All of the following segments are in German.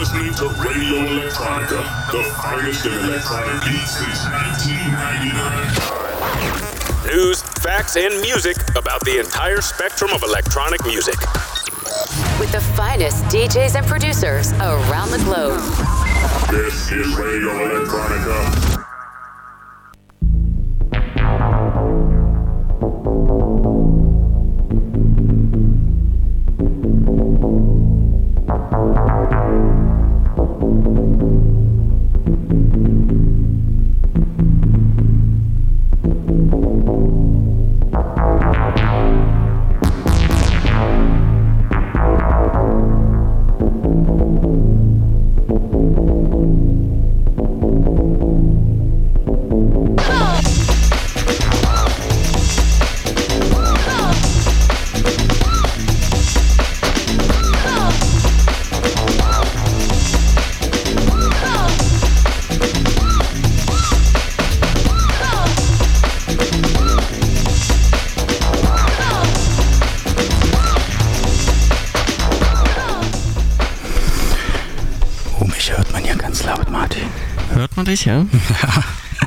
listening to Radio Electronica, the finest in electronic beats since 1999. News, facts, and music about the entire spectrum of electronic music. With the finest DJs and producers around the globe. This is Radio Electronica. Dich, ja?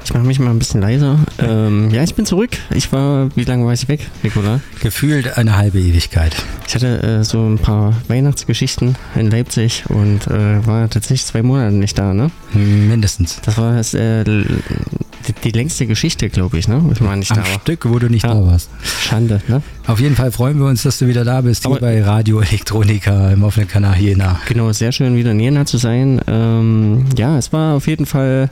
Ich mache mich mal ein bisschen leiser. Ähm, ja, ich bin zurück. Ich war, wie lange war ich weg, Nikola? Gefühlt eine halbe Ewigkeit. Ich hatte äh, so ein paar Weihnachtsgeschichten in Leipzig und äh, war tatsächlich zwei Monate nicht da, ne? Mindestens. Das war das, äh, die, die längste Geschichte, glaube ich, ne? Ich war nicht Am da war. Stück, wo du nicht Ja. da warst. Schande, ne? Auf jeden Fall freuen wir uns, dass du wieder da bist, Aber- hier bei Radio Elektronika im offenen Kanal Jena. Genau, sehr schön wieder in Jena zu sein. Ähm, ja, es war auf jeden Fall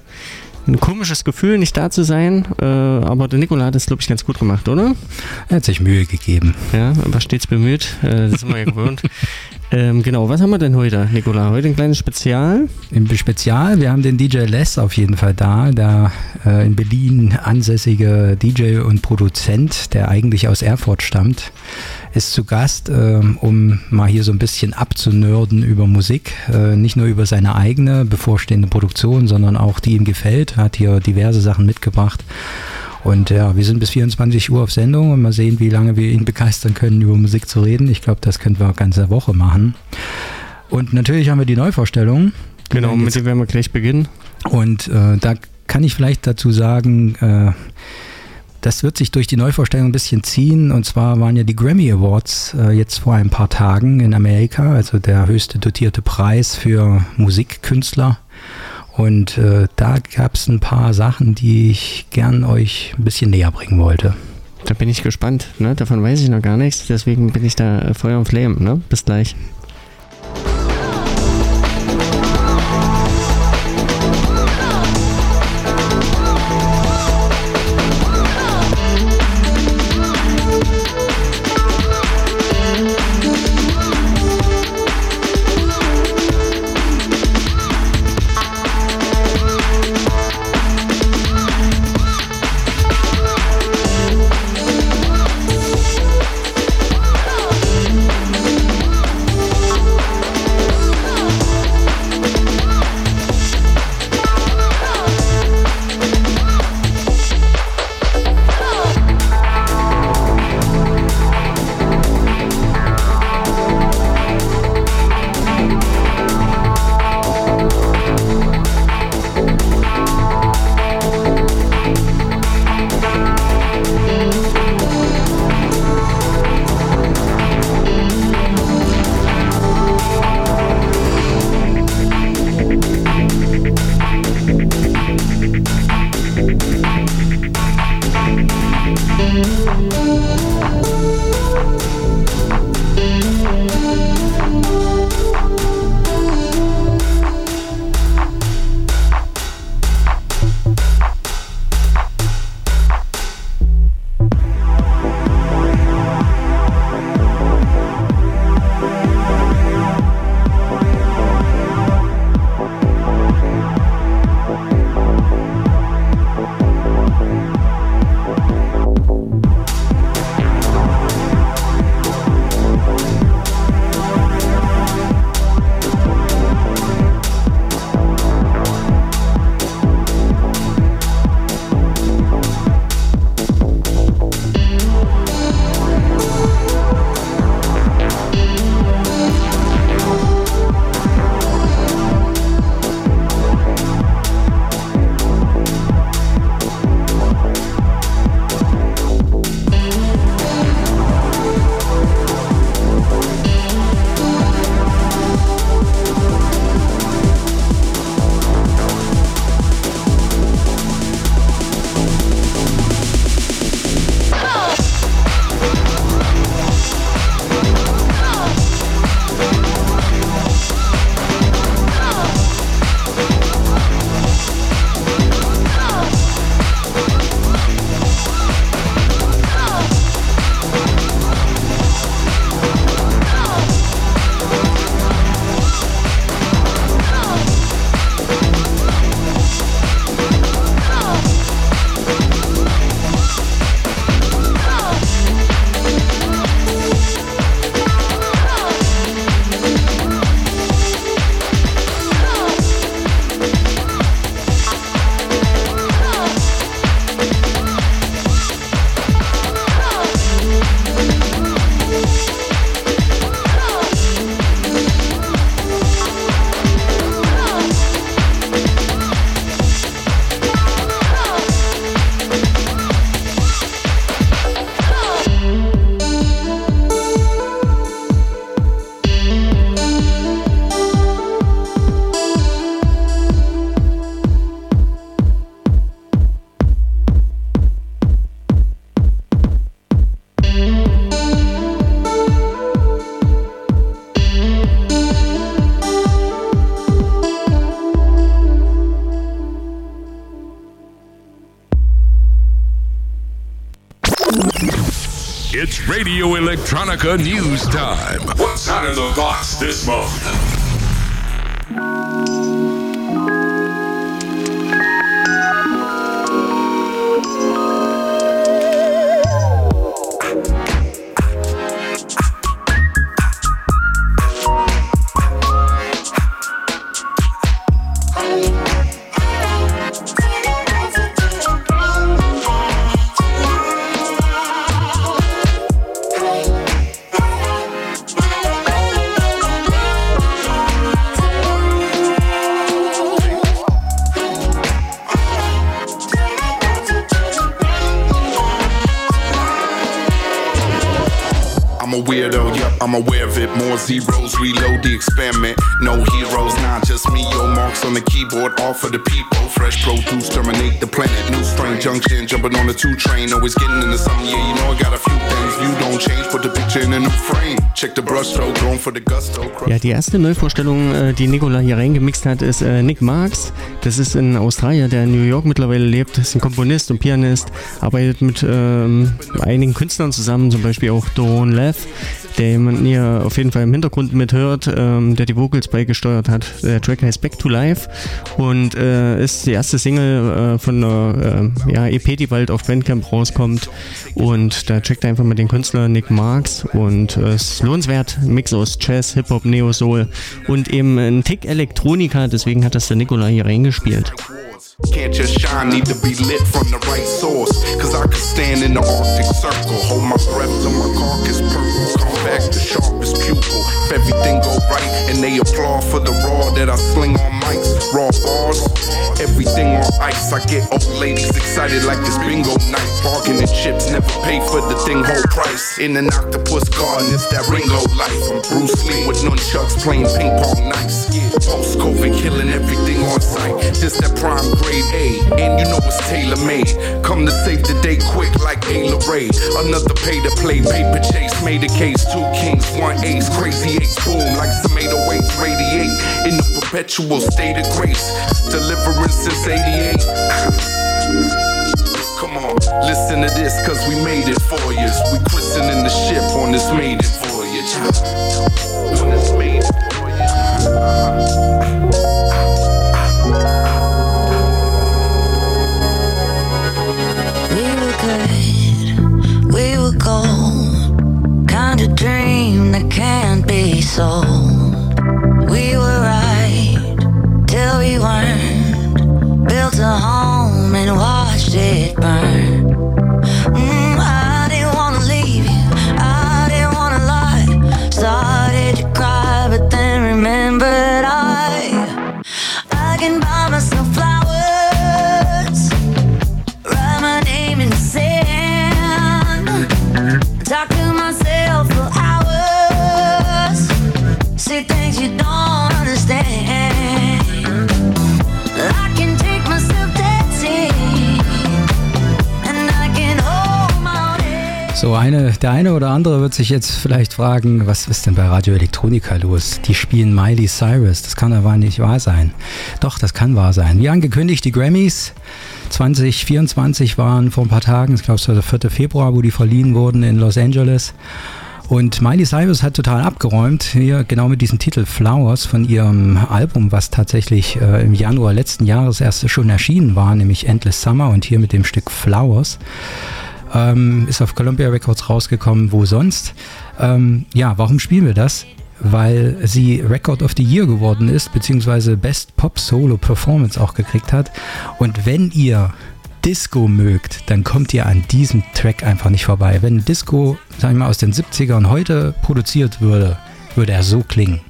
ein komisches Gefühl, nicht da zu sein. Äh, aber der Nikola hat es, glaube ich, ganz gut gemacht, oder? Er hat sich Mühe gegeben. Ja, war stets bemüht. Äh, das sind wir ja gewohnt. Ähm, genau, was haben wir denn heute, Nikola? Heute ein kleines Spezial. Im Spezial, wir haben den DJ Les auf jeden Fall da, der äh, in Berlin ansässige DJ und Produzent, der eigentlich aus Erfurt stammt, ist zu Gast, ähm, um mal hier so ein bisschen abzunörden über Musik. Äh, nicht nur über seine eigene bevorstehende Produktion, sondern auch die ihm gefällt. Hat hier diverse Sachen mitgebracht. Und ja, wir sind bis 24 Uhr auf Sendung und mal sehen, wie lange wir ihn begeistern können, über Musik zu reden. Ich glaube, das könnten wir ganze Woche machen. Und natürlich haben wir die Neuvorstellung. Genau, mit dem werden wir gleich beginnen. und äh, da kann ich vielleicht dazu sagen, äh, das wird sich durch die Neuvorstellung ein bisschen ziehen. Und zwar waren ja die Grammy Awards äh, jetzt vor ein paar Tagen in Amerika, also der höchste dotierte Preis für Musikkünstler. Und äh, da gab es ein paar Sachen, die ich gern euch ein bisschen näher bringen wollte. Da bin ich gespannt. Ne? Davon weiß ich noch gar nichts. Deswegen bin ich da äh, Feuer und Flame. Ne? Bis gleich. Monica News. Experiment. No heroes, not just me. Yo, marks on the keyboard, all for the people. Fresh produce, terminate the planet. New strain, junction, jumping on the two train. Always getting into something, yeah, you know I got a few things. View don't change, put the picture in a new frame. Check the brushstroke, going for the gusto. Ja, die erste Neuvorstellung, äh, die Nikola hier reingemixt hat, ist äh, Nick Marks. Das ist ein Australier, der in New York mittlerweile lebt. Ist ein Komponist und Pianist, arbeitet mit ähm, einigen Künstlern zusammen, zum Beispiel auch Don Lev, der jemanden hier auf jeden Fall im Hintergrund mithört, ähm, der die Vocals beigesteuert hat. Der Track heißt Back to Life und äh, ist die erste Single äh, von einer äh, ja, EP, die bald auf Bandcamp rauskommt. Und da checkt einfach mal den Künstler Nick Marks und äh, es ist lohnenswert. Mix aus Jazz, Hip-Hop, Neo-Soul und eben ein Tick Elektronika, deswegen hat das der Nikola hier reingespielt. Shine, need to be lit from the right source. Cause I could stand in the Arctic Circle, hold my breath till my carcass purple. Come back the sharpest pupil. If everything go right and they applaud for the raw that I sling on mics, raw bars, everything on ice. I get old ladies excited like this bingo night. Bargaining chips never pay for the thing whole price. In an octopus garden, it's that Ringo life. I'm Bruce Lee with nunchucks playing ping pong nights. Post COVID killing everything on sight. This that prime grade A, and you know it's tailor made. Come to save the day quick like Ayla Ray. Another pay to play, paper chase, made a case. Two kings, one ace, crazy ace, boom like some 808s radiate in the perpetual state of grace. Deliverance since 88. Come on, listen to this, cause we made it for you. We christening the ship on this maiden voyage. This maiden We were So, eine, der eine oder andere wird sich jetzt vielleicht fragen, was ist denn bei Radio Elektronika los? Die spielen Miley Cyrus, das kann aber nicht wahr sein. Doch, das kann wahr sein. Wie angekündigt, die Grammys 2024 waren vor ein paar Tagen, ich glaube es war der 4. Februar, wo die verliehen wurden in Los Angeles. Und Miley Cyrus hat total abgeräumt, hier genau mit diesem Titel Flowers von ihrem Album, was tatsächlich äh, im Januar letzten Jahres erst schon erschienen war, nämlich Endless Summer und hier mit dem Stück Flowers. Ähm, ist auf Columbia Records rausgekommen, wo sonst. Ähm, ja, warum spielen wir das? Weil sie Record of the Year geworden ist, beziehungsweise Best Pop Solo Performance auch gekriegt hat. Und wenn ihr Disco mögt, dann kommt ihr an diesem Track einfach nicht vorbei. Wenn Disco, sagen wir mal, aus den 70ern heute produziert würde, würde er so klingen.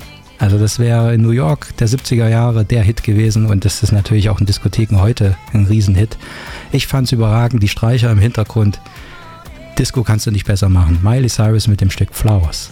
Also das wäre in New York der 70er Jahre der Hit gewesen und das ist natürlich auch in Diskotheken heute ein Riesenhit. Ich fand es überragend, die Streicher im Hintergrund. Disco kannst du nicht besser machen. Miley Cyrus mit dem Stück Flowers.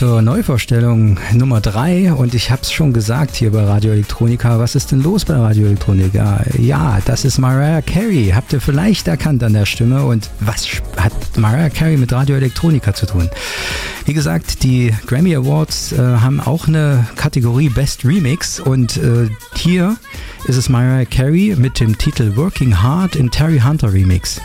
zur Neuvorstellung Nummer 3 und ich habe es schon gesagt hier bei Radio Elektronika. Was ist denn los bei Radio Elektronika? Ja, das ist Mariah Carey. Habt ihr vielleicht erkannt an der Stimme und was hat Mariah Carey mit Radio Elektronika zu tun? Wie gesagt, die Grammy Awards äh, haben auch eine Kategorie Best Remix und äh, hier ist es Mariah Carey mit dem Titel Working Hard in Terry Hunter Remix.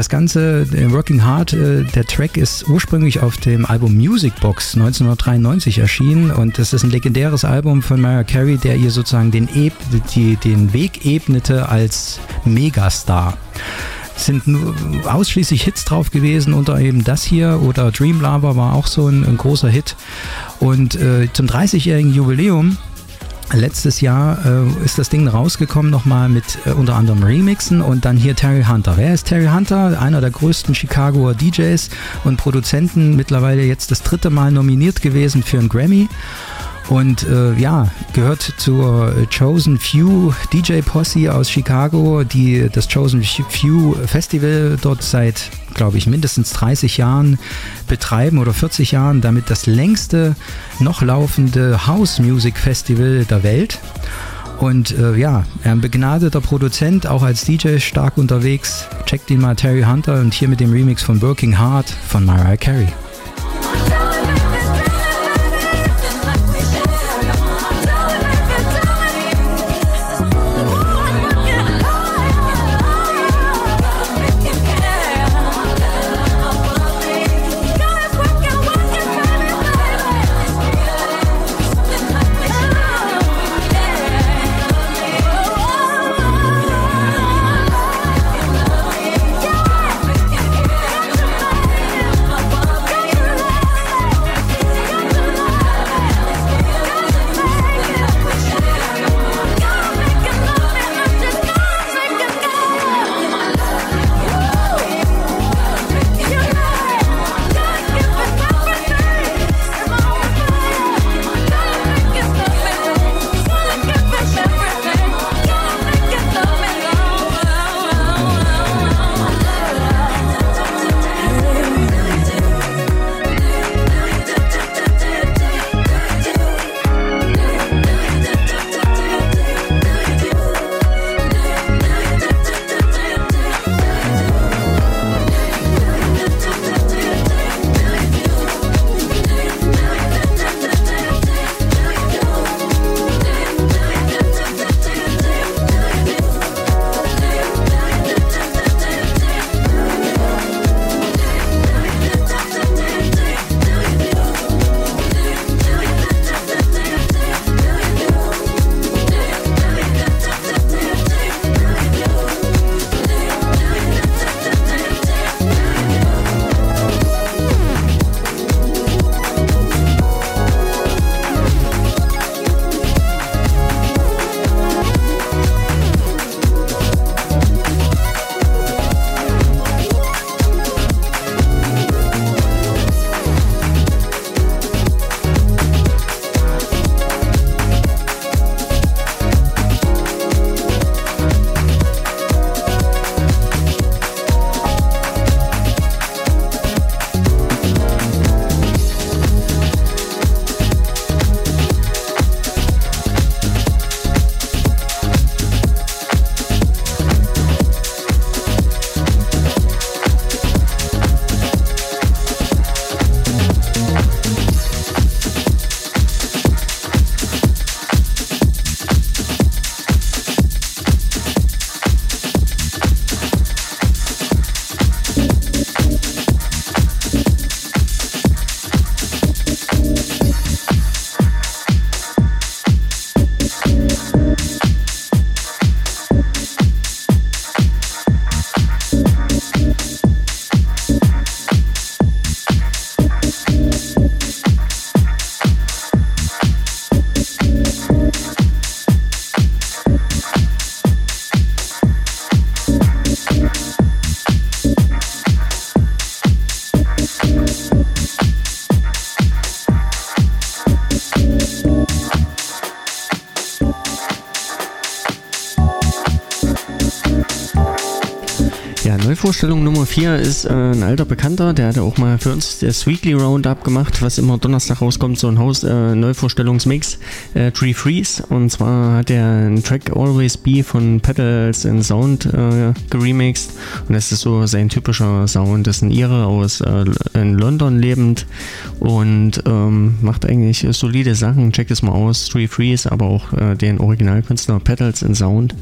Das Ganze, Working Hard, äh, der Track ist ursprünglich auf dem Album Music Box 1993 erschienen und das ist ein legendäres Album von Mariah Carey, der ihr sozusagen den, Eb die, den Weg ebnete als Megastar sind nur ausschließlich Hits drauf gewesen, unter eben das hier oder Dream Lover war auch so ein, ein großer Hit. Und äh, zum 30-jährigen Jubiläum Letztes Jahr äh, ist das Ding rausgekommen, nochmal mit äh, unter anderem Remixen und dann hier Terry Hunter. Wer ist Terry Hunter? Einer der größten Chicagoer DJs und Produzenten, mittlerweile jetzt das dritte Mal nominiert gewesen für einen Grammy. Und äh, ja, gehört zur Chosen Few DJ Posse aus Chicago, die das Chosen Few Festival dort seit, glaube ich, mindestens 30 Jahren betreiben oder 40 Jahren, damit das längste noch laufende House Music Festival der Welt. Und äh, ja, ein begnadeter Produzent, auch als DJ stark unterwegs. Checkt ihn mal, Terry Hunter, und hier mit dem Remix von Working Hard von Mariah Carey. Neuvorstellung Nummer 4 ist äh, ein alter Bekannter, der hat auch mal für uns das Weekly Roundup gemacht, was immer Donnerstag rauskommt, so ein Haus äh, Neuvorstellungsmix, äh, Tree Freeze. Und zwar hat er einen Track Always Be von Pedals in Sound äh, geremixed. Und das ist so sein typischer Sound. Das ist ein Ire aus äh, in London lebend und ähm, macht eigentlich solide Sachen. Checkt es mal aus, Tree Freeze, aber auch äh, den Originalkünstler Pedals in Sound.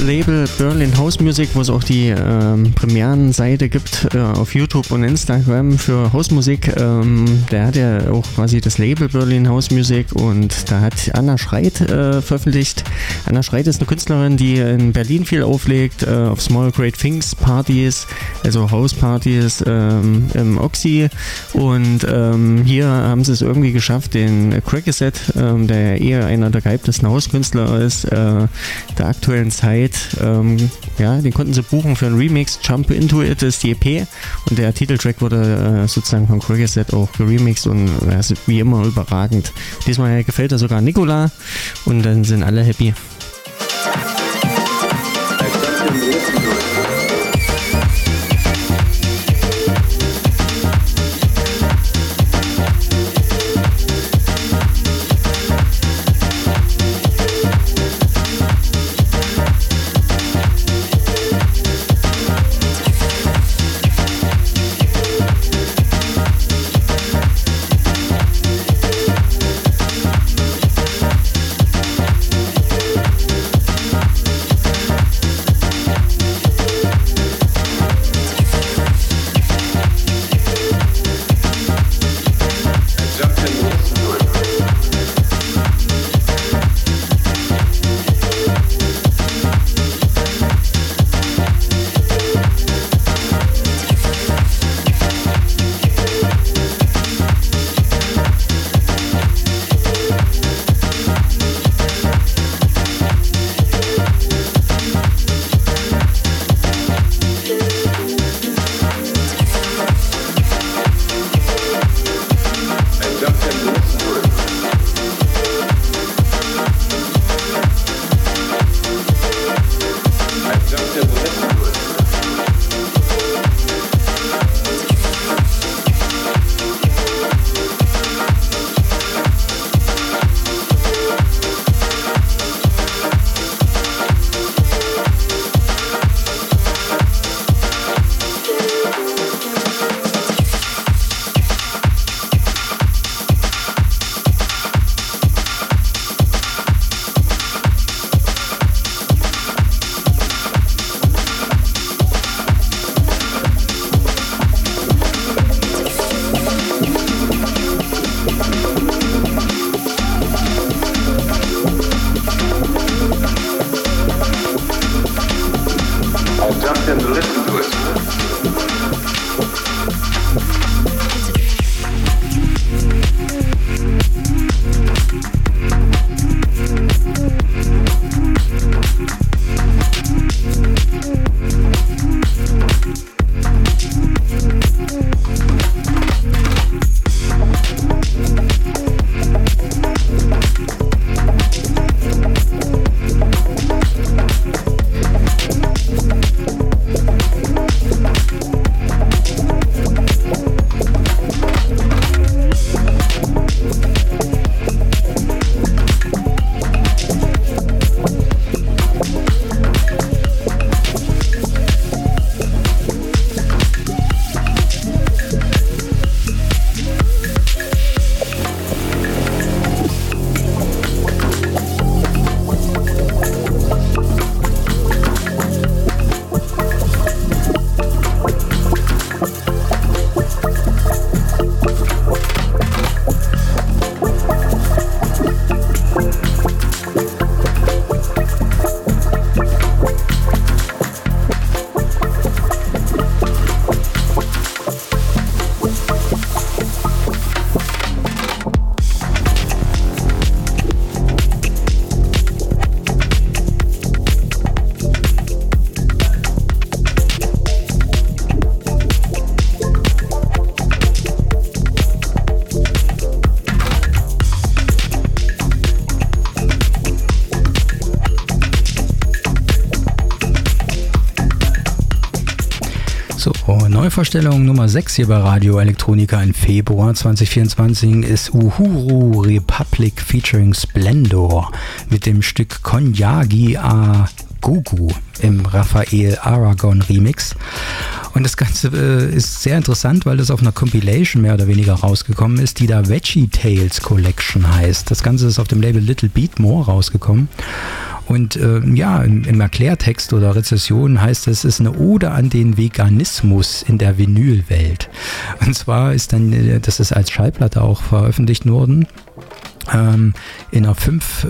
Label Berlin House Music, wo es auch die ähm, Premierenseite gibt äh, auf YouTube und Instagram für Hausmusik. Ähm, der hat ja auch quasi das Label Berlin House Music und da hat Anna Schreit äh, veröffentlicht. Anna Schreit ist eine Künstlerin, die in Berlin viel auflegt, äh, auf Small Great Things Partys, also Hauspartys ähm, im Oxy. Und ähm, hier haben sie es irgendwie geschafft, den Crackerset, ähm, der eher einer der gehyptesten Hauskünstler ist, äh, der aktuellen Zeit, ähm, ja, den konnten sie buchen für einen Remix. Jump Into It ist die EP und der Titeltrack wurde äh, sozusagen von Crackerset auch geremixed und ist wie immer überragend. Diesmal gefällt er sogar Nicola und dann sind alle happy. Neuvorstellung Nummer 6 hier bei Radio Elektronika im Februar 2024 ist Uhuru Republic featuring Splendor mit dem Stück Konyagi a Gugu im Raphael Aragon Remix. Und das Ganze äh, ist sehr interessant, weil das auf einer Compilation mehr oder weniger rausgekommen ist, die da Veggie Tales Collection heißt. Das Ganze ist auf dem Label Little Beat More rausgekommen. Und äh, ja, im, im, Erklärtext oder Rezession heißt es, es ist eine Ode an den Veganismus in der Vinylwelt. Und zwar ist dann, äh, das ist als Schallplatte auch veröffentlicht worden, ähm, in einer 5,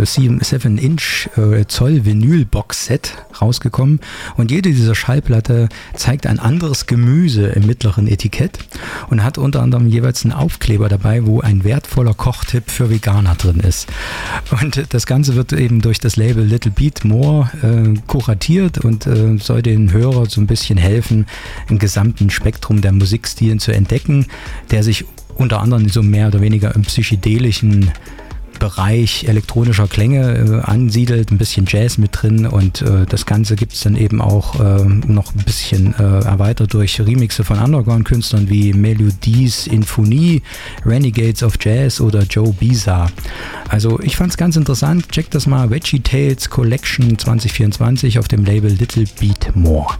äh, 7, Inch äh, Zoll Vinyl Box Set rausgekommen und jede dieser Schallplatte zeigt ein anderes Gemüse im mittleren Etikett und hat unter anderem jeweils einen Aufkleber dabei, wo ein wertvoller Kochtipp für Veganer drin ist. Und das Ganze wird eben durch das Label Little Beat More äh, kuratiert und äh, soll den Hörer so ein bisschen helfen, ein gesamten Spektrum der Musikstilen zu entdecken, der sich unter anderem so mehr oder weniger im psychedelischen Bereich elektronischer Klänge äh, ansiedelt, ein bisschen Jazz mit drin und äh, das Ganze gibt es dann eben auch äh, noch ein bisschen äh, erweitert durch Remixe von Underground-Künstlern wie Melodies Infonie, Renegades of Jazz oder Joe Bisa. Also ich fand es ganz interessant, checkt das mal, Veggie Tales Collection 2024 auf dem Label Little Beat More.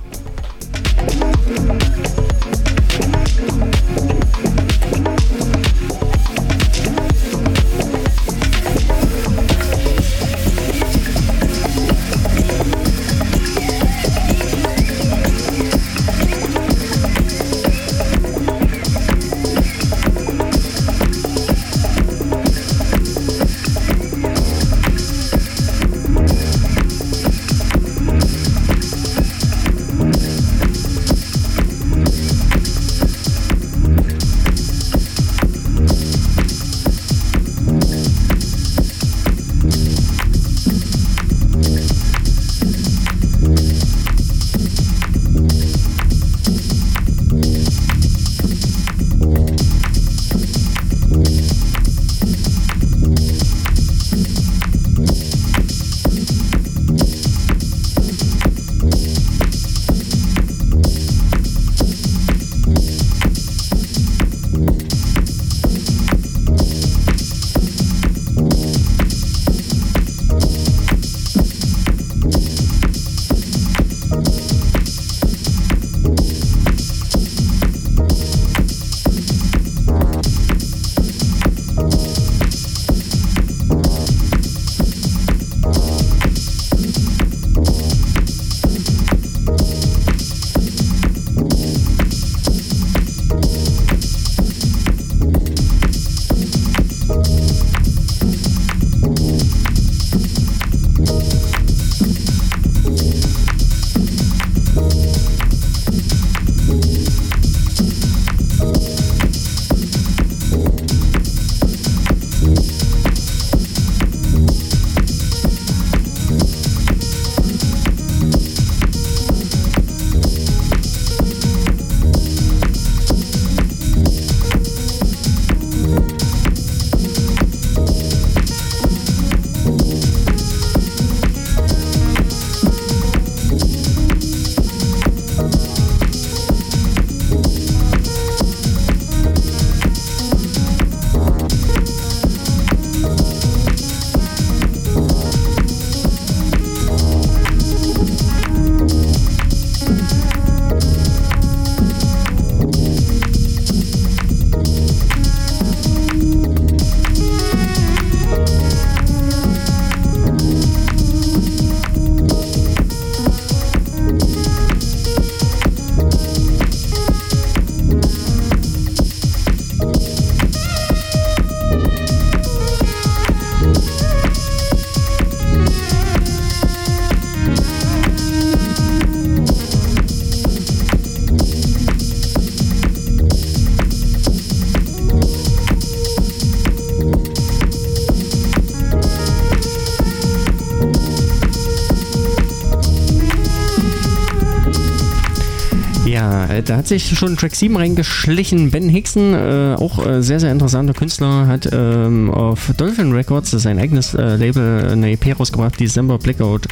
Hat sich schon Track 7 reingeschlichen. Ben Hickson, äh, auch äh, sehr, sehr interessanter Künstler, hat ähm, auf Dolphin Records, sein eigenes äh, Label, eine EP rausgebracht, December Blackout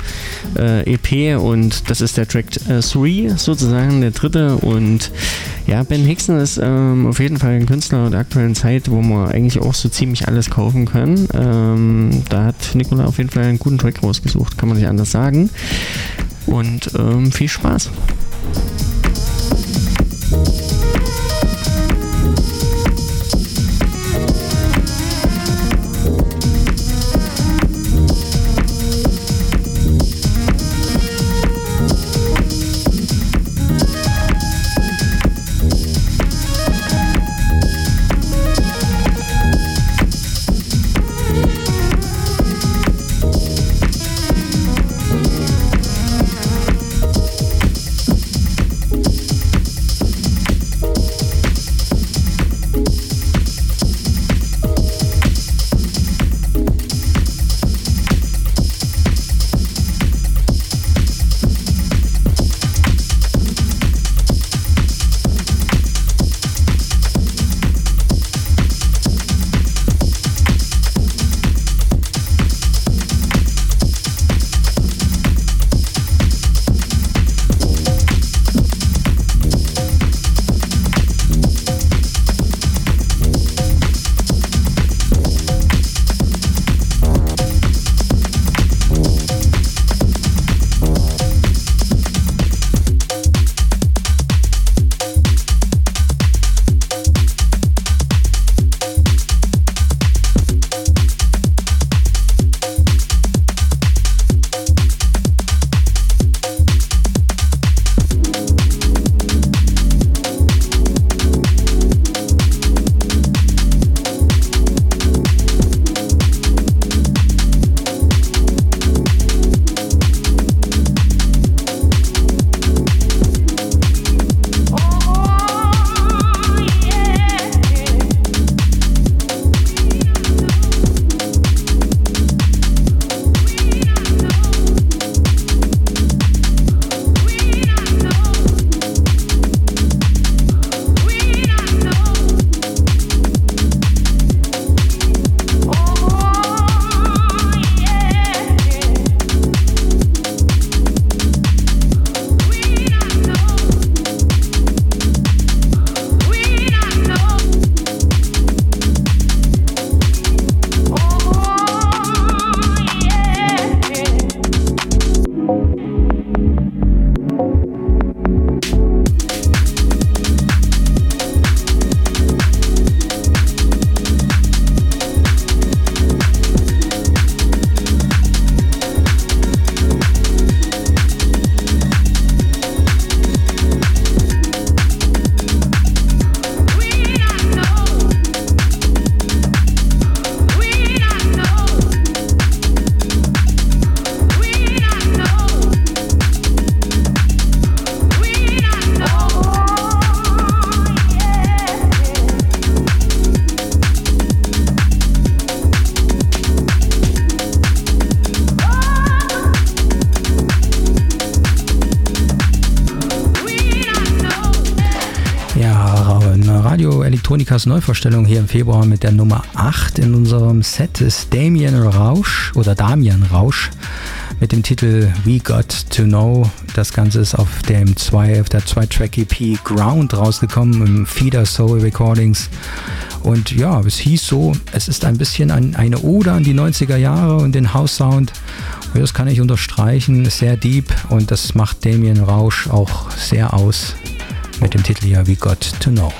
äh, EP und das ist der Track 3 äh, sozusagen, der dritte und ja, Ben Hickson ist ähm, auf jeden Fall ein Künstler der aktuellen Zeit, wo man eigentlich auch so ziemlich alles kaufen kann. Ähm, da hat Nicola auf jeden Fall einen guten Track rausgesucht, kann man nicht anders sagen. Und ähm, viel Spaß. Elektronikas Neuvorstellung hier im Februar mit der Nummer 8 in unserem Set ist Damien Rausch oder Damian Rausch mit dem Titel We Got to Know. Das Ganze ist auf dem zwei, auf der 2-Track-EP Ground rausgekommen im Feeder Soul Recordings. Und ja, es hieß so, es ist ein bisschen ein, eine Ode an die 90er Jahre und den House Sound. Und das kann ich unterstreichen, sehr deep und das macht Damien Rausch auch sehr aus mit dem Titel ja We Got to know.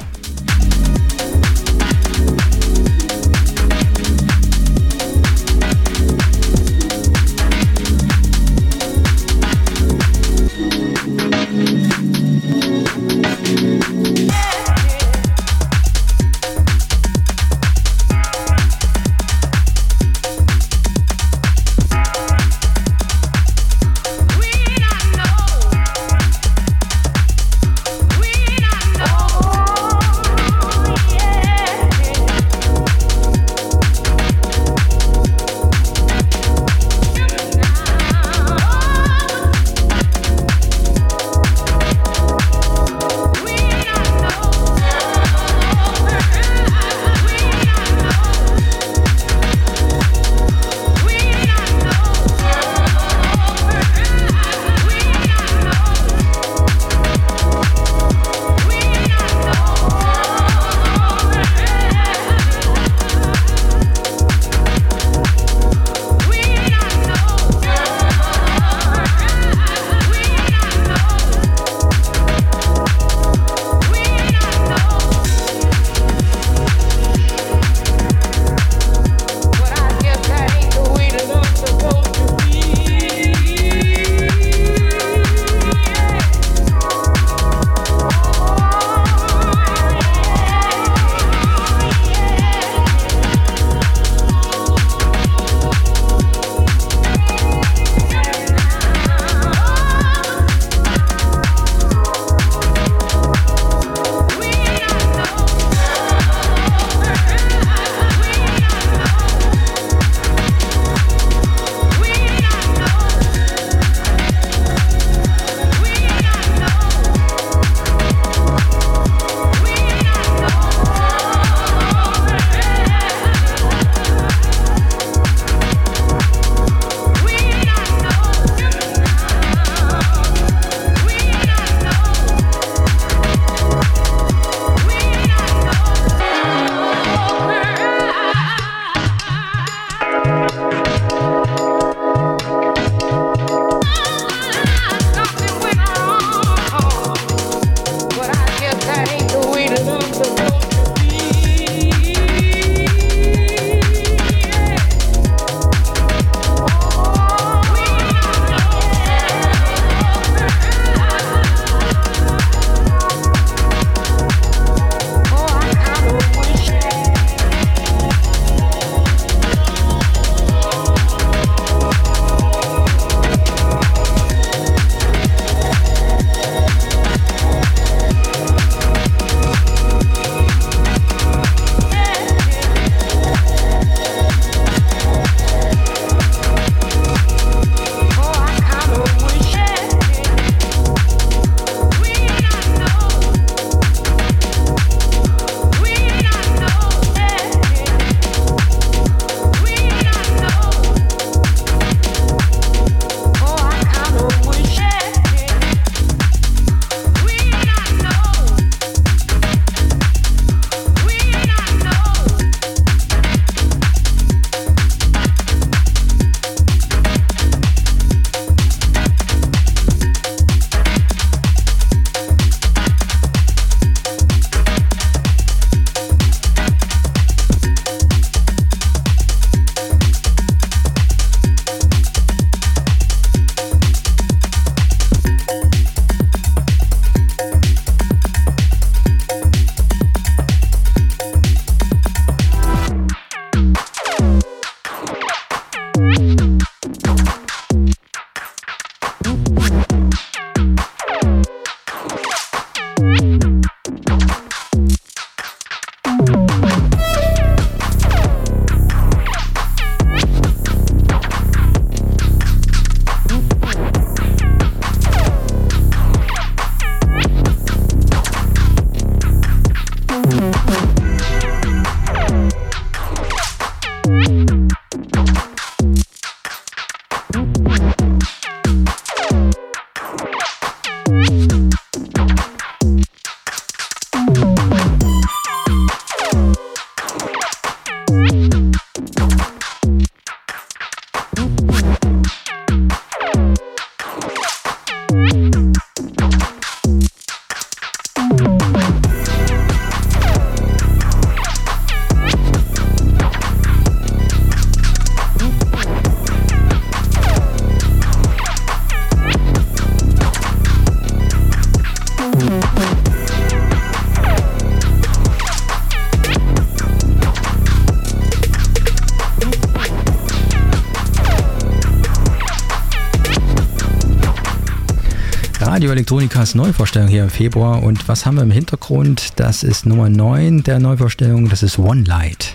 Elektronikas Neuvorstellung hier im Februar. Und was haben wir im Hintergrund? Das ist Nummer 9 der Neuvorstellung. Das ist One Light.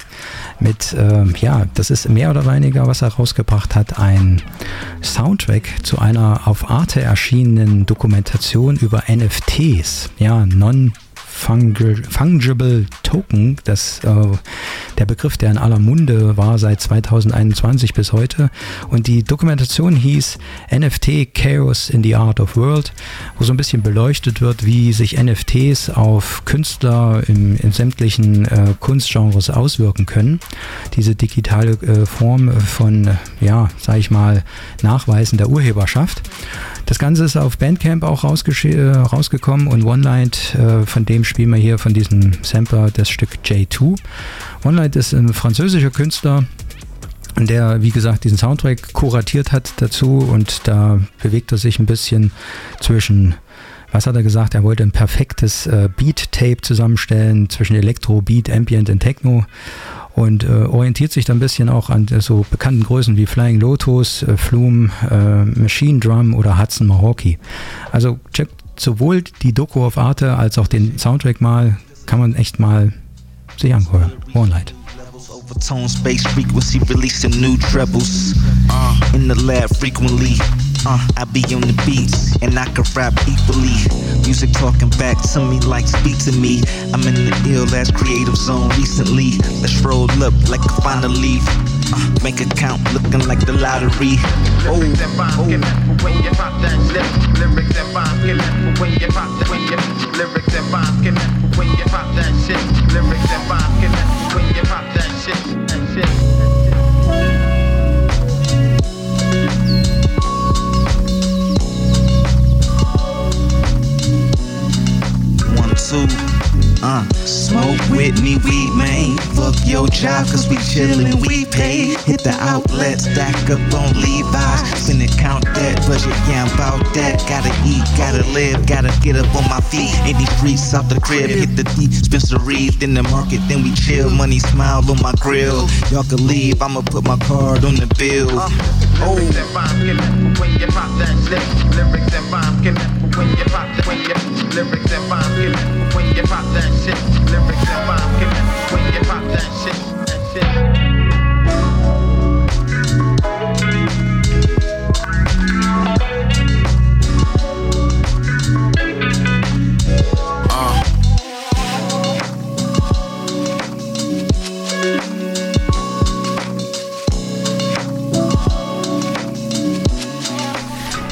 Mit, ähm, ja, das ist mehr oder weniger, was er rausgebracht hat, ein Soundtrack zu einer auf Arte erschienenen Dokumentation über NFTs. Ja, Non- Fungible Token, das, äh, der Begriff, der in aller Munde war seit 2021 bis heute. Und die Dokumentation hieß NFT Chaos in the Art of World, wo so ein bisschen beleuchtet wird, wie sich NFTs auf Künstler im, in sämtlichen äh, Kunstgenres auswirken können. Diese digitale äh, Form von, ja, sag ich mal, Nachweisen der Urheberschaft. Das Ganze ist auf Bandcamp auch äh, rausgekommen und OneLight, äh, von dem spielen wir hier von diesem Sampler das Stück J2. OneLight ist ein französischer Künstler, der, wie gesagt, diesen Soundtrack kuratiert hat dazu und da bewegt er sich ein bisschen zwischen was hat er gesagt? Er wollte ein perfektes äh, Beat-Tape zusammenstellen zwischen Elektro, Beat, Ambient und Techno und äh, orientiert sich dann ein bisschen auch an äh, so bekannten Größen wie Flying Lotus, äh, Flume, äh, Machine Drum oder Hudson Mahawke. Also checkt sowohl die Doku auf Arte als auch den Soundtrack mal, kann man echt mal sich anhören. One Light. Overtone space frequency releasing new trebles. In the lab frequently. Uh, I be on the beats and I can rap equally. Music talking back to me like speak to me. I'm in the ill ass creative zone recently. Let's roll up like a final leaf. Uh, make a count looking like the lottery. Oh, Lyrics and rhymes oh. when you pop that shit. Lyrics and can for when you pop that when you lyrics and can for when you pop that shit. Lyrics and rhymes can Two, uh, smoke with me, weed man. Fuck your job, cause we chillin', we pay. Hit the outlet, stack up on Levi's. Finna count that budget, yeah, I'm about that. Gotta eat, gotta live, gotta get up on my feet. In these streets, out the crib, hit the dispensary, then the market, then we chill. Money smile on my grill. Y'all can leave, I'ma put my card on the bill. Oh. Lyrics and rhymes for when you pop that. Lyrics and rhymes for when you pop that when you lyrics and rhymes can when you pop that shit. Lyrics and rhymes can when you pop that shit. That shit.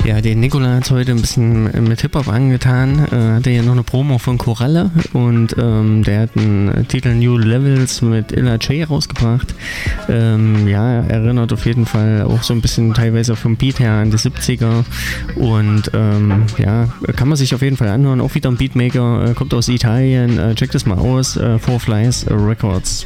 Ja, den Nikola hat heute ein bisschen mit Hip-Hop angetan. Äh, hatte ja noch eine Promo von Koralle und ähm, der hat einen Titel New Levels mit Illa J rausgebracht. Ähm, ja, erinnert auf jeden Fall auch so ein bisschen teilweise vom Beat her an die 70er und ähm, ja, kann man sich auf jeden Fall anhören. Auch wieder ein Beatmaker, äh, kommt aus Italien. Äh, checkt das mal aus. Äh, Four Flies Records.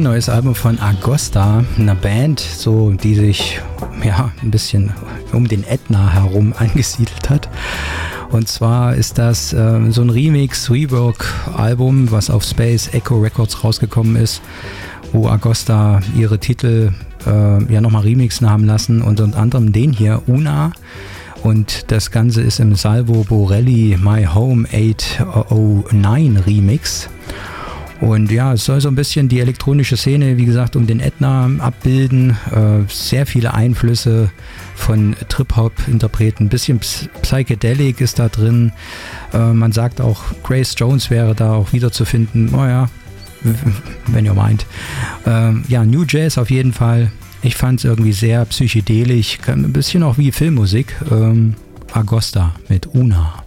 Ihr neues Album von Agosta, einer Band, so die sich ja ein bisschen um den Ätna herum angesiedelt hat. Und zwar ist das äh, so ein Remix, Rework-Album, was auf Space Echo Records rausgekommen ist, wo Agosta ihre Titel äh, ja nochmal remixen haben lassen und unter anderem den hier, Una. Und das Ganze ist im Salvo Borelli My Home 809 Remix. Und ja, es soll so ein bisschen die elektronische Szene, wie gesagt, um den Ätna abbilden. Äh, sehr viele Einflüsse von Trip-Hop-Interpreten. Ein bisschen Psychedelic ist da drin. Äh, man sagt auch, Grace Jones wäre da auch wiederzufinden. Naja, oh wenn ihr meint. Äh, ja, New Jazz auf jeden Fall. Ich fand es irgendwie sehr psychedelisch. Ein bisschen auch wie Filmmusik. Ähm, Agosta mit Una.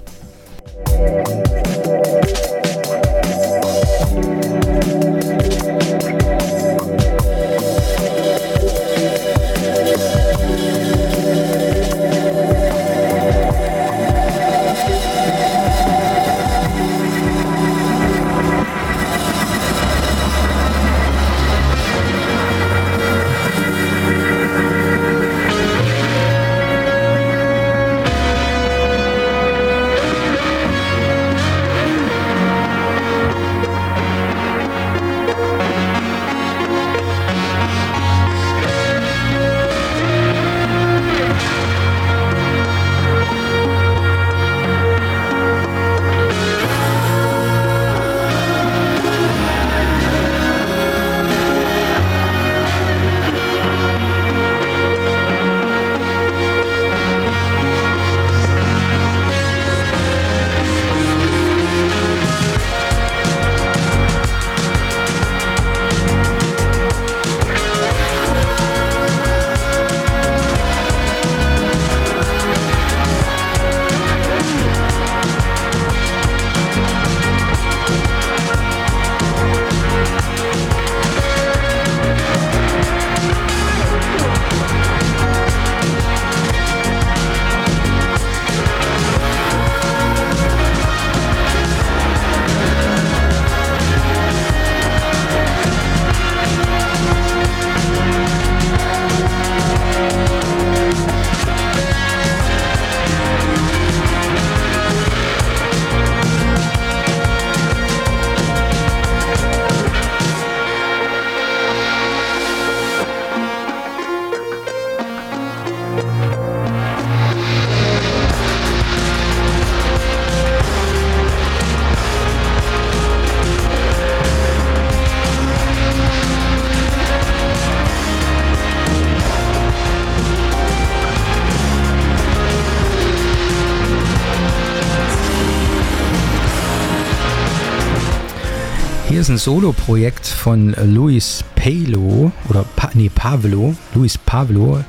Solo-Projekt von Luis Palo oder pa nee, Pavlo, Luis Pavlo,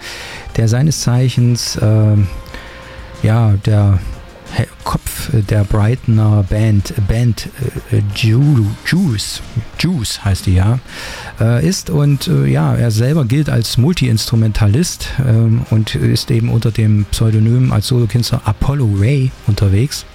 der seines Zeichens äh, ja der Kopf der Brightoner Band Band äh, Juice Juice heißt die ja äh, ist und äh, ja er selber gilt als Multi-Instrumentalist ähm, und ist eben unter dem Pseudonym als Solokünstler Apollo Ray unterwegs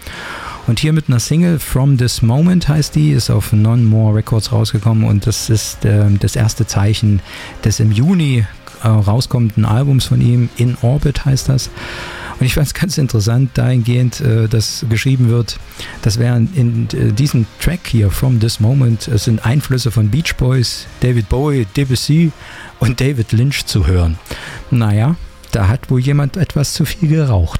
und hier mit einer Single From This Moment heißt die, ist auf Non More Records rausgekommen und das ist äh, das erste Zeichen des im Juni äh, rauskommenden Albums von ihm. In Orbit heißt das. Und ich fand es ganz interessant dahingehend, äh, dass geschrieben wird, dass während in äh, diesem Track hier, From This Moment, es sind Einflüsse von Beach Boys, David Bowie, Debussy und David Lynch zu hören. Naja, da hat wohl jemand etwas zu viel geraucht.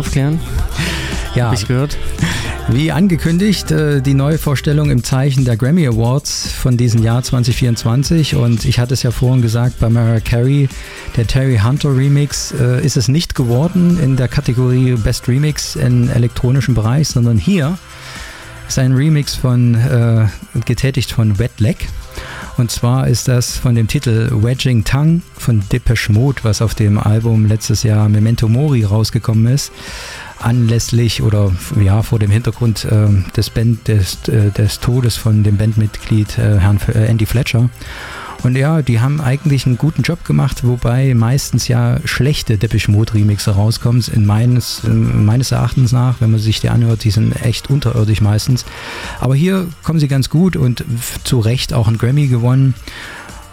Aufklären. Ja. Hab ich gehört. Wie angekündigt, äh, die Neuvorstellung im Zeichen der Grammy Awards von diesem Jahr 2024. Und ich hatte es ja vorhin gesagt, bei Mariah Carey, der Terry Hunter Remix, äh, ist es nicht geworden in der Kategorie Best Remix im elektronischen Bereich, sondern hier ist ein Remix von, äh, getätigt von Wet Leg. Und zwar ist das von dem Titel Wedging Tongue von Depeche Mode, was auf dem Album letztes Jahr Memento Mori rausgekommen ist anlässlich oder ja vor dem Hintergrund äh, des, Band, des, äh, des Todes von dem Bandmitglied äh, Herrn äh, Andy Fletcher. Und ja, die haben eigentlich einen guten Job gemacht, wobei meistens ja schlechte Depeche Mode Remixe rauskommen. In meines, in meines Erachtens nach, wenn man sich die anhört, die sind echt unterirdisch meistens. Aber hier kommen sie ganz gut und zu Recht auch einen Grammy gewonnen.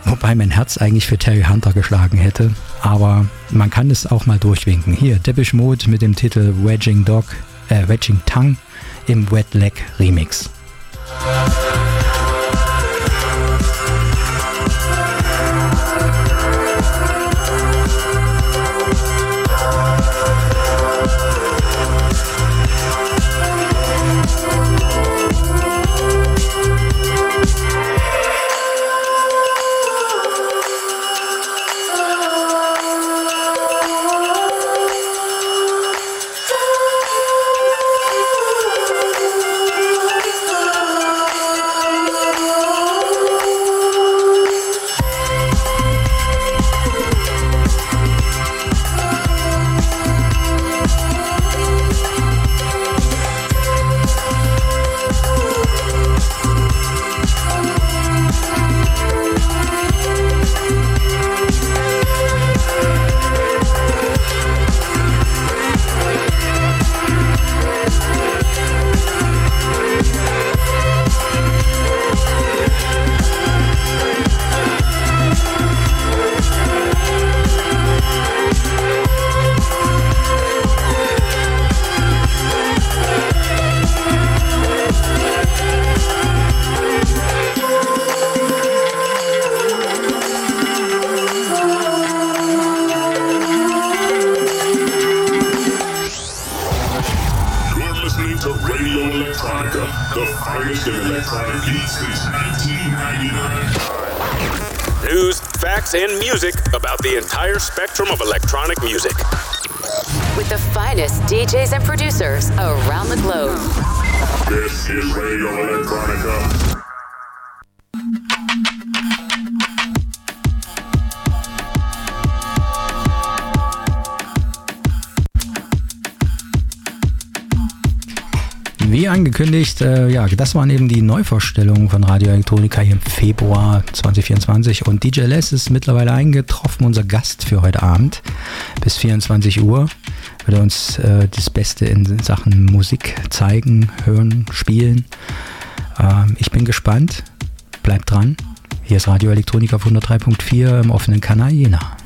Wobei mein Herz eigentlich für Terry Hunter geschlagen hätte. Aber man kann es auch mal durchwinken. Hier, Depeche Mode mit dem Titel Wedging Dog, äh, Wedging Tongue im Wet Leg Remix. Angekündigt, äh, ja, das waren eben die Neuvorstellungen von Radio Elektronika hier im Februar 2024 und DJ Les ist mittlerweile eingetroffen, unser Gast für heute Abend. Bis 24 Uhr wird er uns äh, das Beste in Sachen Musik zeigen, hören, spielen. Ähm, ich bin gespannt. Bleibt dran. Hier ist Radio Elektronika auf 103.4 im offenen Kanal Jena.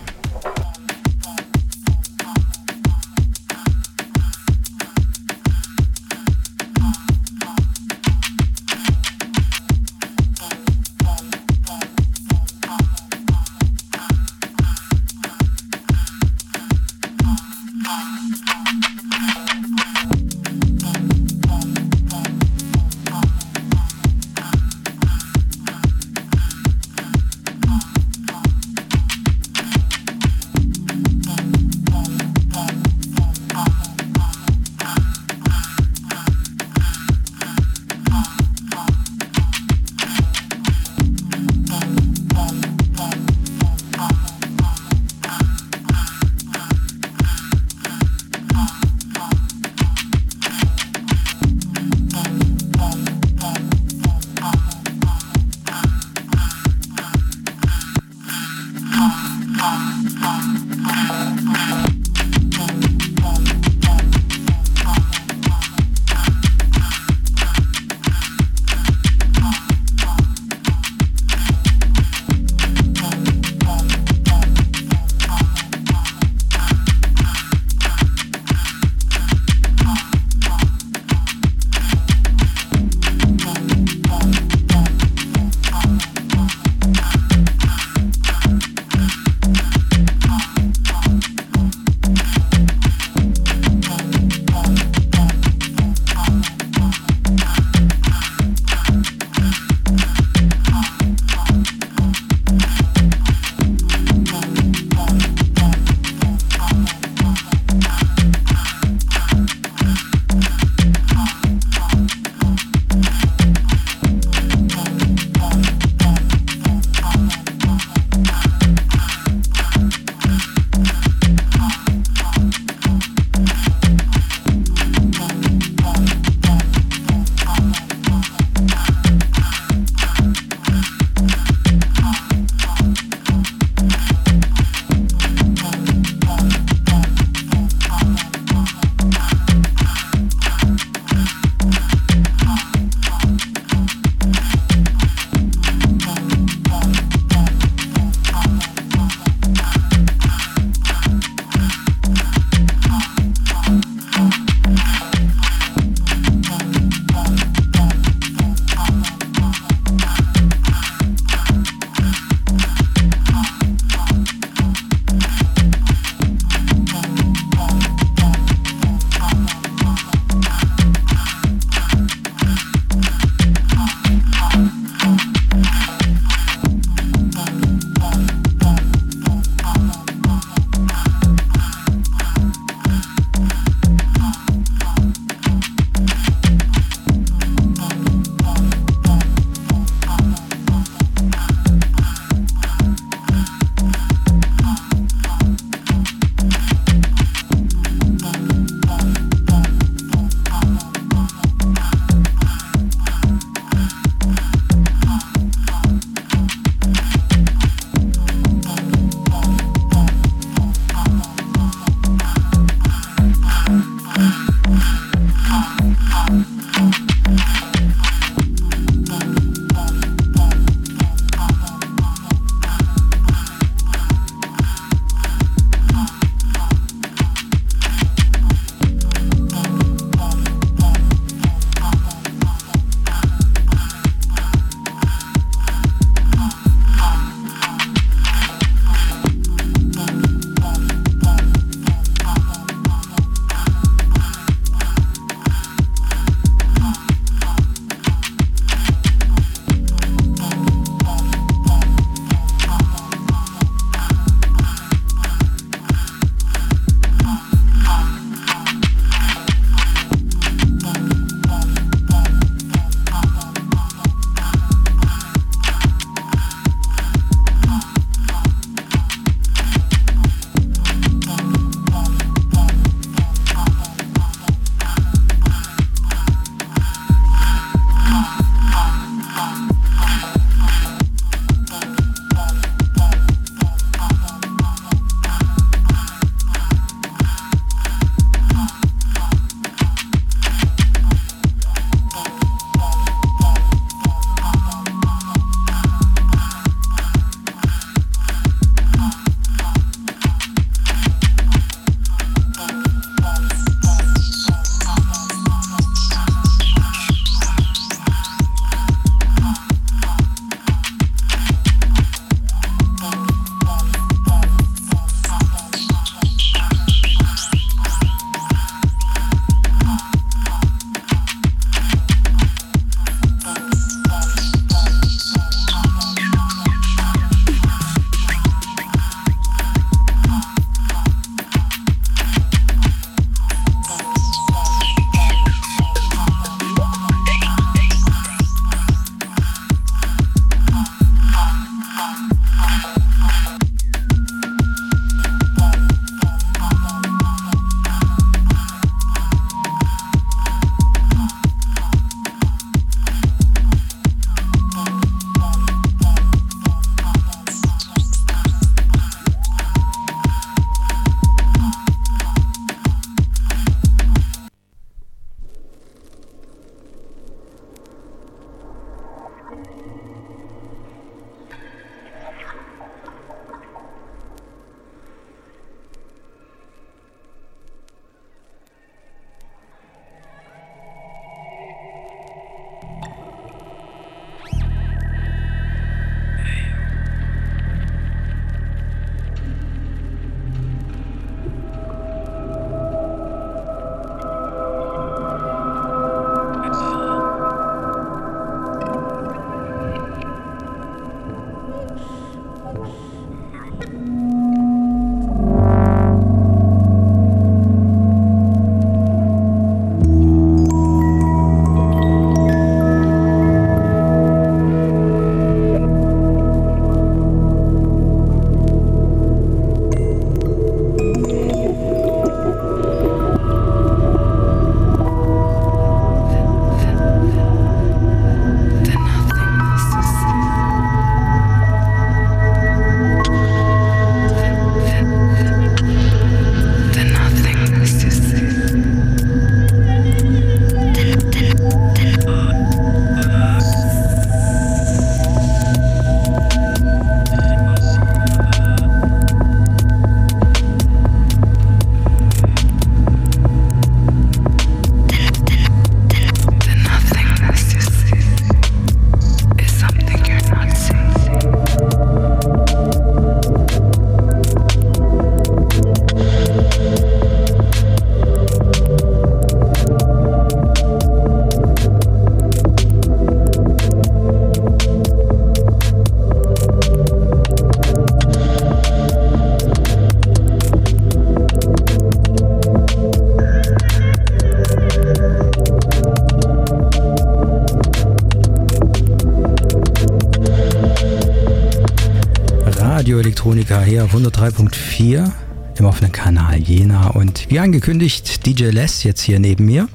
Elektronika hier auf 103.4 im offenen Kanal Jena. Und wie angekündigt, DJ Les jetzt hier neben mir.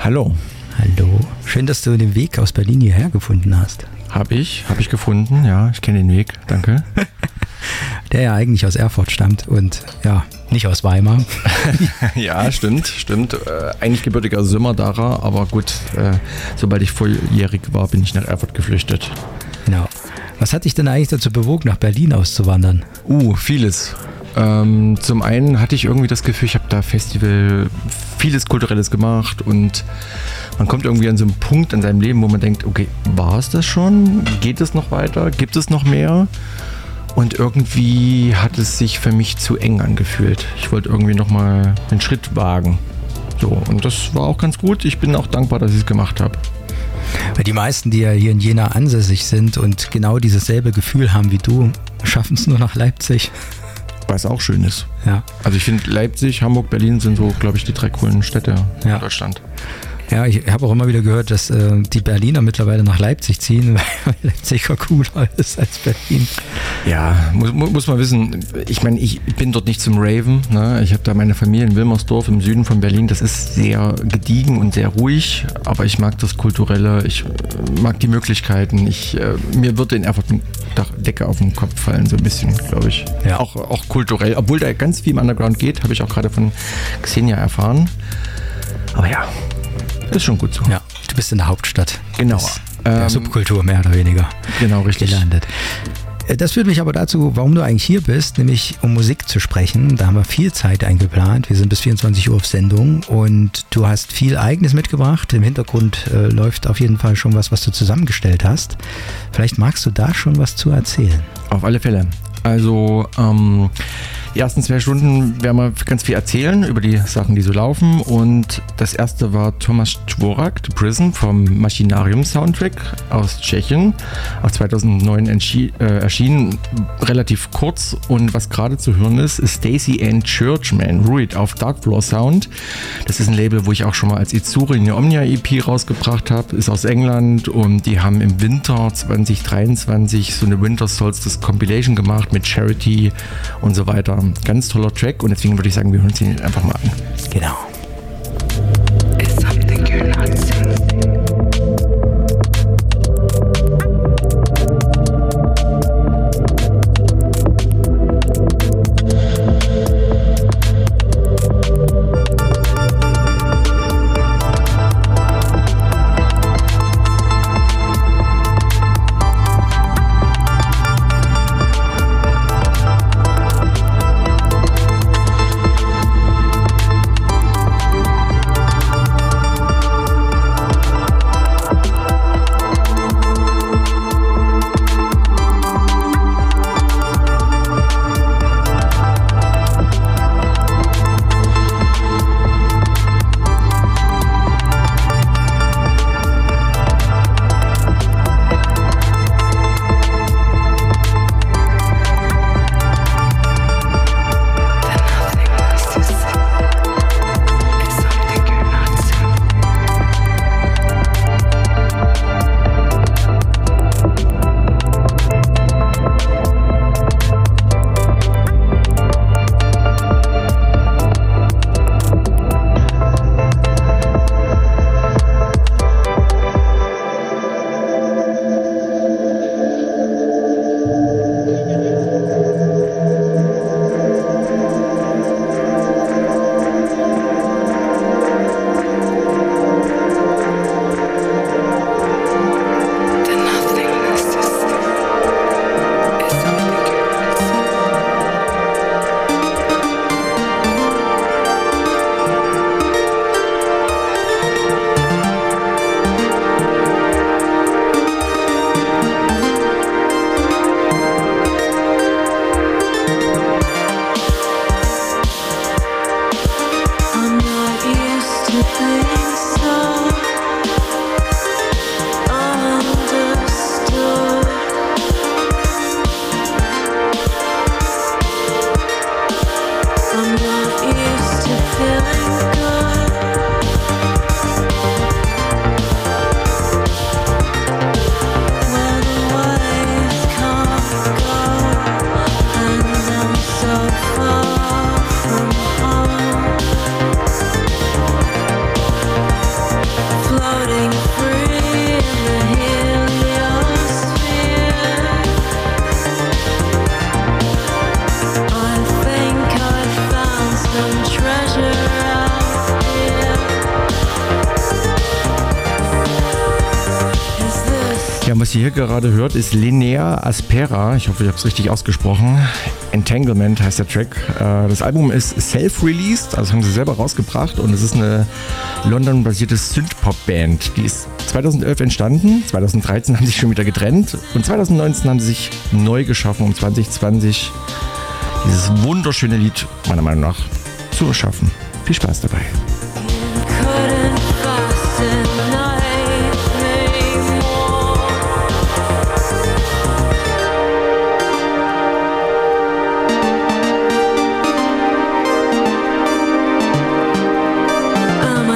Hallo. Hallo. Schön, dass du den Weg aus Berlin hierher gefunden hast. Habe ich, habe ich gefunden, ja. Ich kenne den Weg, danke. Der ja eigentlich aus Erfurt stammt und ja, nicht aus Weimar. ja, stimmt, stimmt. Äh, eigentlich gebürtiger Sümmerdacher, aber gut, äh, sobald ich volljährig war, bin ich nach Erfurt geflüchtet. Was hat dich denn eigentlich dazu bewogen, nach Berlin auszuwandern? Uh, vieles. Ähm, zum einen hatte ich irgendwie das Gefühl, ich habe da Festival vieles Kulturelles gemacht und man kommt irgendwie an so einen Punkt in seinem Leben, wo man denkt, okay, war es das schon? Geht es noch weiter? Gibt es noch mehr? Und irgendwie hat es sich für mich zu eng angefühlt. Ich wollte irgendwie nochmal einen Schritt wagen. So, und das war auch ganz gut. Ich bin auch dankbar, dass ich es gemacht habe. Weil die meisten, die ja hier in Jena ansässig sind und genau dieses selbe Gefühl haben wie du, schaffen es nur nach Leipzig. Was auch schön ist. Ja. Also ich finde Leipzig, Hamburg, Berlin sind so, glaube ich, die drei coolen Städte Ja. in Deutschland. Ja, ich habe auch immer wieder gehört, dass äh, die Berliner mittlerweile nach Leipzig ziehen, weil Leipzig ja cooler ist als Berlin. Ja, muss, mu- muss man wissen. Ich meine, ich bin dort nicht zum Raven. Ne? Ich habe da meine Familie in Wilmersdorf im Süden von Berlin. Das ist sehr gediegen und sehr ruhig, aber ich mag das Kulturelle. Ich äh, mag die Möglichkeiten. Ich, äh, mir würde in Erfurt eine Decke auf den Kopf fallen, so ein bisschen, glaube ich. Ja. Auch, auch kulturell. Obwohl da ganz viel im Underground geht, habe ich auch gerade von Xenia erfahren. Aber ja, ist schon gut so. Ja, du bist in der Hauptstadt. Genau. Der Ähm, Subkultur mehr oder weniger Genau, richtig. gelandet. Äh, Das führt mich aber dazu, warum du eigentlich hier bist, nämlich um Musik zu sprechen. Da haben wir viel Zeit eingeplant. Wir sind bis 24 Uhr auf Sendung und du hast viel Eigenes mitgebracht. Im Hintergrund äh, läuft auf jeden Fall schon was, was du zusammengestellt hast. Vielleicht magst du da schon was zu erzählen. Auf alle Fälle. Also, ähm, die ersten zwei Stunden werden wir ganz viel erzählen über die Sachen, die so laufen. Und das erste war Thomas Dvorak, The Prison vom Machinarium Soundtrack aus Tschechien. Auch 2009 entschi- äh, erschienen, relativ kurz. Und was gerade zu hören ist, ist Stacy Ann Churchman, Ruid auf Dark Floor Sound. Das ist ein Label, wo ich auch schon mal als Izuri eine Omnia EP rausgebracht habe. Ist aus England und die haben im Winter 2023 so eine Winter Solstice Compilation gemacht mit Charity und so weiter. Ganz toller Track und deswegen würde ich sagen, wir hören uns ihn einfach mal an. Genau. Gerade hört, ist Linnea Aspera. Ich hoffe, ich habe es richtig ausgesprochen. Entanglement heißt der Track. Äh, das Album ist self-released, also haben sie selber rausgebracht. Und es ist eine London-basierte Synth-Pop-Band. Die ist 2011 entstanden. 2013 haben sie sich schon wieder getrennt. Und 2019 haben sie sich neu geschaffen, um 2020 dieses wunderschöne Lied, meiner Meinung nach, zu erschaffen. Viel Spaß dabei.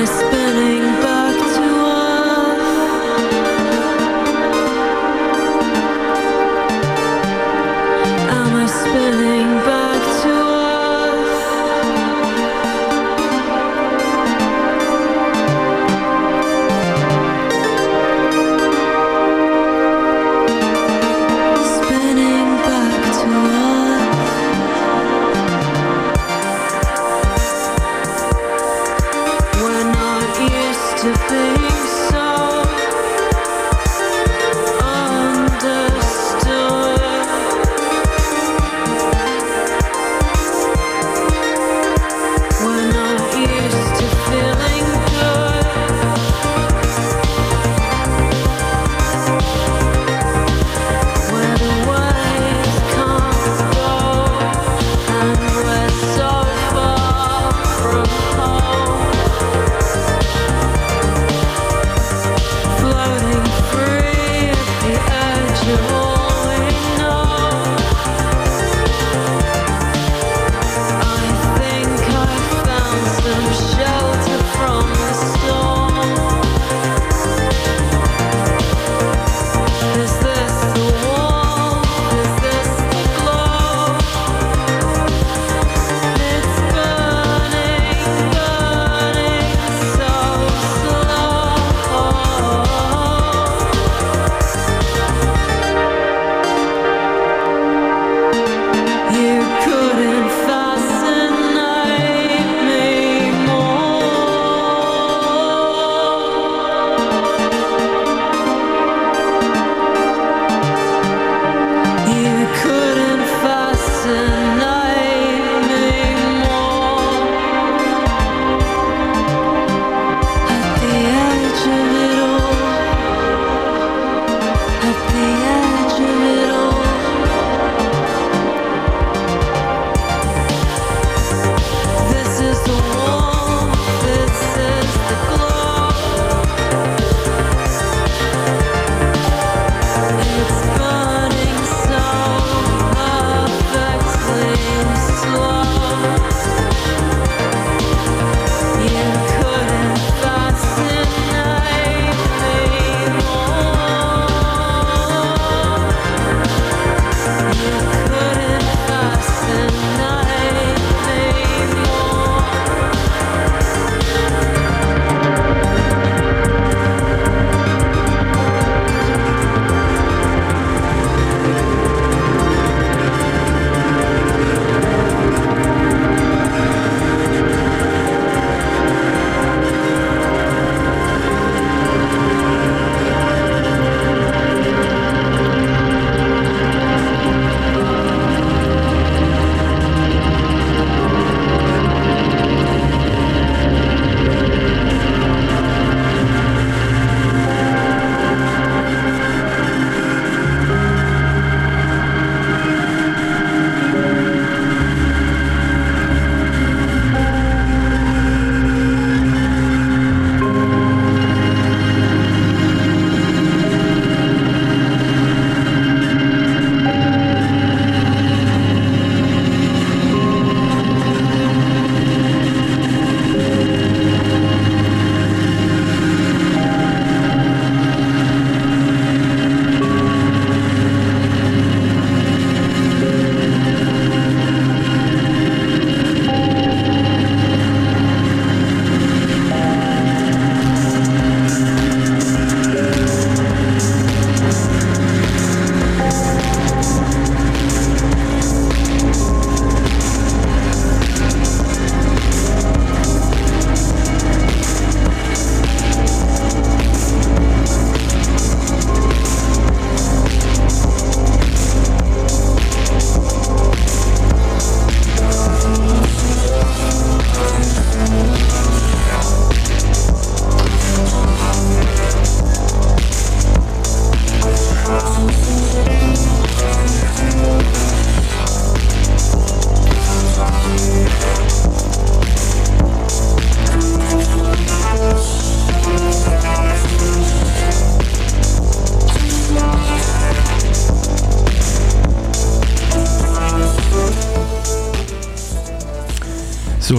Spinning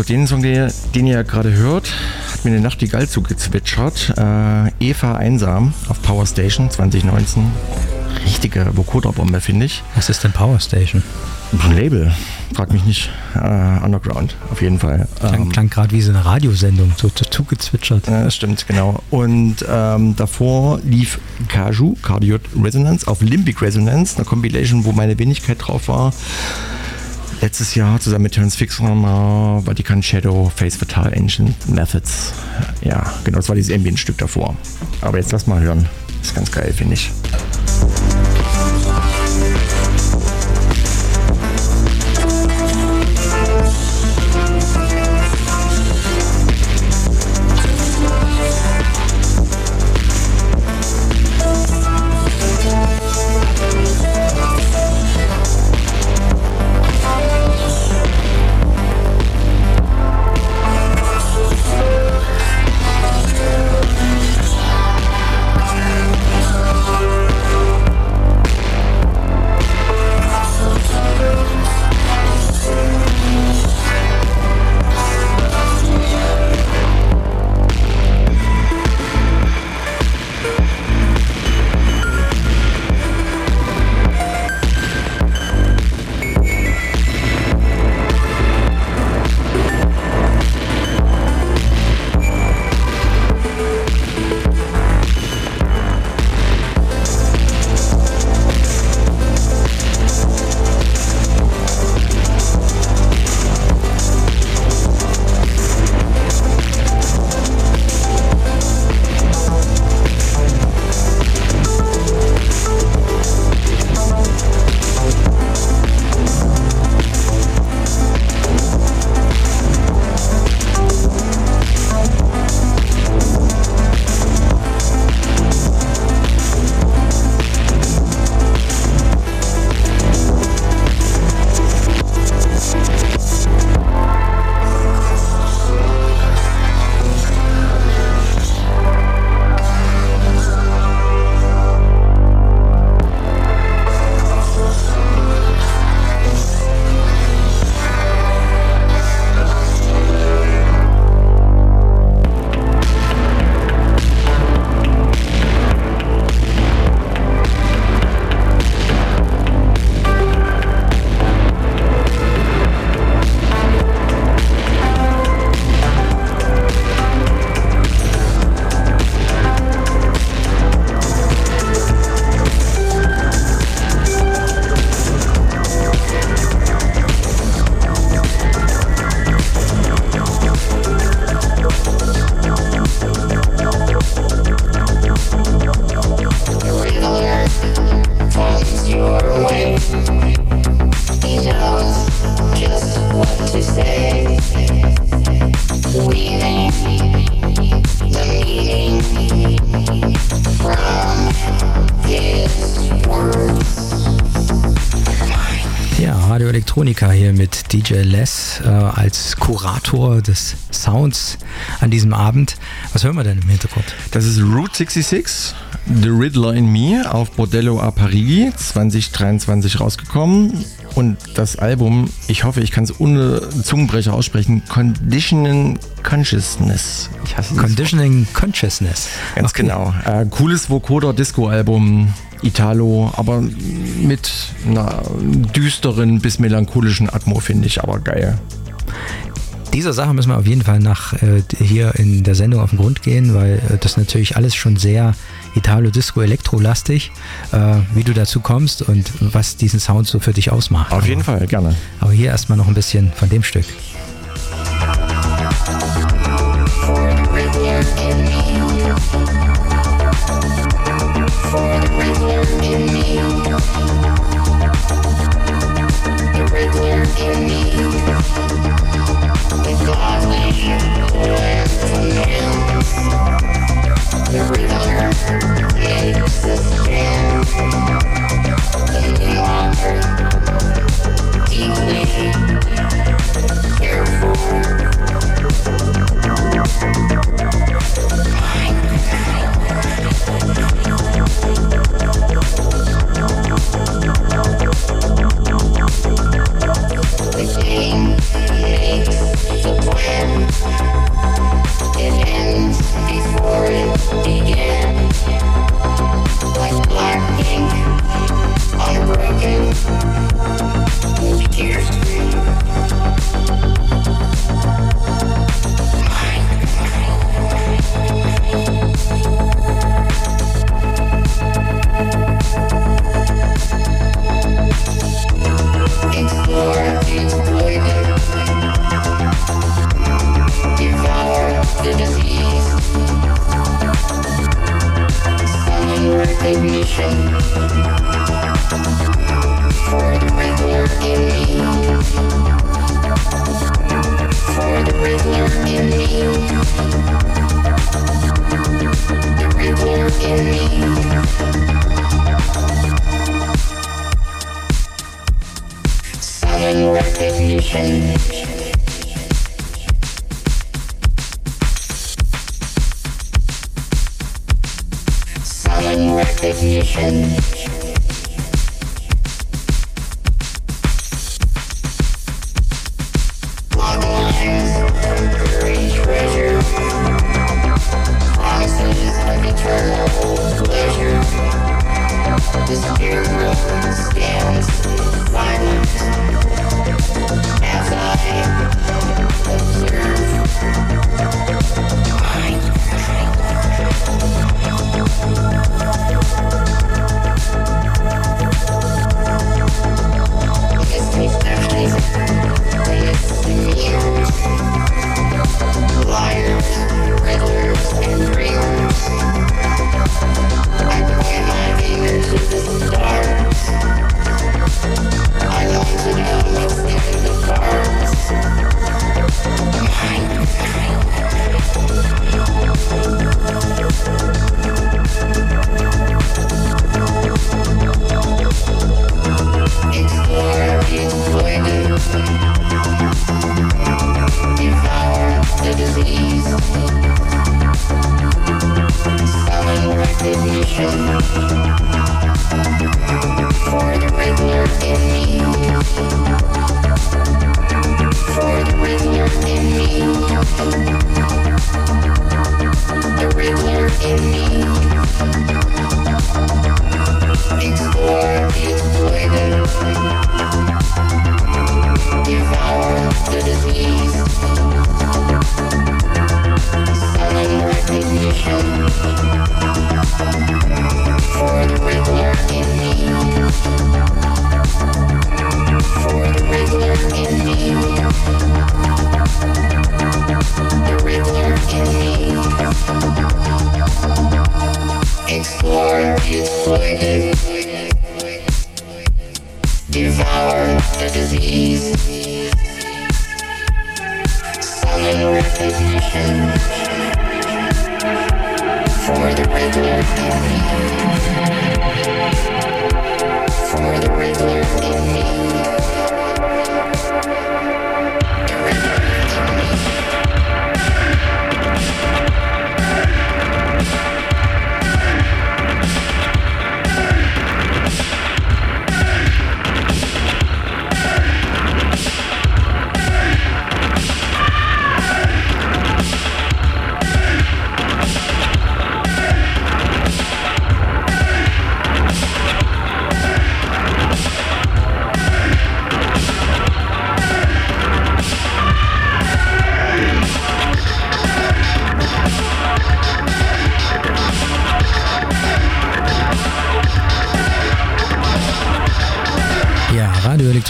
den Song, den, den ihr gerade hört, hat mir eine Nachtigall zugezwitschert. Äh, Eva Einsam auf Power Station 2019. Richtige Vocoder-Bombe, finde ich. Was ist denn Power Station? Ein Label, frag mich nicht. Äh, Underground, auf jeden Fall. Klang, Ähm, klang gerade wie so eine Radiosendung, so, zugezwitschert. Ja, das stimmt, genau. Und ähm, davor lief Kaju, Cardio Resonance, auf Limbic Resonance, eine Compilation, wo meine Wenigkeit drauf war. Letztes Jahr zusammen mit Terence Fixer Vatican Shadow, Face Fatal, Ancient Methods. Ja, genau, das war dieses Ambient-Stück davor. Aber jetzt lass mal hören. ist ganz geil, finde ich. Les äh, als Kurator des Sounds an diesem Abend. Was hören wir denn im Hintergrund? Das ist Route 66, The Riddler in Me auf Bordello a Parigi 2023 rausgekommen. Und das Album, ich hoffe, ich kann es ohne Zungenbrecher aussprechen, Conditioning Consciousness. Ich hasse Conditioning Consciousness. Ganz Okay. genau. Äh, cooles Vocoder-Disco-Album, Italo, aber mit einer düsteren bis melancholischen Atmo, finde ich, aber geil. Dieser Sache müssen wir auf jeden Fall nach äh, hier in der Sendung auf den Grund gehen, weil äh, das natürlich alles schon sehr Italo-Disco-Elektro-lastig, äh, wie du dazu kommst und was diesen Sound so für dich ausmacht. Auf jeden Fall, gerne. Aber hier erstmal noch ein bisschen von dem Stück.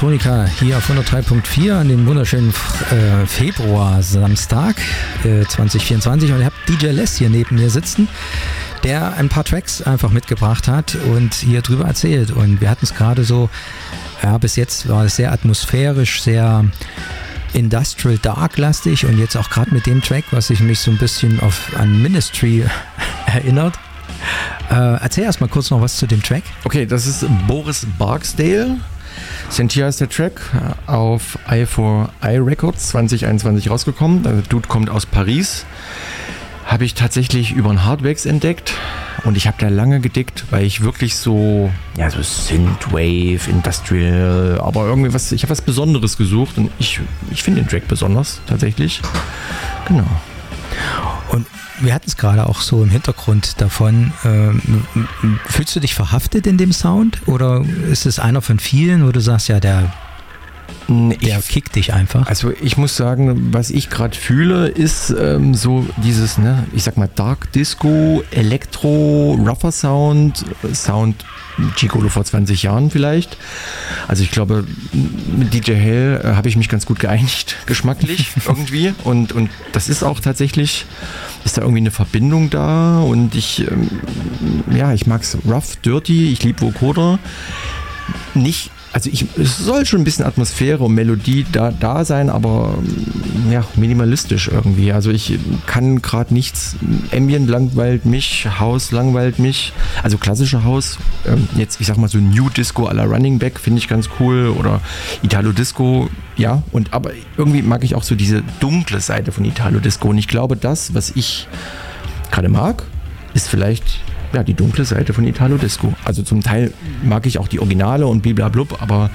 Elektronika hier auf 103.4 an dem wunderschönen äh, Februar, Samstag äh, 2024 und ich habe DJ Les hier neben mir sitzen, der ein paar Tracks einfach mitgebracht hat und hier drüber erzählt und wir hatten es gerade so, ja bis jetzt war es sehr atmosphärisch, sehr Industrial Dark lastig und jetzt auch gerade mit dem Track, was sich mich so ein bisschen auf an Ministry erinnert. Äh, erzähl erst mal kurz noch was zu dem Track. Okay, das ist Boris Barksdale. Sentia ist der Track äh, auf i4i Records 2021 rausgekommen. Der Dude kommt aus Paris. Habe ich tatsächlich über einen Hardwax entdeckt und ich habe da lange gedickt, weil ich wirklich so, ja, so Synthwave, Industrial, aber irgendwie was, ich habe was Besonderes gesucht und ich, ich finde den Track besonders tatsächlich. Genau. Wir hatten es gerade auch so im Hintergrund davon. Ähm, fühlst du dich verhaftet in dem Sound oder ist es einer von vielen, wo du sagst, ja, der Der kickt dich einfach. Also ich muss sagen, was ich gerade fühle, ist ähm, so dieses, ne, ich sag mal Dark Disco, Elektro, Rougher Sound, Sound Gigolo vor 20 Jahren vielleicht. Also ich glaube, mit DJ Hell äh, habe ich mich ganz gut geeinigt, geschmacklich irgendwie. Und, und das ist auch tatsächlich, ist da irgendwie eine Verbindung da und ich, ähm, ja, ich mag's rough, dirty, ich liebe Vocoder. Nicht also ich, es soll schon ein bisschen Atmosphäre und Melodie da, da sein, aber mm, ja, minimalistisch irgendwie. Also ich kann gerade nichts, Ambient langweilt mich, House langweilt mich, also klassische House, ähm, jetzt ich sag mal so New Disco à la Running Back finde ich ganz cool oder Italo Disco, ja, und aber irgendwie mag ich auch so diese dunkle Seite von Italo Disco und ich glaube, das, was ich gerade mag, ist vielleicht ja, die dunkle Seite von Italo Disco. Also zum Teil mag ich auch die Originale und bliblablub, aber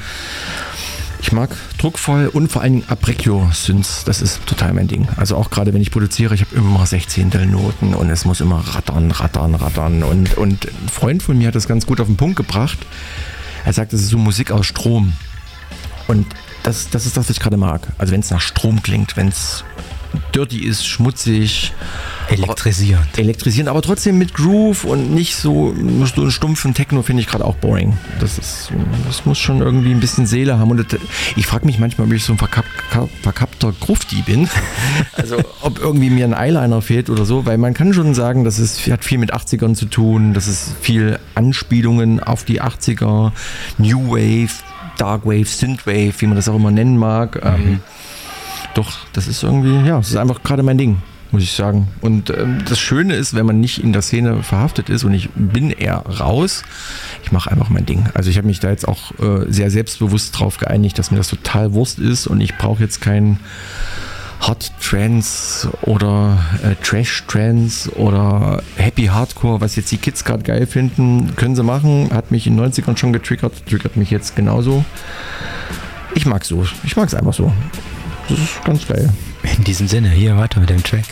ich mag druckvoll und vor allen Dingen Abrecchio-Synths. Das ist total mein Ding. Also auch gerade wenn ich produziere, ich habe immer Sechzehntelnoten und es muss immer rattern, rattern, rattern. Und, und ein Freund von mir hat das ganz gut auf den Punkt gebracht. Er sagt, das ist so Musik aus Strom. Und das, das ist das, was ich gerade mag. Also wenn es nach Strom klingt, wenn es dirty ist, schmutzig. Elektrisierend. Elektrisierend, aber trotzdem mit Groove und nicht so, so einen stumpfen Techno finde ich gerade auch boring. Das, ist, das muss schon irgendwie ein bisschen Seele haben. Und das, ich frage mich manchmal, ob ich so ein verkapp, verkappter Grufti bin. Also ob irgendwie mir ein Eyeliner fehlt oder so, weil man kann schon sagen, das ist, hat viel mit 80ern zu tun, das ist viel Anspielungen auf die 80er, New Wave, Dark Wave, Synthwave, wie man das auch immer nennen mag. Mhm. Ähm, doch, das ist irgendwie, ja, es ist einfach gerade mein Ding, muss ich sagen. Und ähm, das Schöne ist, wenn man nicht in der Szene verhaftet ist und ich bin eher raus, ich mache einfach mein Ding. Also ich habe mich da jetzt auch äh, sehr selbstbewusst drauf geeinigt, dass mir das total Wurst ist und ich brauche jetzt kein Hot Trance oder äh, Trash Trance oder Happy Hardcore, was jetzt die Kids gerade geil finden, können sie machen. Hat mich in den 90ern schon getriggert, triggert mich jetzt genauso. Ich mag so. Ich mag es einfach so. Das ist ganz geil. In diesem Sinne, hier weiter mit dem Track.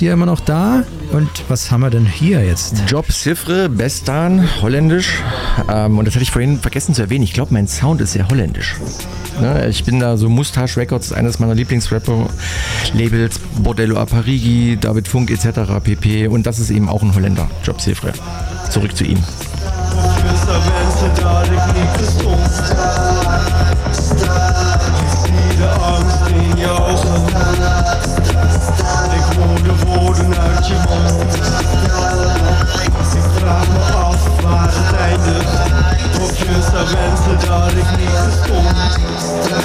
Hier immer noch da. Und was haben wir denn hier jetzt? Job Cifre, Bestan, holländisch. Ähm, und das hatte ich vorhin vergessen zu erwähnen. Ich glaube, mein Sound ist sehr holländisch. Ne, ich bin da so Mustache Records, eines meiner Lieblingsrapper-Labels, Bordello Aparigi, David Funk etc. pp. Und das ist eben auch ein Holländer, Job Cifre. Zurück zu ihm. Wenn sie da nicht nichts kommt.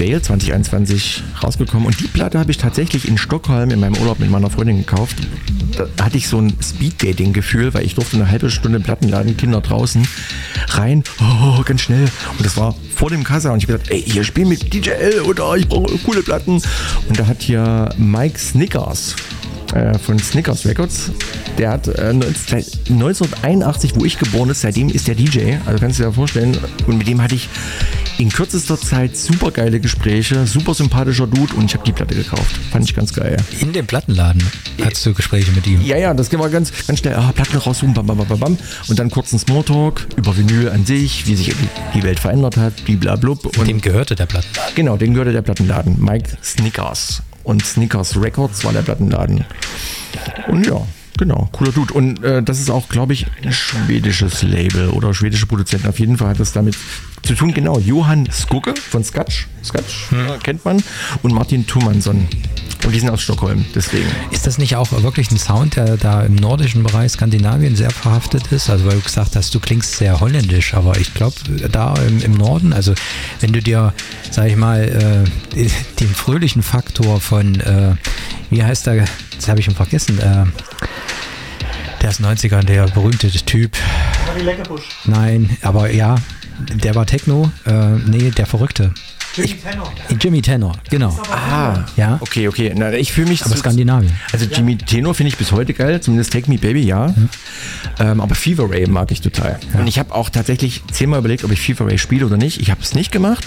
Vale 2021 rausgekommen und die Platte habe ich tatsächlich in Stockholm in meinem Urlaub mit meiner Freundin gekauft. Da hatte ich so ein Speed-Dating-Gefühl, weil ich durfte eine halbe Stunde im Plattenladen, Kinder draußen, rein, oh, ganz schnell. Und das war vor dem Kassa und ich habe gesagt, ey, hier spielen mit DJL oder ich brauche coole Platten. Und da hat hier Mike Snickers äh, von Snickers Records. Der hat äh, 19 seit 1981, wo ich geboren ist, seitdem ist der DJ. Also kannst du dir vorstellen. Und mit dem hatte ich in kürzester Zeit super geile Gespräche, super sympathischer Dude und ich habe die Platte gekauft. Fand ich ganz geil. In dem Plattenladen hattest du Gespräche mit ihm. Ja, ja, das war ganz, ganz schnell. Ah, Platten raussuchen, bam, bam, bam, bam. Und dann kurzen Smalltalk über Vinyl an sich, wie sich die Welt verändert hat, bliblablub. Und dem gehörte der Plattenladen. Genau, dem gehörte der Plattenladen. Mike Snickers. Und Snickers Records war der Plattenladen. Und ja, genau, cooler Dude. Und äh, das ist auch, glaube ich, ein schwedisches Label oder schwedische Produzenten. Auf jeden Fall hat das damit zu tun. Genau, Johann Skugge von Skatch, Skatch ja, kennt man, und Martin Thumansson. Und die sind aus Stockholm, deswegen. Ist das nicht auch wirklich ein Sound, der da im nordischen Bereich Skandinavien sehr verhaftet ist? Also weil du gesagt hast, du klingst sehr holländisch, aber ich glaube, da im, im, Norden, also wenn du dir, sag ich mal, äh, den fröhlichen Faktor von, äh, wie heißt der, das habe ich schon vergessen, äh, der ist 90er, der berühmte Typ. Nein, aber ja, der war Techno, äh, nee, der Verrückte. Jimmy Tenor. Jimmy Tenor, genau. Ah, ja. Okay, okay. Na, ich fühle mich. Aber so, Skandinavien. Also Jimmy Tenor finde ich bis heute geil, zumindest Take Me Baby, ja. Mhm. Ähm, aber Fever Ray mag ich total. Ja. Und ich habe auch tatsächlich zehnmal überlegt, ob ich Fever Ray spiele oder nicht. Ich habe es nicht gemacht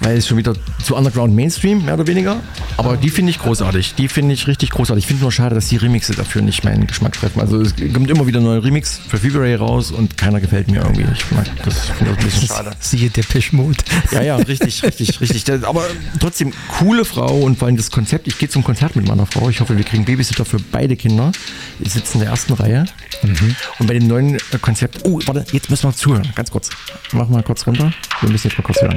weil es schon wieder zu Underground Mainstream, mehr oder weniger. Aber die finde ich großartig. Die finde ich richtig großartig. Ich finde nur schade, dass die Remixe dafür nicht meinen Geschmack treffen. Also es kommt immer wieder ein neuer Remix für Fever Ray raus und keiner gefällt mir irgendwie. Ich mag das, finde das ein bisschen schade. Siehe der Pischmut. Ja, ja, richtig, richtig, richtig. Aber trotzdem coole Frau und vor allem das Konzept. Ich gehe zum Konzert mit meiner Frau. Ich hoffe, wir kriegen Babysitter für beide Kinder. Die sitzen in der ersten Reihe. Mhm. Und bei dem neuen Konzept, oh, warte, jetzt müssen wir zuhören. Ganz kurz. Mach mal kurz runter. Wir müssen jetzt mal kurz hören.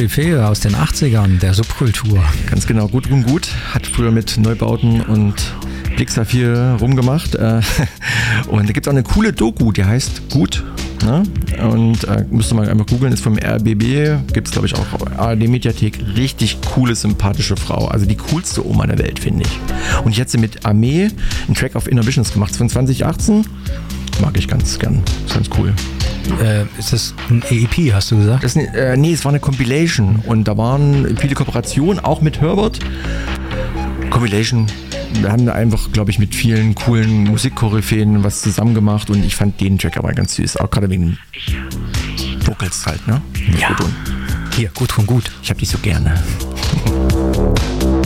Koryphäe aus den 80ern der Subkultur. Ganz genau, gut und gut. Hat früher mit Neubauten und Blicksaphir rumgemacht. Äh, und da gibt es auch eine coole Doku, die heißt Gut. Ne? Und äh, müsst ihr mal einmal googeln, ist vom RBB, gibt es glaube ich auch ARD-Mediathek. Richtig coole, sympathische Frau. Also die coolste Oma der Welt, finde ich. Und ich hätte sie mit Armee einen Track auf Innovations gemacht von 2018. Mag ich ganz gern. Ist ganz cool. Äh, ist das ein EP, hast du gesagt? Das, äh, nee, es war eine Compilation und da waren viele Kooperationen, auch mit Herbert. Compilation. Wir haben da einfach, glaube ich, mit vielen coolen Musikkoryphäen was zusammen gemacht und ich fand den Track aber ganz süß. Auch gerade wegen Vocals halt, ne? Ja. Gut. Hier, gut von gut. Ich hab dich so gerne.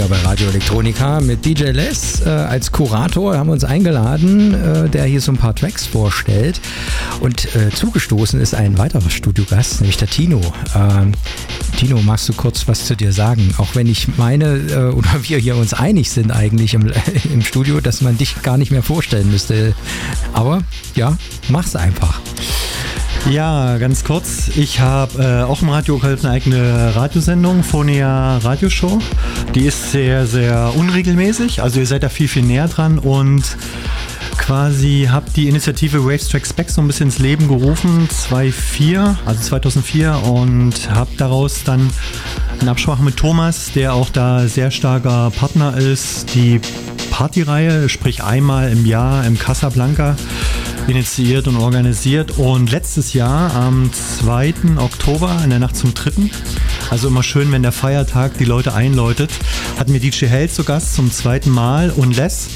heftiger bei Radio Elektronika mit DJ Les äh, als Kurator haben wir uns eingeladen, äh, der hier so ein paar Tracks vorstellt. Und äh, zugestoßen ist ein weiterer Studiogast, nämlich der Tino. Ähm, Tino, magst du kurz was zu dir sagen? Auch wenn ich meine äh, oder wir hier uns einig sind eigentlich im, im Studio, dass man dich gar nicht mehr vorstellen müsste. Aber ja, mach's einfach. Ja, ganz kurz. Ich habe äh, auch im Radio eine eigene Radiosendung, Phonia Radioshow. Die ist sehr, sehr unregelmäßig. Also ihr seid da viel, viel näher dran und quasi habe die Initiative Waves Tracks Back so ein bisschen ins Leben gerufen, 2004, also 2004 und habe daraus dann in Absprache mit Thomas, der auch da sehr starker Partner ist, die Partyreihe, sprich einmal im Jahr im Casablanca initiiert und organisiert und letztes Jahr am 2. Oktober in der Nacht zum 3. Also immer schön, wenn der Feiertag die Leute einläutet, hatten wir DJ Hell zu Gast zum zweiten Mal und Les,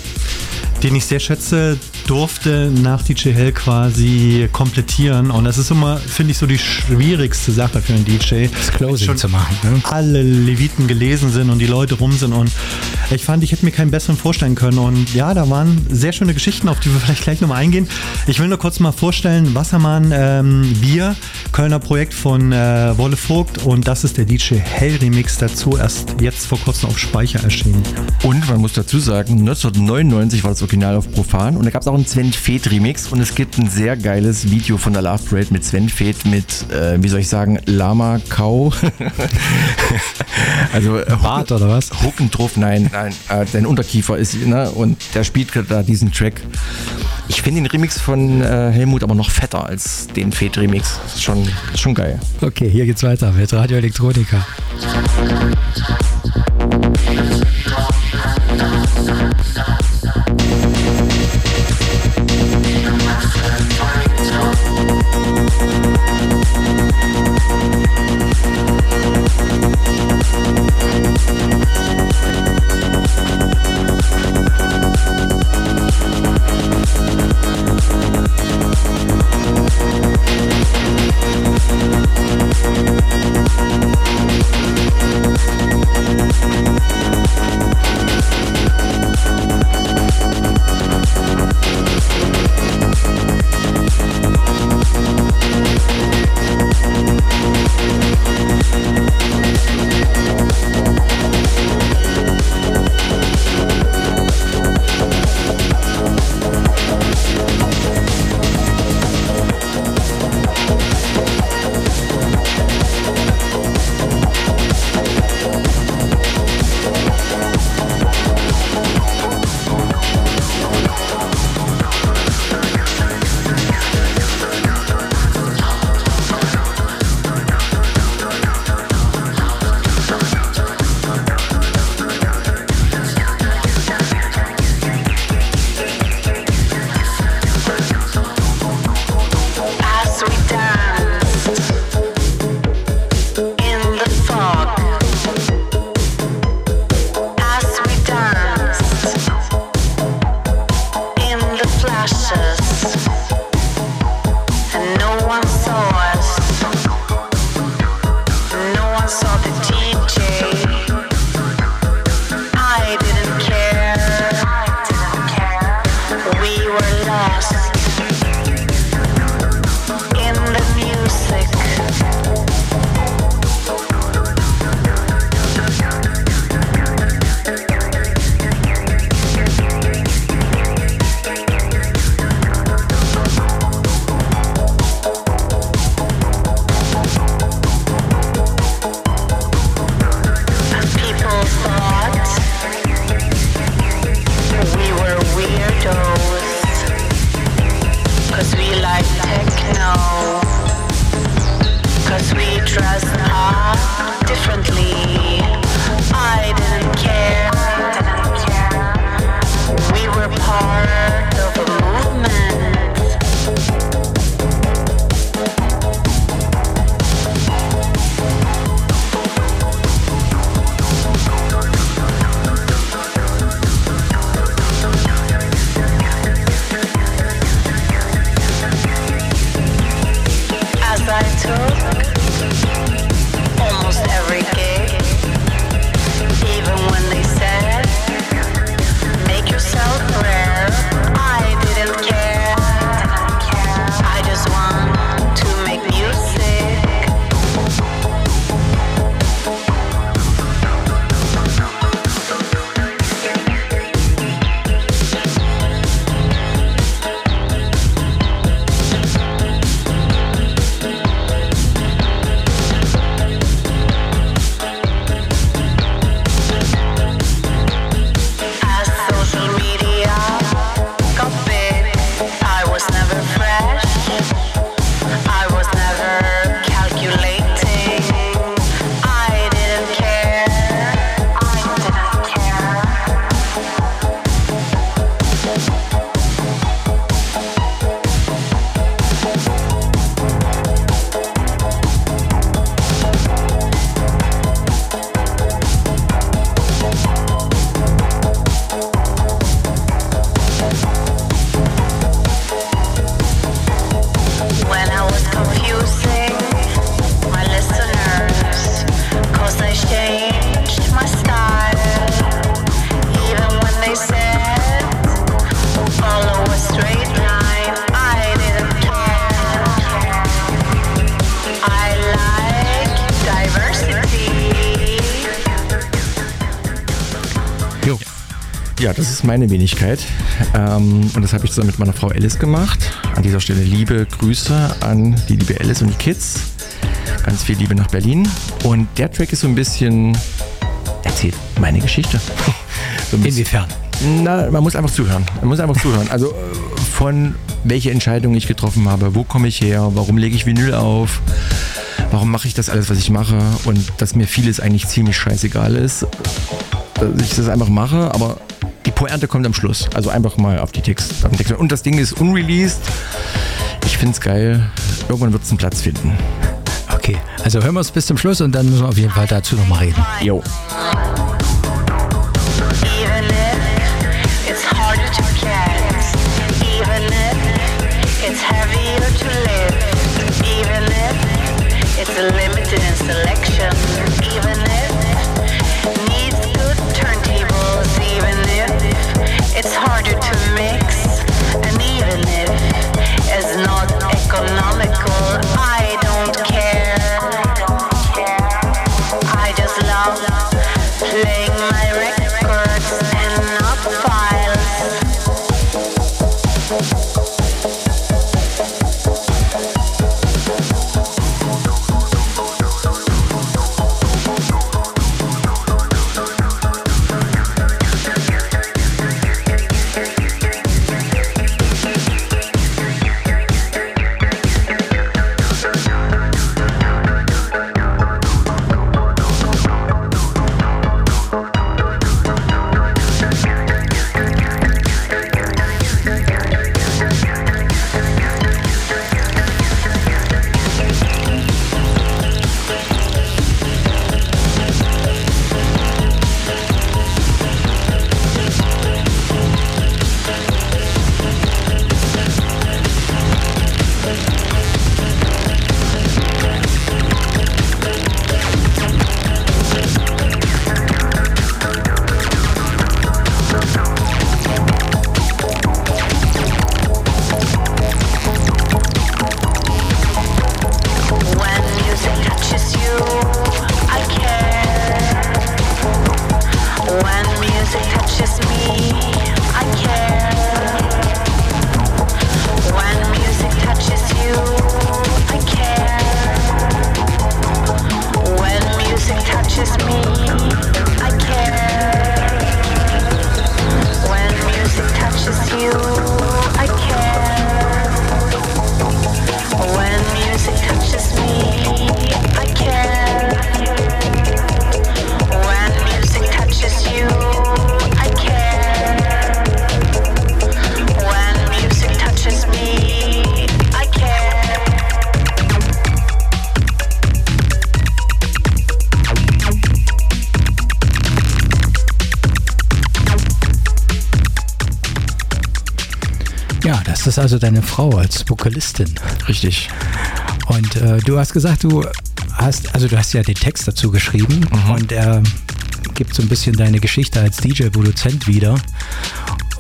den ich sehr schätze, durfte nach DJ Hell quasi komplettieren und das ist immer, finde ich, so die schwierigste Sache für einen DJ. Das Closing Schon zu machen. Ne? alle Leviten gelesen sind und die Leute rum sind und ich fand, ich hätte mir keinen besseren vorstellen können und ja, da waren sehr schöne Geschichten, auf die wir vielleicht gleich nochmal eingehen. Ich will nur kurz mal vorstellen, Wassermann ähm, Bier, Kölner Projekt von äh, Wolle Vogt und das ist der DJ Hell Remix dazu, erst jetzt vor kurzem auf Speicher erschienen. Und man muss dazu sagen, 1999 war das Original auf Profan und da gab es auch einen Sven Feth Remix und es gibt ein sehr geiles Video von der Love Parade mit Sven Feth mit, äh, wie soll ich sagen, Lama Kau. also äh, Bart oder was? Huckendruff, nein, nein, äh, dein Unterkiefer ist, ne, und der spielt da diesen Track. Ich finde den Remix von äh, Helmut aber noch fetter als den Feth Remix. Ist schon, schon geil. Okay, hier geht's weiter mit Radio Elektronika. Das ist meine Wenigkeit. Ähm, und das habe ich zusammen mit meiner Frau Alice gemacht. An dieser Stelle liebe Grüße an die liebe Alice und die Kids. Ganz viel Liebe nach Berlin. Und der Track ist so ein bisschen, erzählt meine Geschichte. So Inwiefern? Na, man muss einfach zuhören. Man muss einfach zuhören. Also äh, von welche Entscheidungen ich getroffen habe, wo komme ich her, warum lege ich Vinyl auf, warum mache ich das alles, was ich mache und dass mir vieles eigentlich ziemlich scheißegal ist, dass ich das einfach mache, aber die Pointe kommt am Schluss. Also einfach mal auf die Text. Auf den Text. Und das Ding ist unreleased. Ich finde es geil. Irgendwann wird es einen Platz finden. Okay, also hören wir es bis zum Schluss und dann müssen wir auf jeden Fall dazu nochmal reden. Jo. Also deine Frau als Vokalistin. Richtig. Und äh, du hast gesagt, du hast, also du hast ja den Text dazu geschrieben und er gibt so ein bisschen deine Geschichte als DJ-Produzent wieder.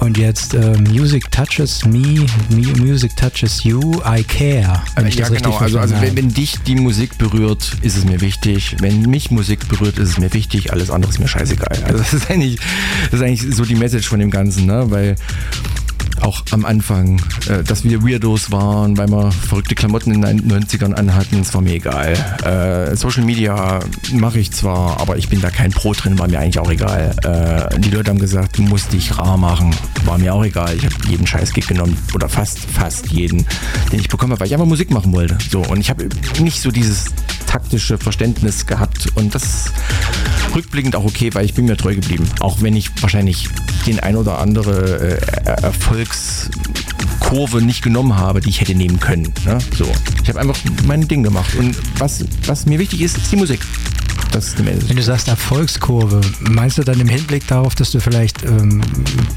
Und jetzt äh, Music touches me, me, music touches you, I care. wenn ich ja, genau. Also, also wenn, wenn dich die Musik berührt, ist es mir wichtig. Wenn mich Musik berührt, ist es mir wichtig. Alles andere ist mir scheißegal. Also das ist eigentlich, das ist eigentlich so die Message von dem Ganzen, ne? Weil am Anfang, äh, dass wir Weirdos waren, weil wir verrückte Klamotten in den 90ern anhatten, es war mir egal. Äh, Social Media mache ich zwar, aber ich bin da kein Pro drin, war mir eigentlich auch egal. Äh, die Leute haben gesagt, du musst dich rar machen, war mir auch egal. Ich habe jeden Scheiß-Gig genommen oder fast, fast jeden, den ich bekommen habe, weil ich einfach Musik machen wollte. So, und ich habe nicht so dieses taktische Verständnis gehabt und das rückblickend auch okay, weil ich bin mir treu geblieben. Auch wenn ich wahrscheinlich den ein oder andere äh, Erfolgskurve nicht genommen habe, die ich hätte nehmen können. Ne? So. Ich habe einfach mein Ding gemacht. Und was, was mir wichtig ist, ist die Musik. Das ist. Wenn du sagst Erfolgskurve, meinst du dann im Hinblick darauf, dass du vielleicht ähm,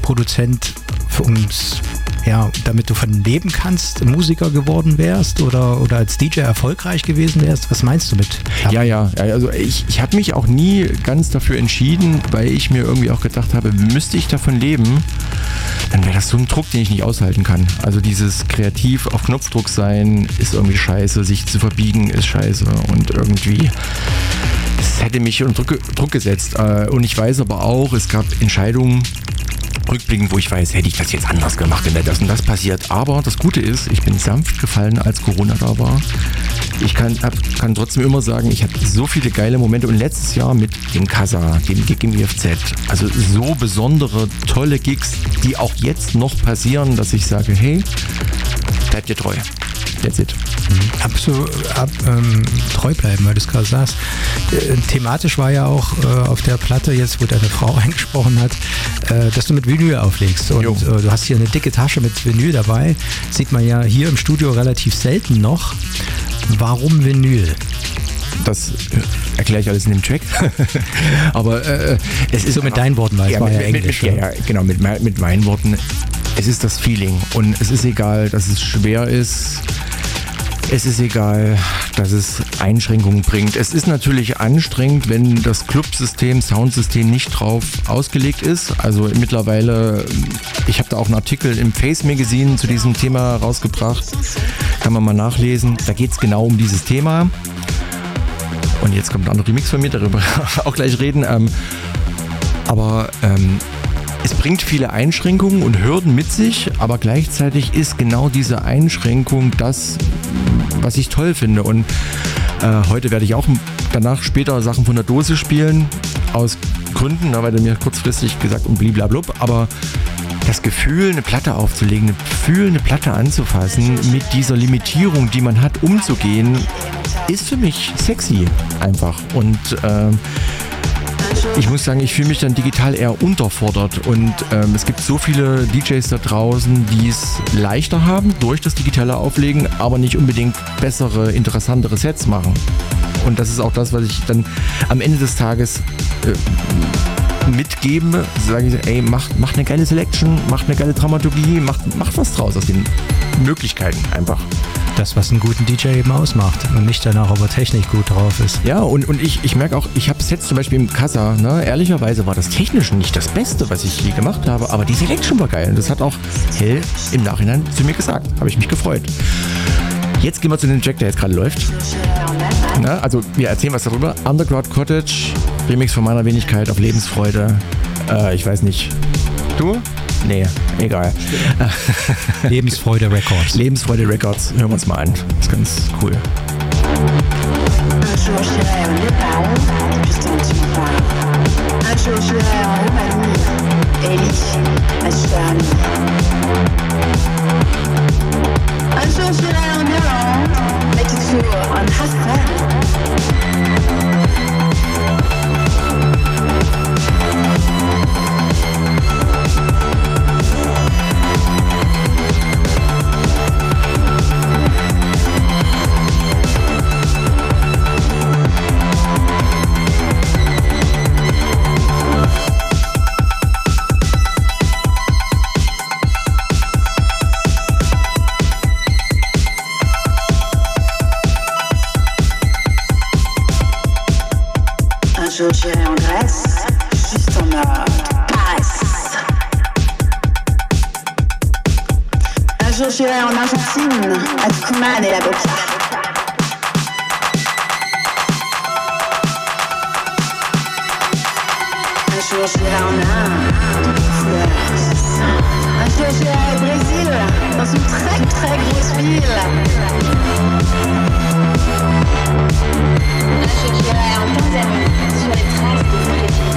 Produzent für uns, ja, damit du von leben kannst, Musiker geworden wärst oder, oder als DJ erfolgreich gewesen wärst? Was meinst du mit? Ja, ja, ja, also ich, ich habe mich auch nie ganz dafür entschieden, weil ich mir irgendwie auch gedacht habe, müsste ich davon leben, dann wäre das so ein Druck, den ich nicht aushalten kann. Also dieses kreativ auf Knopfdruck sein ist irgendwie scheiße, sich zu verbiegen ist scheiße und irgendwie es hätte mich unter Druck, Druck gesetzt. Äh, Und ich weiß aber auch, es gab Entscheidungen, rückblickend, wo ich weiß, hätte ich das jetzt anders gemacht, wenn da das und das passiert. Aber das Gute ist, ich bin sanft gefallen, als Corona da war. Ich kann, hab, kann trotzdem immer sagen, ich hatte so viele geile Momente und letztes Jahr mit dem Casa, dem Gig im IFZ, also so besondere, tolle Gigs, die auch jetzt noch passieren, dass ich sage, hey, bleibt dir treu. That's it. Absolut ab, ähm, treu bleiben, weil du es gerade sagst. Äh, thematisch war ja auch äh, auf der Platte, jetzt wo deine Frau eingesprochen hat, äh, dass du mit Vinyl auflegst. Und äh, du hast hier eine dicke Tasche mit Vinyl dabei. Sieht man ja hier im Studio relativ selten noch. Warum Vinyl? Das äh, erkläre ich alles in dem Track. Aber äh, es ist So mit deinen Worten, weil es war ja mit, Englisch, Mit, ja, oder? ja, genau, mit, mit meinen Worten. Es ist das Feeling und es ist egal, dass es schwer ist. Es ist egal, dass es Einschränkungen bringt. Es ist natürlich anstrengend, wenn das Clubsystem, Soundsystem nicht drauf ausgelegt ist. Also mittlerweile, ich habe da auch einen Artikel im Face Magazine zu diesem Thema rausgebracht. Kann man mal nachlesen. Da geht es genau um dieses Thema. Und jetzt kommt ein anderer Remix von mir, darüber auch gleich reden. Ähm, aber ähm, es bringt viele Einschränkungen und Hürden mit sich, aber gleichzeitig ist genau diese Einschränkung das, was ich toll finde. Und äh, heute werde ich auch danach später Sachen von der Dose spielen, aus Gründen, ne, weil du mir kurzfristig gesagt und bliblablub, aber das Gefühl, eine Platte aufzulegen, das Gefühl, eine Platte anzufassen, mit dieser Limitierung, die man hat, umzugehen, ist für mich sexy einfach. Und ähm, ich muss sagen, ich fühle mich dann digital eher unterfordert und ähm, es gibt so viele DJs da draußen, die es leichter haben durch das digitale Auflegen, aber nicht unbedingt bessere, interessantere Sets machen. Und das ist auch das, was ich dann am Ende des Tages äh, mitgebe. Sage ich, ey, macht, macht eine geile Selection, macht eine geile Dramaturgie, macht, macht was draus aus den Möglichkeiten einfach. Das, was einen guten DJ eben ausmacht und nicht danach, ob er technisch gut drauf ist. Ja, und, und ich, ich merke auch, ich habe Sets zum Beispiel im Casa, ne? ehrlicherweise war das technisch nicht das Beste, was ich je gemacht habe, aber die Selection war geil. Und das hat auch Hell im Nachhinein zu mir gesagt. Habe ich mich gefreut. Jetzt gehen wir zu dem Track, der jetzt gerade läuft. Na, also wir erzählen was darüber. Underground Cottage, Remix von meiner Wenigkeit auf Lebensfreude. Äh, ich weiß nicht. Du? Nee, egal. Lebensfreude Records. Lebensfreude Records, hören wir uns mal an. Das ist ganz cool. Un jour j'irai au Népal, puisque tu m'en parles. Un jour j'irai en Roumanie, Ellie, ma chère amie. Un jour j'irai en Irlande, mais toujours en Hassan. J'irai en Argentine, à Tucumán et la Boca. Un jour j'irai en Inde. Un jour j'irai au Brésil, dans une très très grosse ville. Un jour j'irai en Tanzanie, sur les traces de Freddy.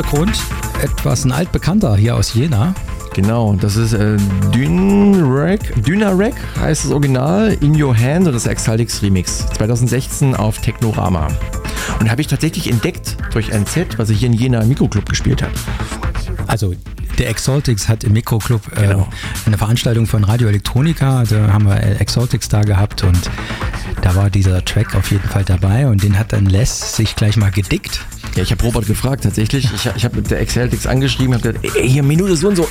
Hintergrund etwas ein altbekannter hier aus Jena. Genau, das ist äh, Dynarec, Dynarec heißt das Original, In Your Hand und das Exaltix Remix. 2016 auf Technorama. Und habe ich tatsächlich entdeckt durch ein Set, was ich hier in Jena im Mikroclub gespielt habe. Also der Exaltix hat im Mikroclub äh, eine Veranstaltung von Radio Electronica, da haben wir Exaltix da gehabt und da war dieser Track auf jeden Fall dabei und den hat dann Les sich gleich mal gedickt. Ja, ich habe Robert gefragt tatsächlich. Ich, ich habe mit der Exaltix angeschrieben, habe gesagt, ey, hier Minute so und so, äh,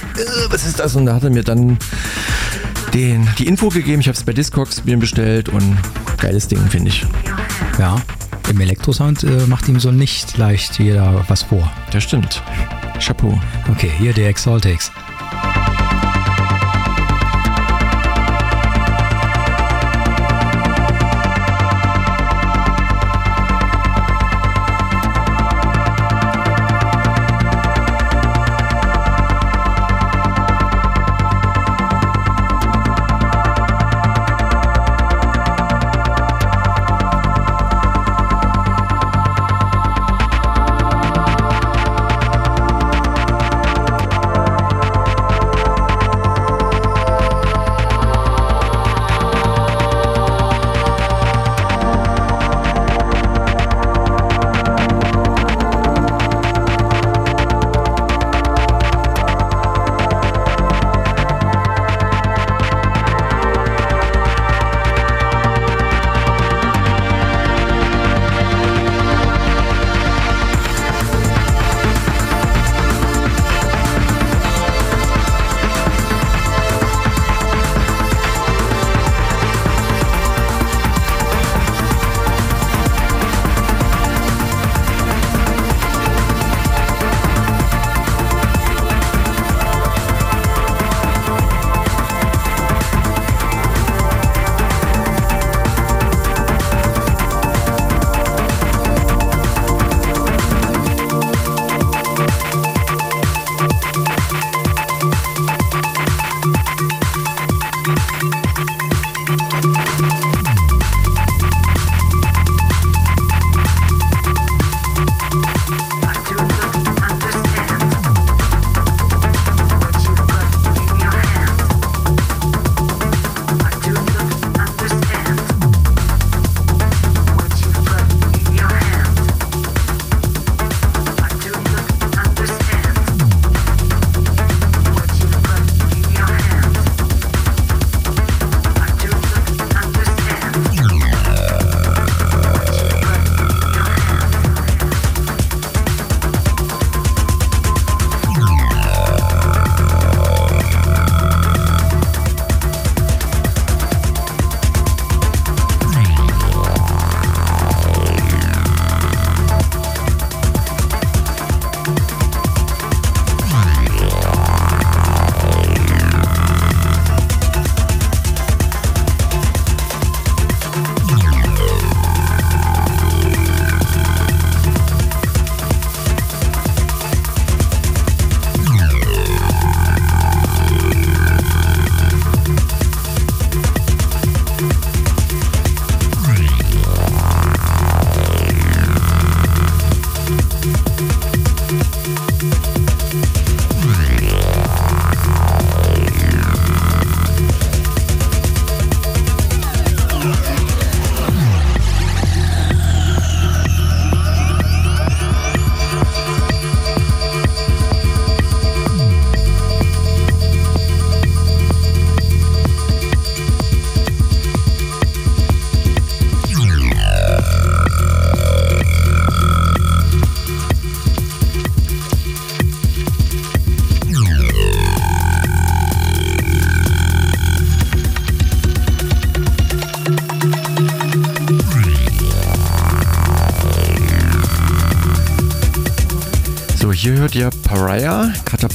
was ist das? Und da hat er mir dann den, die Info gegeben. Ich habe es bei Discogs mir bestellt und geiles Ding, finde ich. Ja, im Elektrosound äh, macht ihm so nicht leicht jeder was vor. Das stimmt. Chapeau. Okay, hier der Exaltix.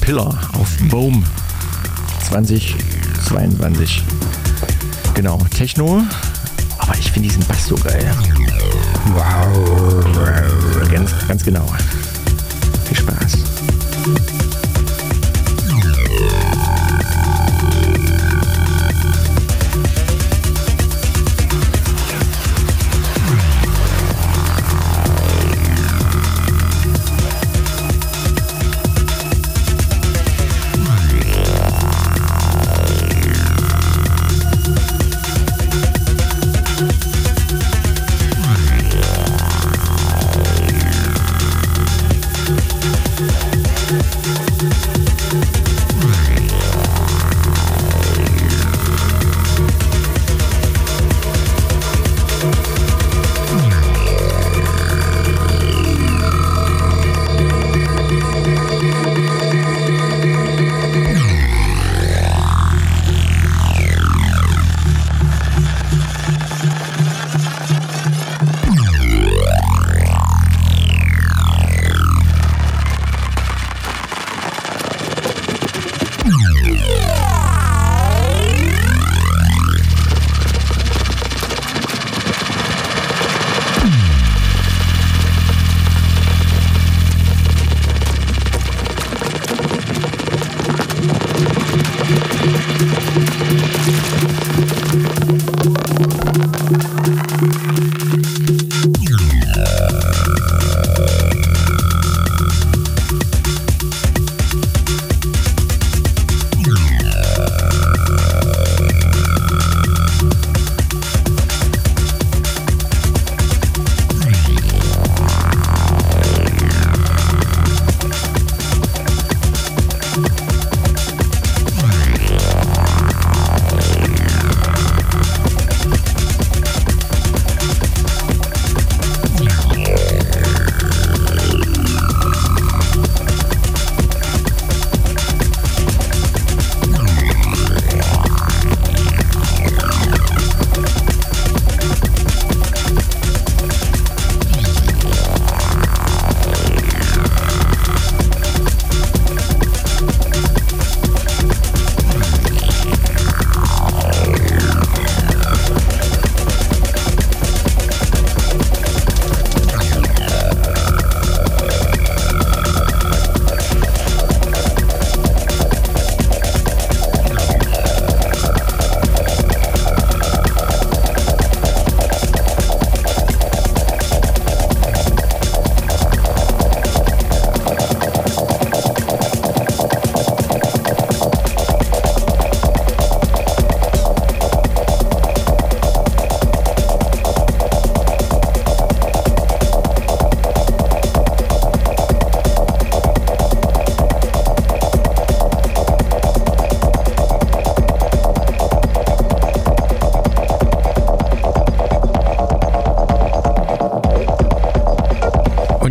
Caterpillar auf Boom 2022.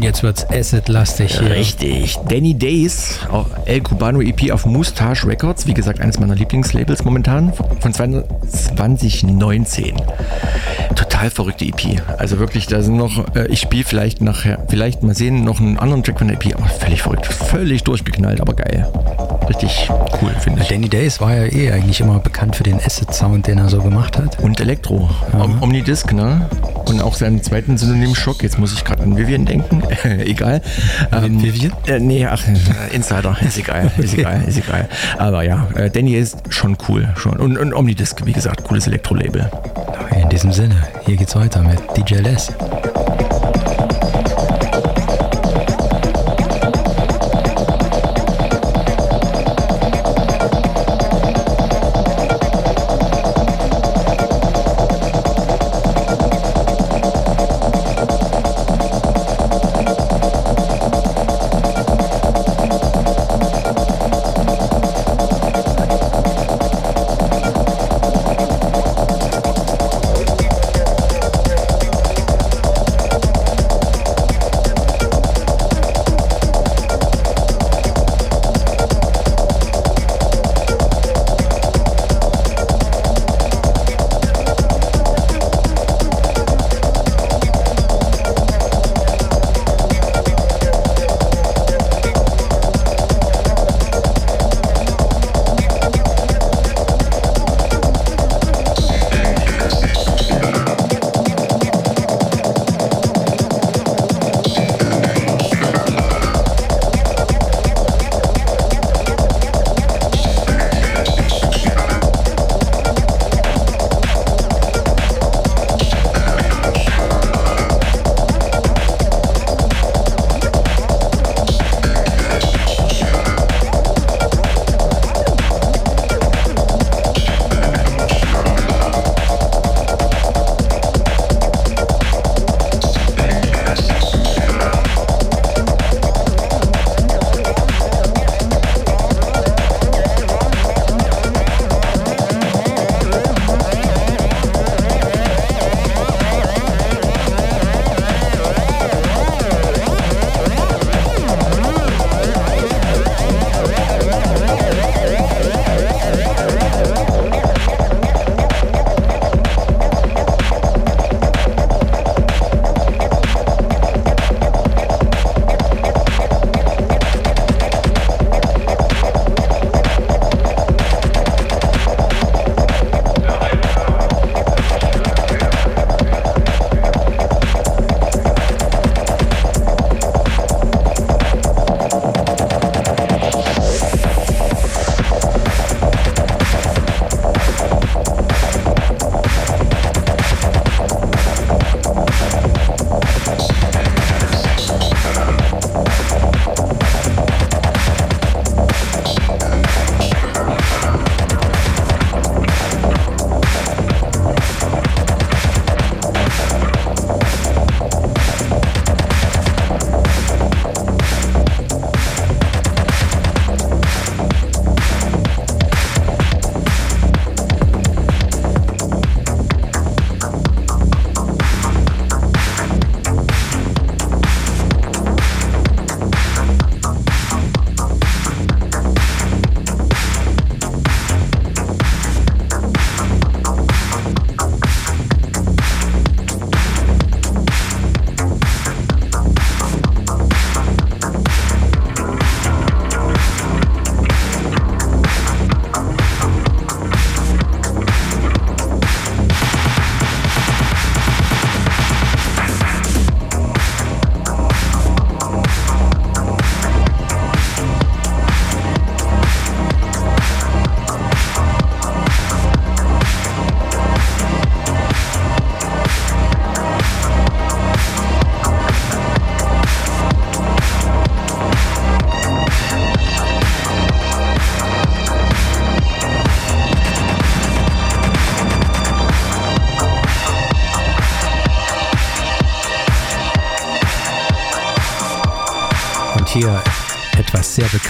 jetzt wird's Acid-lastig hier. Richtig. Danny Days, El Cubano EP auf Moustache Records. Wie gesagt, eines meiner Lieblingslabels momentan. Von 2019. Total verrückte EP. Also wirklich, da sind noch, äh, ich spiele vielleicht nachher, vielleicht mal sehen, noch einen anderen Track von der EP. Aber völlig verrückt. Völlig durchgeknallt, aber geil. Richtig cool, finde ich. Danny Days war ja eh eigentlich immer bekannt für den Acid-Sound, den er so gemacht hat. Und Elektro. Om Omnidisc, ne? Und auch seinen zweiten Synonym Schock. Jetzt muss ich gerade an Vivian denken. egal. Ähm, Vivian? Äh, nee, ach, äh, Insider. Ist egal. Ist egal. Ist egal. Aber ja, äh, Danny ist schon cool. Schon. Und, und Omnidisc, wie gesagt, cooles Elektro-Label. In diesem Sinne, hier geht's weiter mit DJ Les.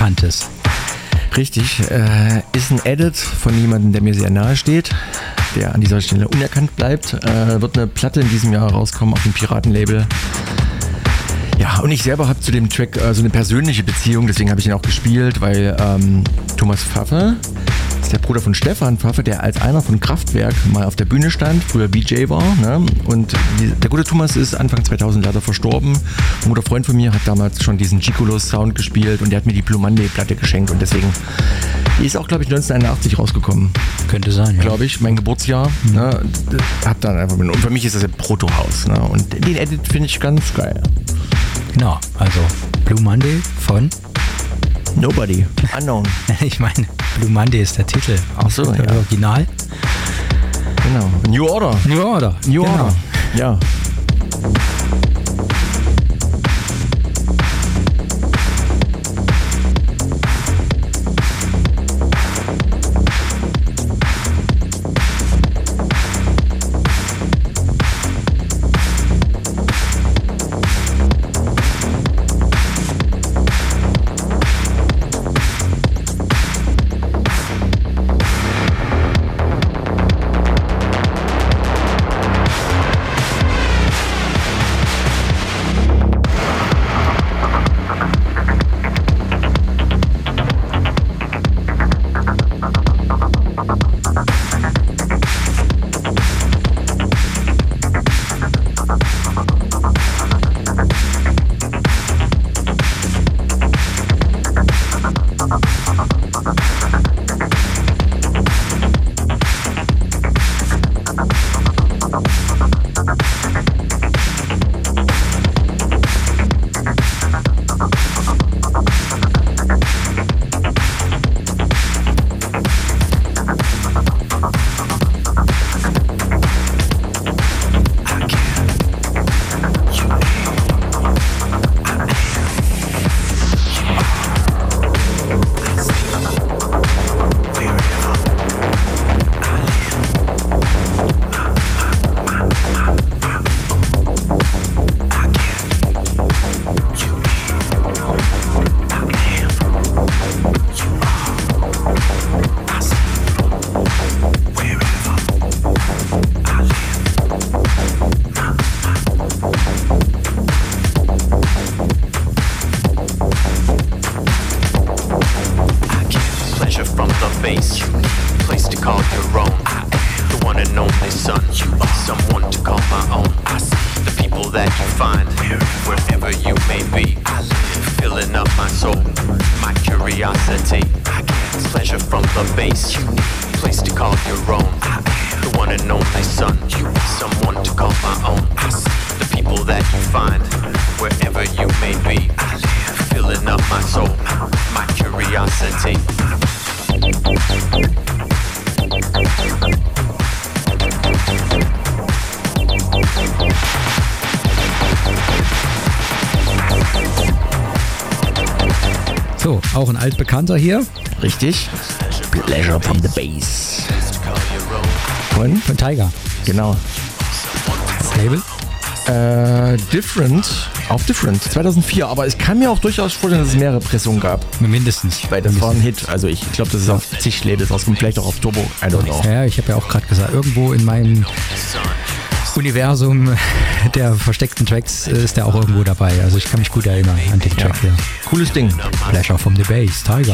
Etwas sehr Bekanntes. Richtig, äh, ist ein Edit von jemandem, der mir sehr nahe steht, der an dieser Stelle unerkannt bleibt. Äh, wird eine Platte in diesem Jahr rauskommen auf dem Piratenlabel. Ja, und ich selber habe zu dem Track äh, so eine persönliche Beziehung, deswegen habe ich ihn auch gespielt, weil ähm, Thomas Pfaffe der Bruder von Stefan Pfaffe, der als einer von Kraftwerk mal auf der Bühne stand, früher VJ war. Ne? Und der gute Thomas ist Anfang 2000 leider verstorben. Ein guter Freund von mir hat damals schon diesen Gicolos-Sound gespielt und der hat mir die Blue Monday-Platte geschenkt und deswegen, die ist auch, glaube ich, 1981 rausgekommen. Könnte sein, ja. Glaube ich, mein Geburtsjahr. Ne? Hab dann einfach mit, und für mich ist das ein Proto-Haus. Ne? Und den Edit finde ich ganz geil. Genau, also Blue Monday von Nobody. Unknown. ich meine, Blue Monday ist der Titel. Ach so, ja. Original. Genau. New Order. New Order. New genau. Order. Ja. Altbekannter hier. Richtig. Pleasure from the Bass. Von? Von Tiger. Genau. Das Label? Äh, Different. Auf Different. 2004. Aber es kann mir auch durchaus vorstellen, dass es mehrere Pressungen gab. Mindestens. Weil das war ein Hit. Also ich glaube, das ist auf zig Labels rausgekommen. Vielleicht auch auf Turbo. I don't know. Ja, ich habe ja auch gerade gesagt, irgendwo in meinem Universum der versteckten Tracks ist der auch irgendwo dabei. Also ich kann mich gut erinnern an den Track hier. Cooles Ding. Pleasure from the Bass, Tiger.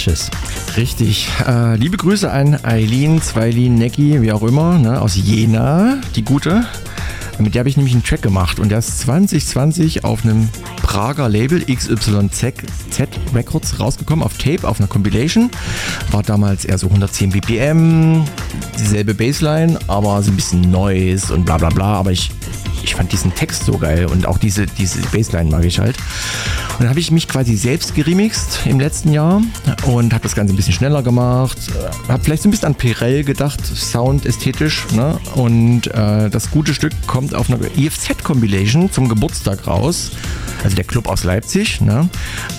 Deutsches. Richtig. Äh, liebe Grüße an Eileen, Zweilin, Necki, wie auch immer, ne, aus Jena, die gute. Mit der habe ich nämlich einen Track gemacht und der ist 2020 auf einem Prager Label XYZ Records rausgekommen, auf Tape, auf einer Compilation. War damals eher so 110 BPM, dieselbe Bassline, aber so ein bisschen Noise und bla bla bla. Aber ich, ich fand diesen Text so geil und auch diese, diese Bassline mag ich halt. Dann habe ich mich quasi selbst geremixed im letzten Jahr und habe das Ganze ein bisschen schneller gemacht. Habe vielleicht so ein bisschen an Pirell gedacht, Sound ästhetisch. Ne? Und äh, das gute Stück kommt auf einer EFZ-Compilation zum Geburtstag raus. Also der Club aus Leipzig. Ne?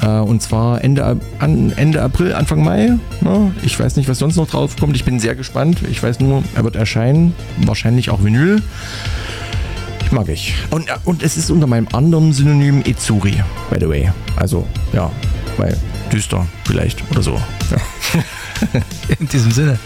Äh, und zwar Ende, an, Ende April, Anfang Mai. Ne? Ich weiß nicht, was sonst noch drauf kommt. Ich bin sehr gespannt. Ich weiß nur, er wird erscheinen. Wahrscheinlich auch Vinyl. Mag ich. Und, äh, und es ist unter meinem anderen Synonym Izuri, by the way. Also, ja, weil düster vielleicht oder so. Ja. In diesem Sinne.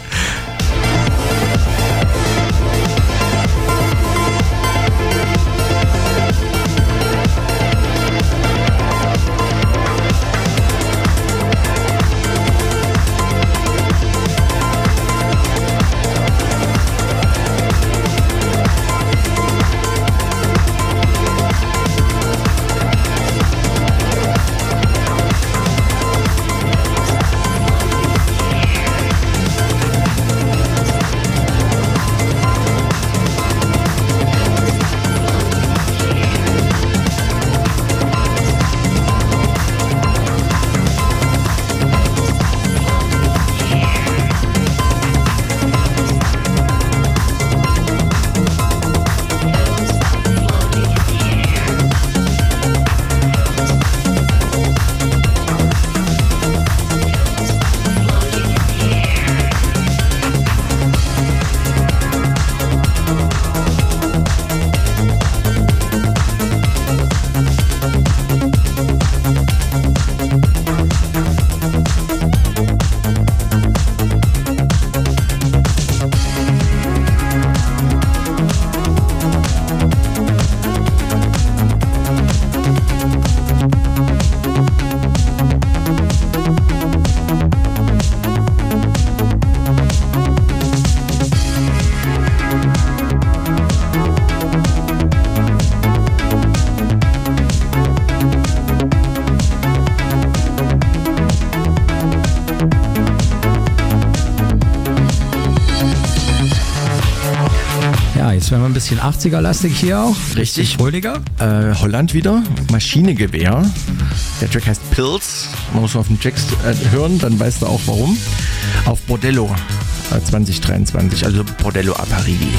80er-lastig hier auch. Richtig. Fröhlicher. Äh, Holland wieder, Maschinengewehr. Der Track heißt Pills. Man muss auf den Text äh, hören, dann weißt du auch warum. Auf Bordello äh, 2023, also Bordello Aparigi.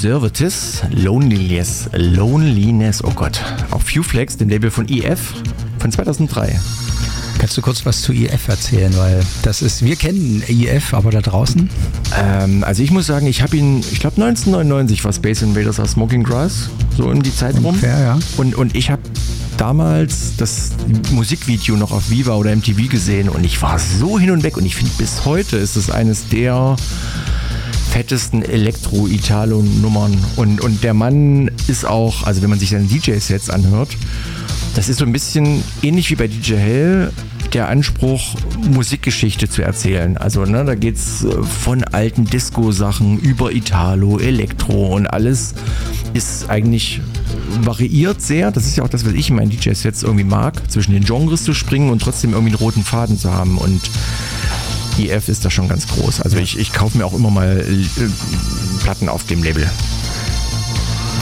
Conservatives, Loneliness, Loneliness, oh Gott. Auf Fewflex, dem Label von EF von 2003. Kannst du kurz was zu IF erzählen? Weil das ist, wir kennen IF, aber da draußen? Ähm, also ich muss sagen, ich habe ihn, ich glaube 1999 war Space Invaders aus Smoking Grass, so um die Zeit rum. Ungefähr, ja. Und, und ich habe damals das Musikvideo noch auf Viva oder MTV gesehen und ich war so hin und weg und ich finde bis heute ist es eines der fettesten Elektro-Italo-Nummern und, und der Mann ist auch, also wenn man sich seine DJ-Sets anhört, das ist so ein bisschen ähnlich wie bei DJ Hell der Anspruch, Musikgeschichte zu erzählen. Also ne, da geht es von alten Disco-Sachen über Italo, Elektro und alles ist eigentlich variiert sehr. Das ist ja auch das, was ich in meinen DJ-Sets irgendwie mag, zwischen den Genres zu springen und trotzdem irgendwie einen roten Faden zu haben. Und EF ist da schon ganz groß. Also ich, ich kaufe mir auch immer mal äh, Platten auf dem Label.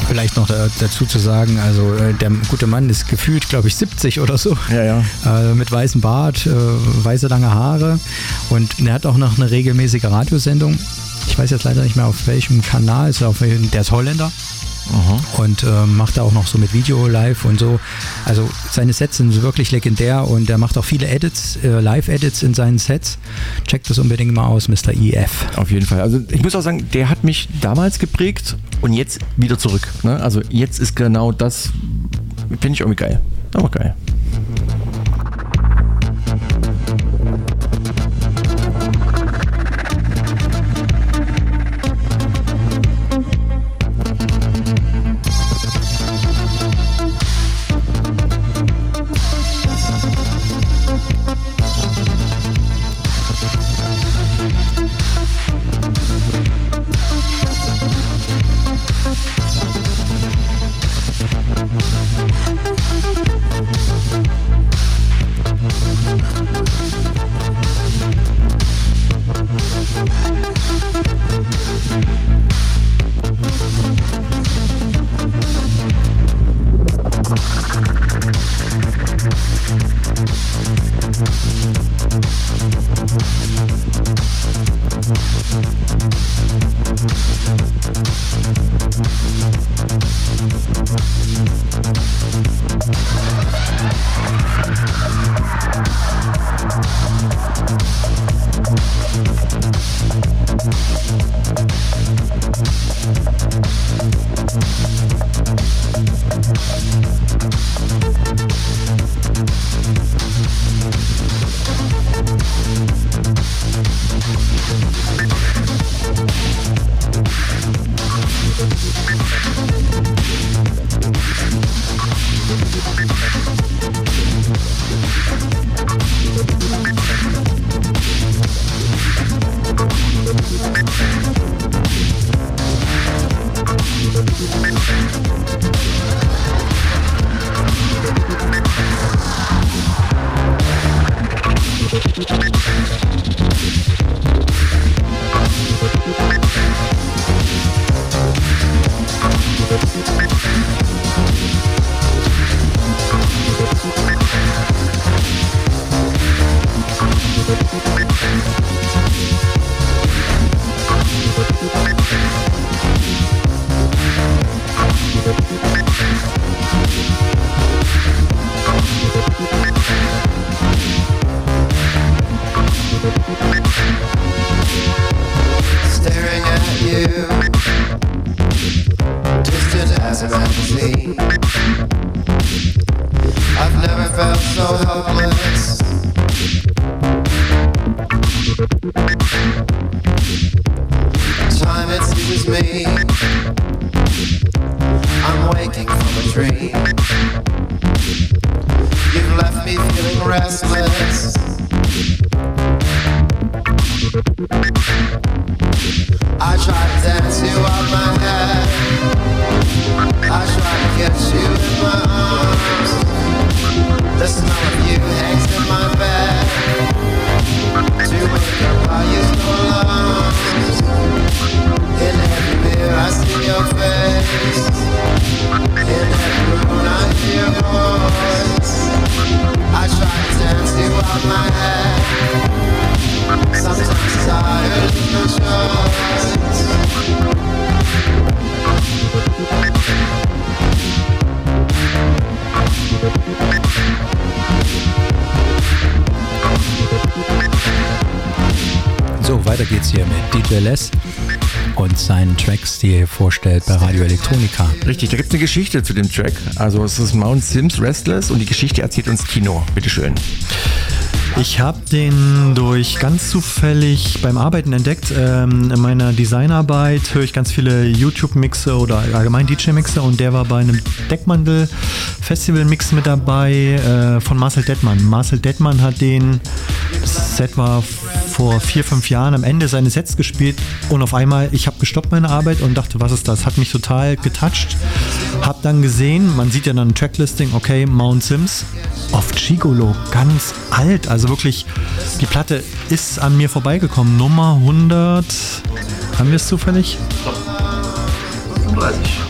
Vielleicht noch da, dazu zu sagen, also äh, der gute Mann ist gefühlt, glaube ich, 70 oder so. Ja, ja. Äh, mit weißem Bart, äh, weiße lange Haare und er hat auch noch eine regelmäßige Radiosendung. Ich weiß jetzt leider nicht mehr auf welchem Kanal, ist auf, welchem- der ist Holländer. Und äh, macht da auch noch so mit Video live und so. Also seine Sets sind wirklich legendär und er macht auch viele Edits, äh, Live-Edits in seinen Sets. Checkt das unbedingt mal aus, Mr. EF. Auf jeden Fall. Also ich muss auch sagen, der hat mich damals geprägt und jetzt wieder zurück. Ne? Also jetzt ist genau das, finde ich irgendwie geil. Aber geil. Geht's hier mit DJ Les und seinen Tracks, die er vorstellt bei Radio Electronica. Richtig, da gibt es eine Geschichte zu dem Track. Also es ist Mount Sims Restless und die Geschichte erzählt uns Kino. Bitteschön. Ich habe den durch ganz zufällig beim Arbeiten entdeckt. Ähm, in meiner Designarbeit höre ich ganz viele YouTube-Mixe oder allgemein DJ-Mixe und der war bei einem Deckmantel-Festival-Mix mit dabei äh, von Marcel Detmann. Marcel Detmann hat den, das Set war vor vier, fünf Jahren am Ende seines Sets gespielt und auf einmal, ich habe gestoppt meine Arbeit und dachte, was ist das? Hat mich total getoucht. Hab dann gesehen, man sieht ja dann Tracklisting, okay, Mount Sims auf Gigolo, ganz alt, also wirklich, die Platte ist an mir vorbeigekommen. Nummer 100, haben wir es zufällig?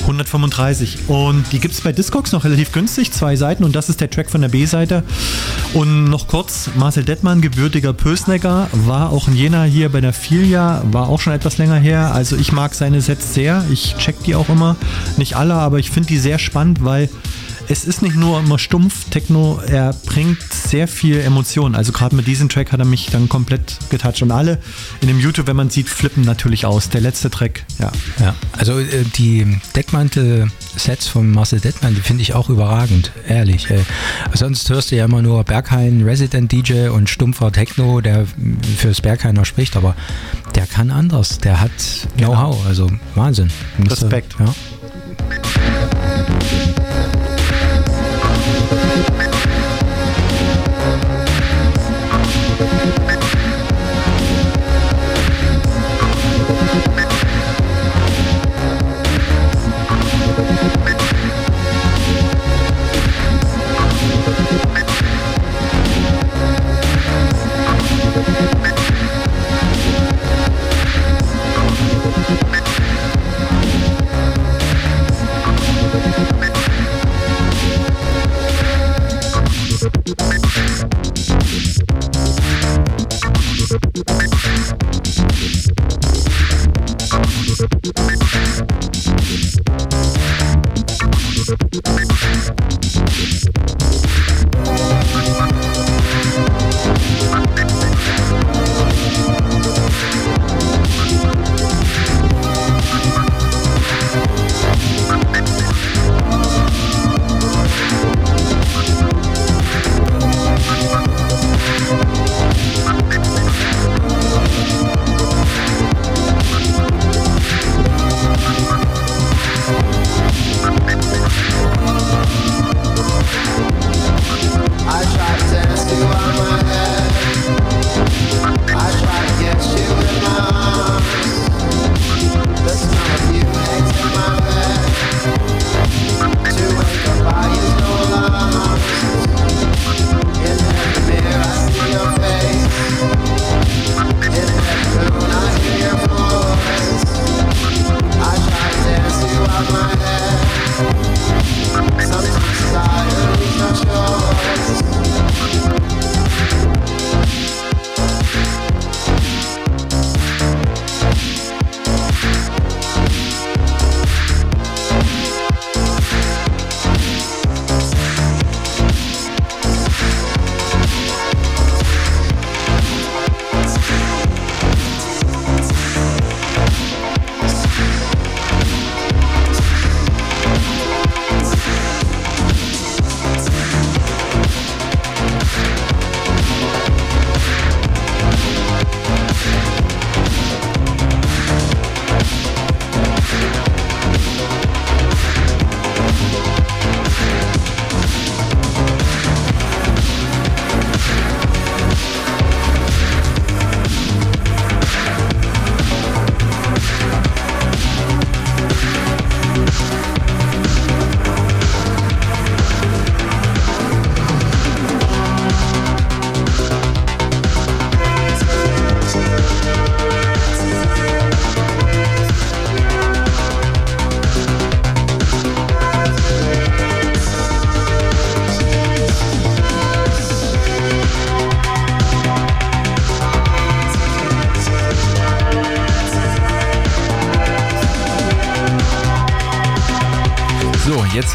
135. Und die gibt es bei Discogs noch relativ günstig, zwei Seiten und das ist der Track von der B-Seite. Und noch kurz, Marcel Detmann, gebürtiger Pösnecker, war auch in Jena hier bei der Filia, war auch schon etwas länger her. Also ich mag seine Sets sehr, ich check die auch immer. Nicht alle, aber ich finde die sehr spannend, weil es ist nicht nur immer stumpf Techno, er bringt sehr viel Emotion. Also gerade mit diesem Track hat er mich dann komplett getoucht. Und alle in dem YouTube, wenn man sieht, flippen natürlich aus. Der letzte Track, ja. Ja, also äh, die Deckmantel-Sets von Marcel Dettmann, die finde ich auch überragend, ehrlich. Äh, sonst hörst du ja immer nur Berghain, Resident DJ und stumpfer Techno, der fürs Berghainer spricht, aber der kann anders. Der hat Know-how, also Wahnsinn. Respekt. Ja.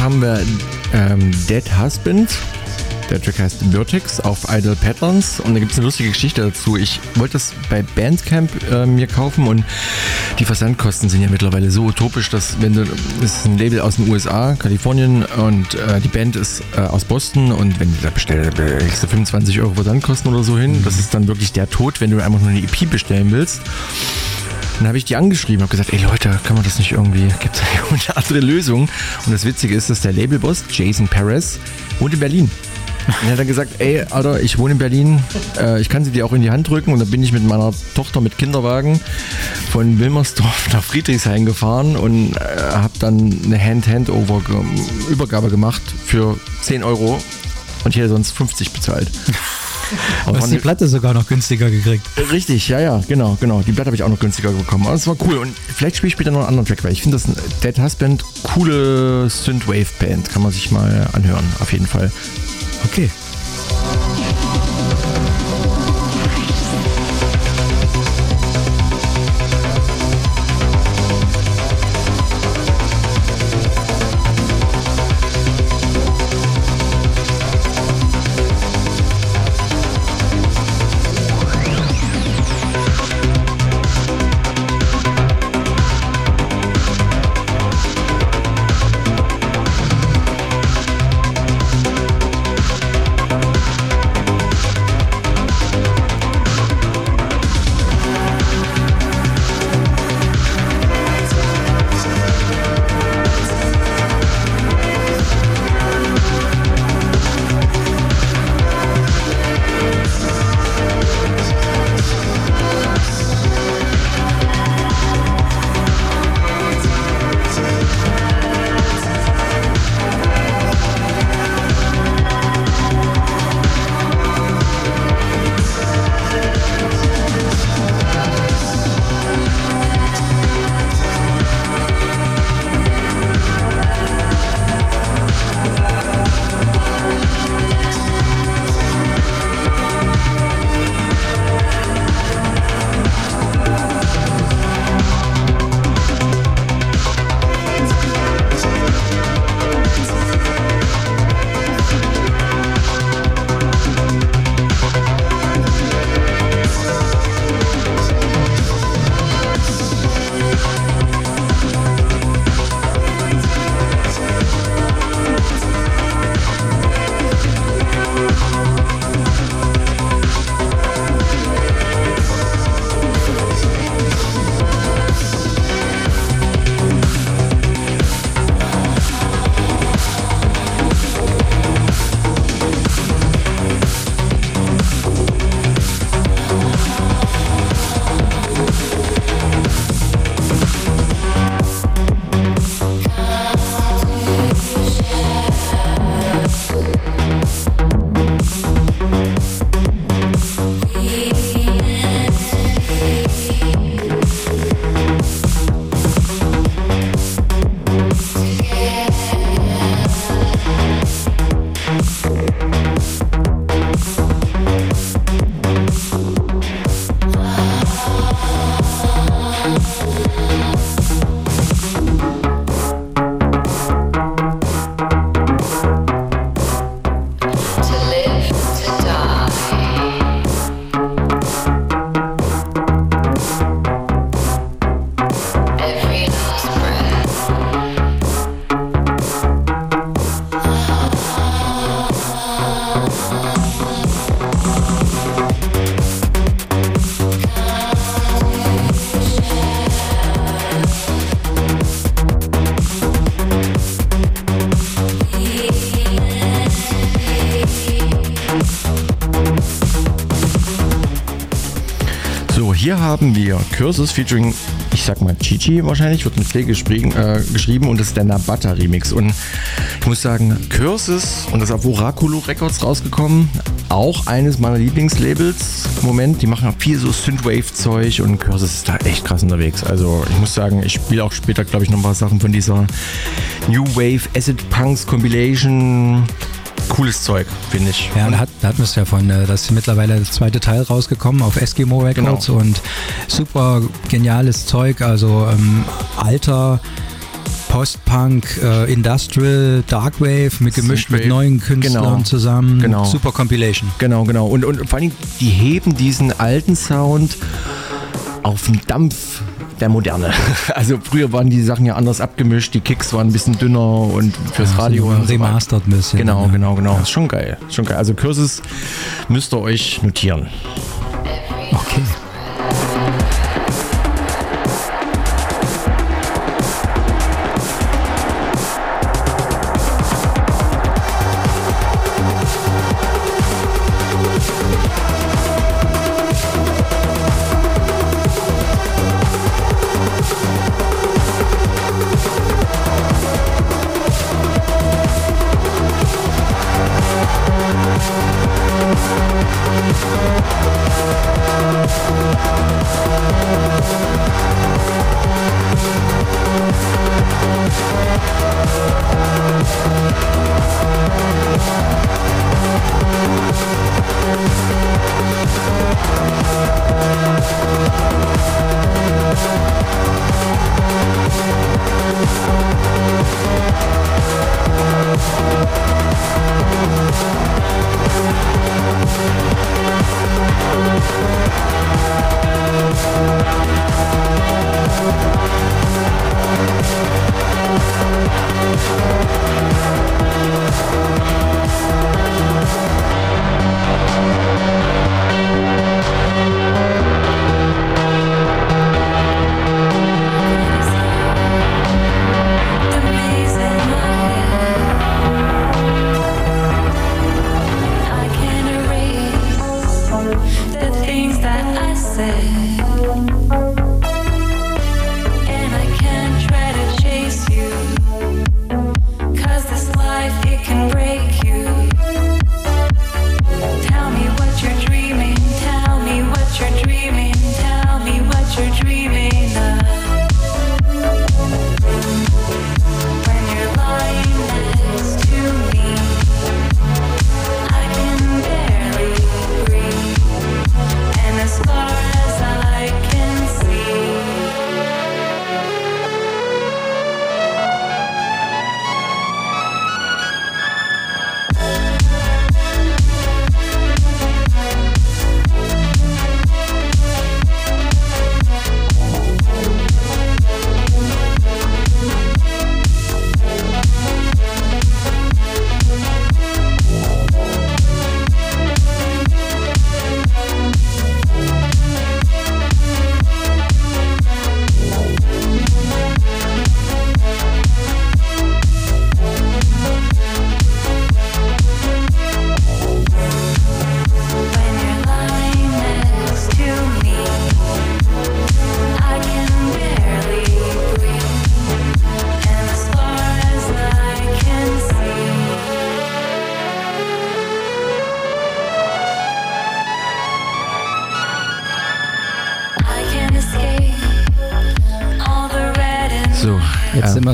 Haben wir ähm, Dead Husband. Der Track heißt Vertex auf Idle Patterns und da gibt es eine lustige Geschichte dazu. Ich wollte das bei Bandcamp äh, mir kaufen und die Versandkosten sind ja mittlerweile so utopisch, dass wenn du, das ist ein Label aus den USA, Kalifornien und äh, die Band ist äh, aus Boston und wenn du da bestellst, da legst du 25 Euro Versandkosten oder so hin. Das ist dann wirklich der Tod, wenn du einfach nur eine EP bestellen willst. Dann habe ich die angeschrieben, habe gesagt, ey Leute, kann man das nicht irgendwie, gibt es eine andere Lösung? Und das Witzige ist, dass der Labelboss, Jason Perez, wohnt in Berlin. Und er hat dann gesagt, ey, Alter, ich wohne in Berlin, äh, ich kann sie dir auch in die Hand drücken. Und dann bin ich mit meiner Tochter mit Kinderwagen von Wilmersdorf nach Friedrichshain gefahren und äh, habe dann eine Hand-Hand-Over-Übergabe gemacht für 10 Euro. Und ich hätte sonst 50 bezahlt. Du hast die Platte sogar noch günstiger gekriegt. Richtig, ja, ja, genau, genau. Die Platte habe ich auch noch günstiger bekommen. Aber es war cool. Und vielleicht spiele ich später noch einen anderen Track, weil ich finde das ein Dead Husband coole Synthwave-Band. Kann man sich mal anhören, auf jeden Fall. Okay. Haben wir Curses featuring, ich sag mal Chichi wahrscheinlich, wird mit C äh, geschrieben und das ist der Nabata Remix. Und ich muss sagen, Curses und das ist auf Oraculo Records rausgekommen, auch eines meiner Lieblingslabels im Moment. Die machen viel so Synthwave-Zeug und Curses ist da echt krass unterwegs. Also ich muss sagen, ich spiele auch später, glaube ich, noch ein paar Sachen von dieser New Wave Acid Punks Compilation. Cooles Zeug, finde ich. Ja, da, hat, da hatten wir es ja von, äh, das ist mittlerweile das zweite Teil rausgekommen auf Eskimo Records Genau. und super geniales Zeug, also ähm, alter Post-Punk, äh, Industrial, Darkwave mit gemischt mit Synthwave. neuen Künstlern Genau. zusammen. Genau. Super Compilation. Genau, genau. Und, und vor allem, die heben diesen alten Sound auf den Dampf der Moderne. Also früher waren die Sachen ja anders abgemischt, die Kicks waren ein bisschen dünner und fürs Ja, Radio so und so remastered ein bisschen. Genau, ja. genau, genau. Ist schon geil. Schon geil. Also Curses müsst ihr euch notieren. Okay.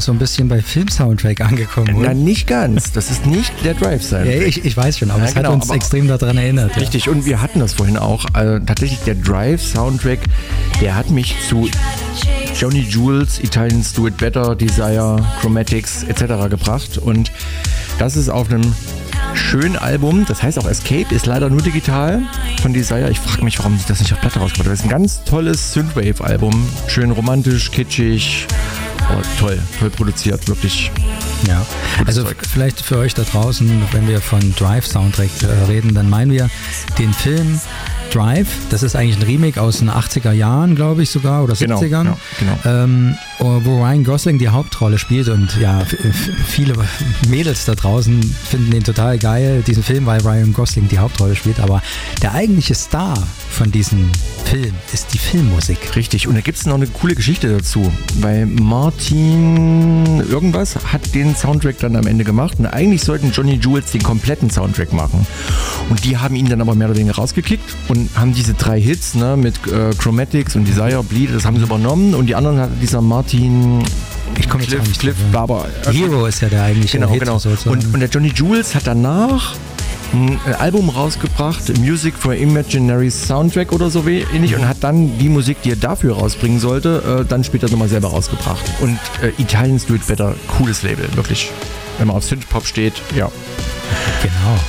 So ein bisschen bei Film-Soundtrack angekommen, oder? Na, nicht ganz. Das ist nicht der Drive sein. Ja, ich, ich weiß schon, aber Ja, es genau, hat uns extrem daran erinnert. Ja. Richtig, und wir hatten das vorhin auch. Also tatsächlich der Drive-Soundtrack, der hat mich zu Johnny Jules, Italians Do It Better, Desire, Chromatics etc. gebracht. Und das ist auf einem schönen Album, das heißt auch Escape, ist leider nur digital von Desire. Ich frage mich, warum sie das nicht auf Platte rausgebracht haben. Das ist ein ganz tolles Synthwave-Album. Schön romantisch, kitschig. Oh, toll, toll produziert, wirklich. Ja, also vielleicht für euch da draußen, wenn wir von Drive Soundtrack äh, reden, dann meinen wir den Film Drive. Das ist eigentlich ein Remake aus den 80er Jahren, glaube ich sogar, oder Genau, 70ern. ja, genau. Ähm, wo Ryan Gosling die Hauptrolle spielt und ja, viele Mädels da draußen finden den total geil, diesen Film, weil Ryan Gosling die Hauptrolle spielt, aber der eigentliche Star von diesem Film ist die Filmmusik. Richtig, und da gibt es noch eine coole Geschichte dazu, weil Martin irgendwas hat den Soundtrack dann am Ende gemacht und eigentlich sollten Johnny Jules den kompletten Soundtrack machen. Und die haben ihn dann aber mehr oder weniger rausgekickt und haben diese drei Hits ne, mit äh, Chromatics und Desire, Bleed, das haben sie übernommen und die anderen hat dieser Martin Ich komme jetzt Cliff, nicht Cliff ja. Barber. Hero ist ja der eigentliche Genau, Hit genau. sozusagen. Und, und der Johnny Jules hat danach ein Album rausgebracht, Music for Imaginary Soundtrack oder so wie- ähnlich, und hat dann die Musik, die er dafür rausbringen sollte, äh, dann später nochmal selber rausgebracht. Und äh, Italians Do It Better, cooles Label, wirklich. Wenn man auf Synthpop steht, ja. Genau.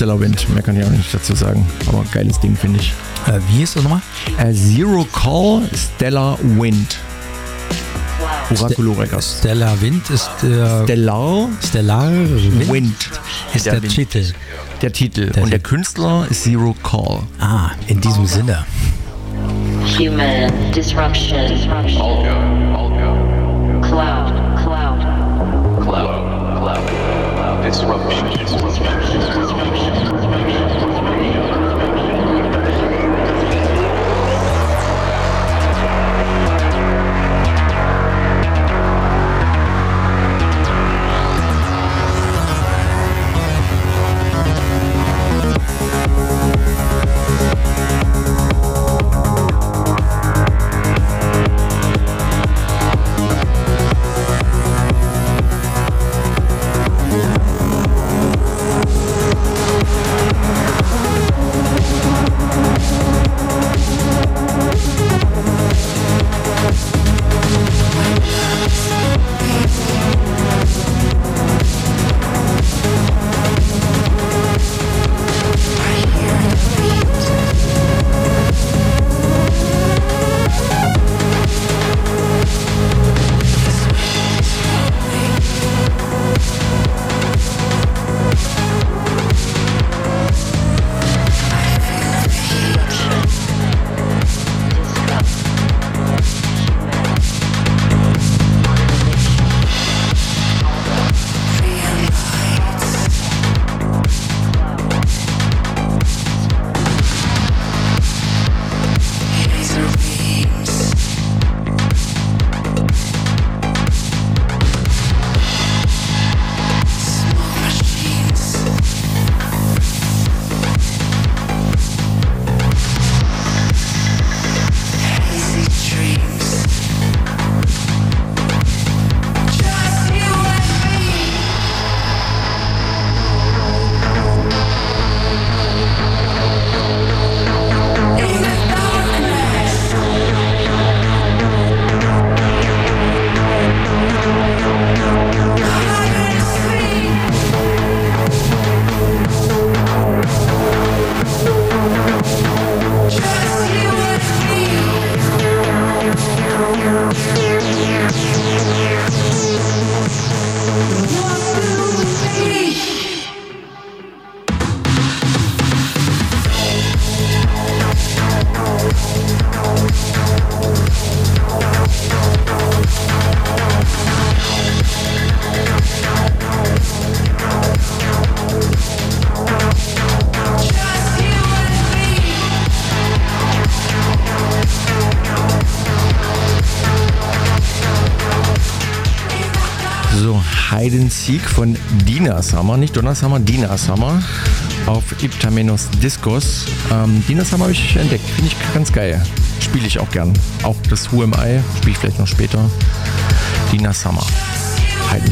Zero Call Stellar Wind. Mehr kann ich auch nicht dazu sagen. Aber geiles Ding, finde ich. Äh, wie ist das nochmal? Äh, Zero Call Stellar Wind. Oraculo Records. Stellar Wind ist der. Stellar, Stellar Wind, Wind. ist der, Wind. Titel. Der Titel. Der Und der. Künstler ist Zero Call. Ah, in diesem Sinne. Human disruption. Algo. Algo. Cloud. Cloud. Cloud. Cloud. Disruption. Seek von Dina Summer, nicht Donna Summer, Dina Summer auf Iptamenos Discos. Ähm, Dina Summer habe ich entdeckt, finde ich ganz geil. Spiele ich auch gern. Auch das Who Am I spiele ich vielleicht noch später. Dina Summer, Hide.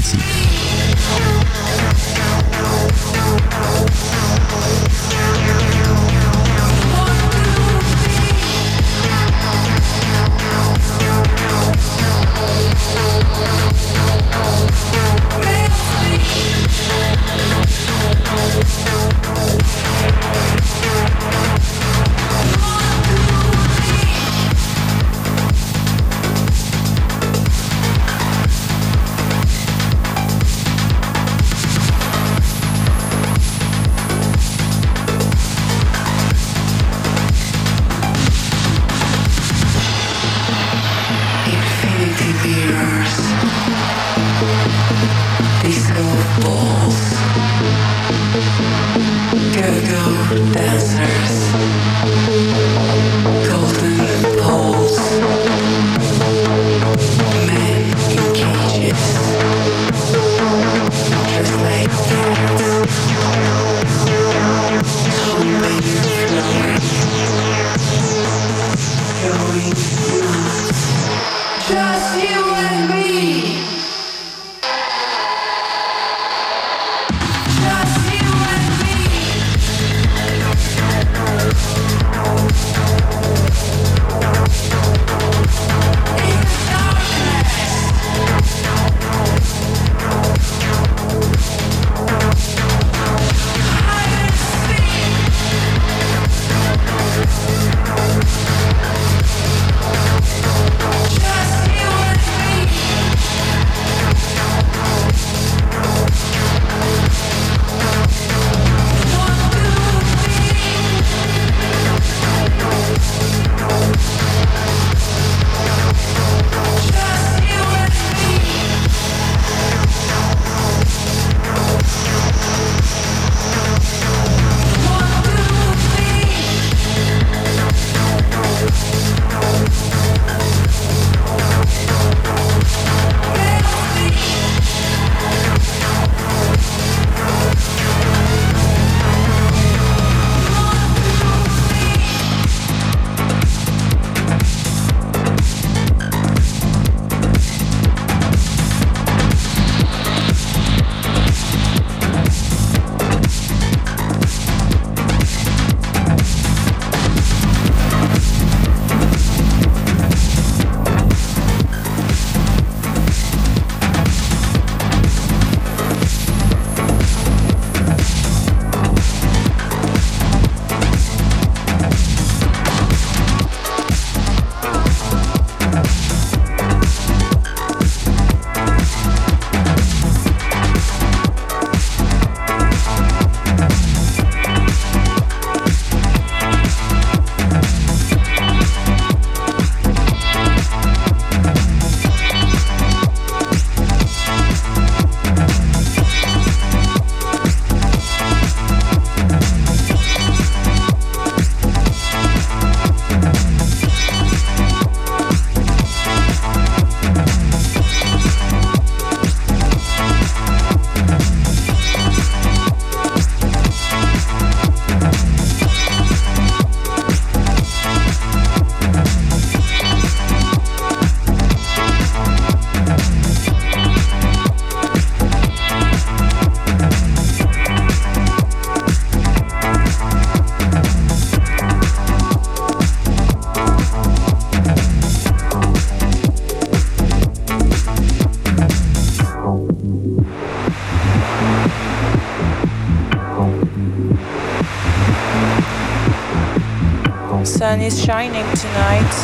Is shining tonight.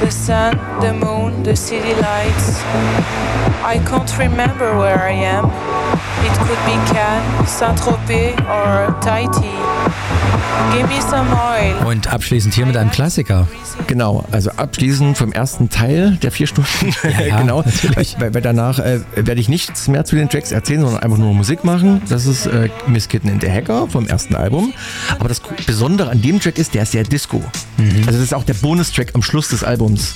The sun, the moon, the city lights. I can't remember where I am. It could be Cannes, Saint-Tropez or Tahiti. Und abschließend hier mit einem Klassiker. Genau, also abschließend vom ersten Teil der vier Stunden. ja, genau. Weil, weil danach äh, werde ich nichts mehr zu den Tracks erzählen, sondern einfach nur Musik machen. Das ist äh, Miss Kitten in the Hacker vom ersten Album. Aber das Besondere an dem Track ist, der ist sehr Disco. Also das ist auch der Bonustrack am Schluss des Albums.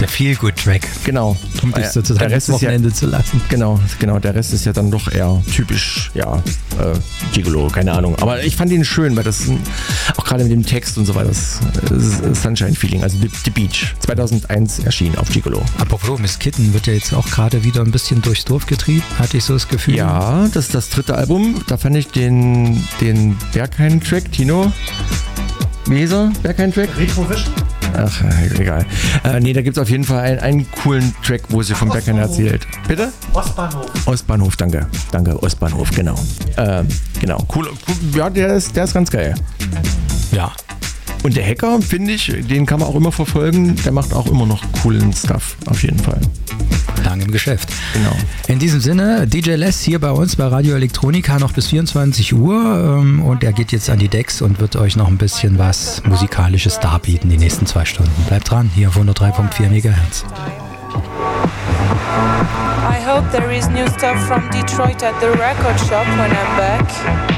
Der Feel Good Track. Genau. Um dich Äh, sozusagen der Rest das ist ja- Wochenende zu lassen. Genau, genau. Der Rest ist ja dann doch eher typisch, ja, äh, Gigolo, keine Ahnung. Aber ich fand ihn schön, weil das ein- auch gerade mit dem Text und so weiter, das, das Sunshine Feeling, also The, The Beach, 2001 erschienen auf Gigolo. Apropos, Miss Kitten wird ja jetzt auch gerade wieder ein bisschen durchs Dorf getrieben, hatte ich so das Gefühl. Ja, das ist das dritte Album. Da fand ich den, den Berghain-Track, Tino. Wie hieß er? Berghain-Track? Retrovision? Ach, egal. Äh, nee, da gibt es auf jeden Fall einen, einen coolen Track, wo sie vom Berghain erzählt. Bitte? Ostbahnhof. Ostbahnhof, danke. Danke, Ostbahnhof, genau. Ähm, genau, cool. Ja, der ist, der ist ganz geil. Ja. Und der Hacker, finde ich, den kann man auch immer verfolgen. Der macht auch immer noch coolen Stuff, auf jeden Fall. Lang im Geschäft. Genau. In diesem Sinne, DJ Les hier bei uns bei Radio Elektronika noch bis 24 Uhr ähm, und er geht jetzt an die Decks und wird euch noch ein bisschen was Musikalisches darbieten die nächsten zwei Stunden. Bleibt dran, hier auf 103.4 MHz. I hope there is new stuff from Detroit at the record shop when I'm back.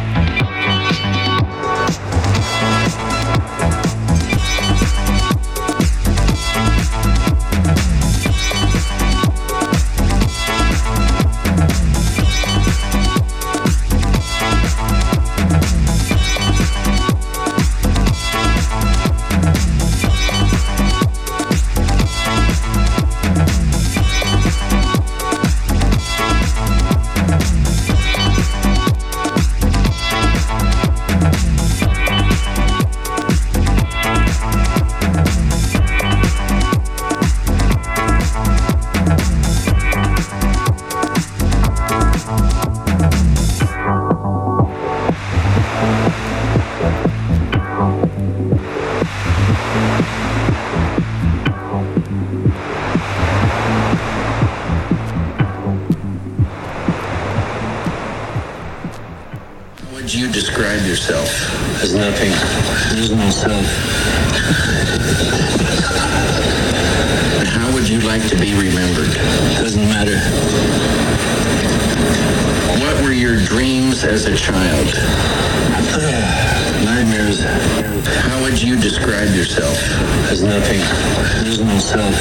Yourself? As nothing. There's no self. How would you like to be remembered? Doesn't matter. What were your dreams as a child? Nightmares. How would you describe yourself? As nothing. There's no self.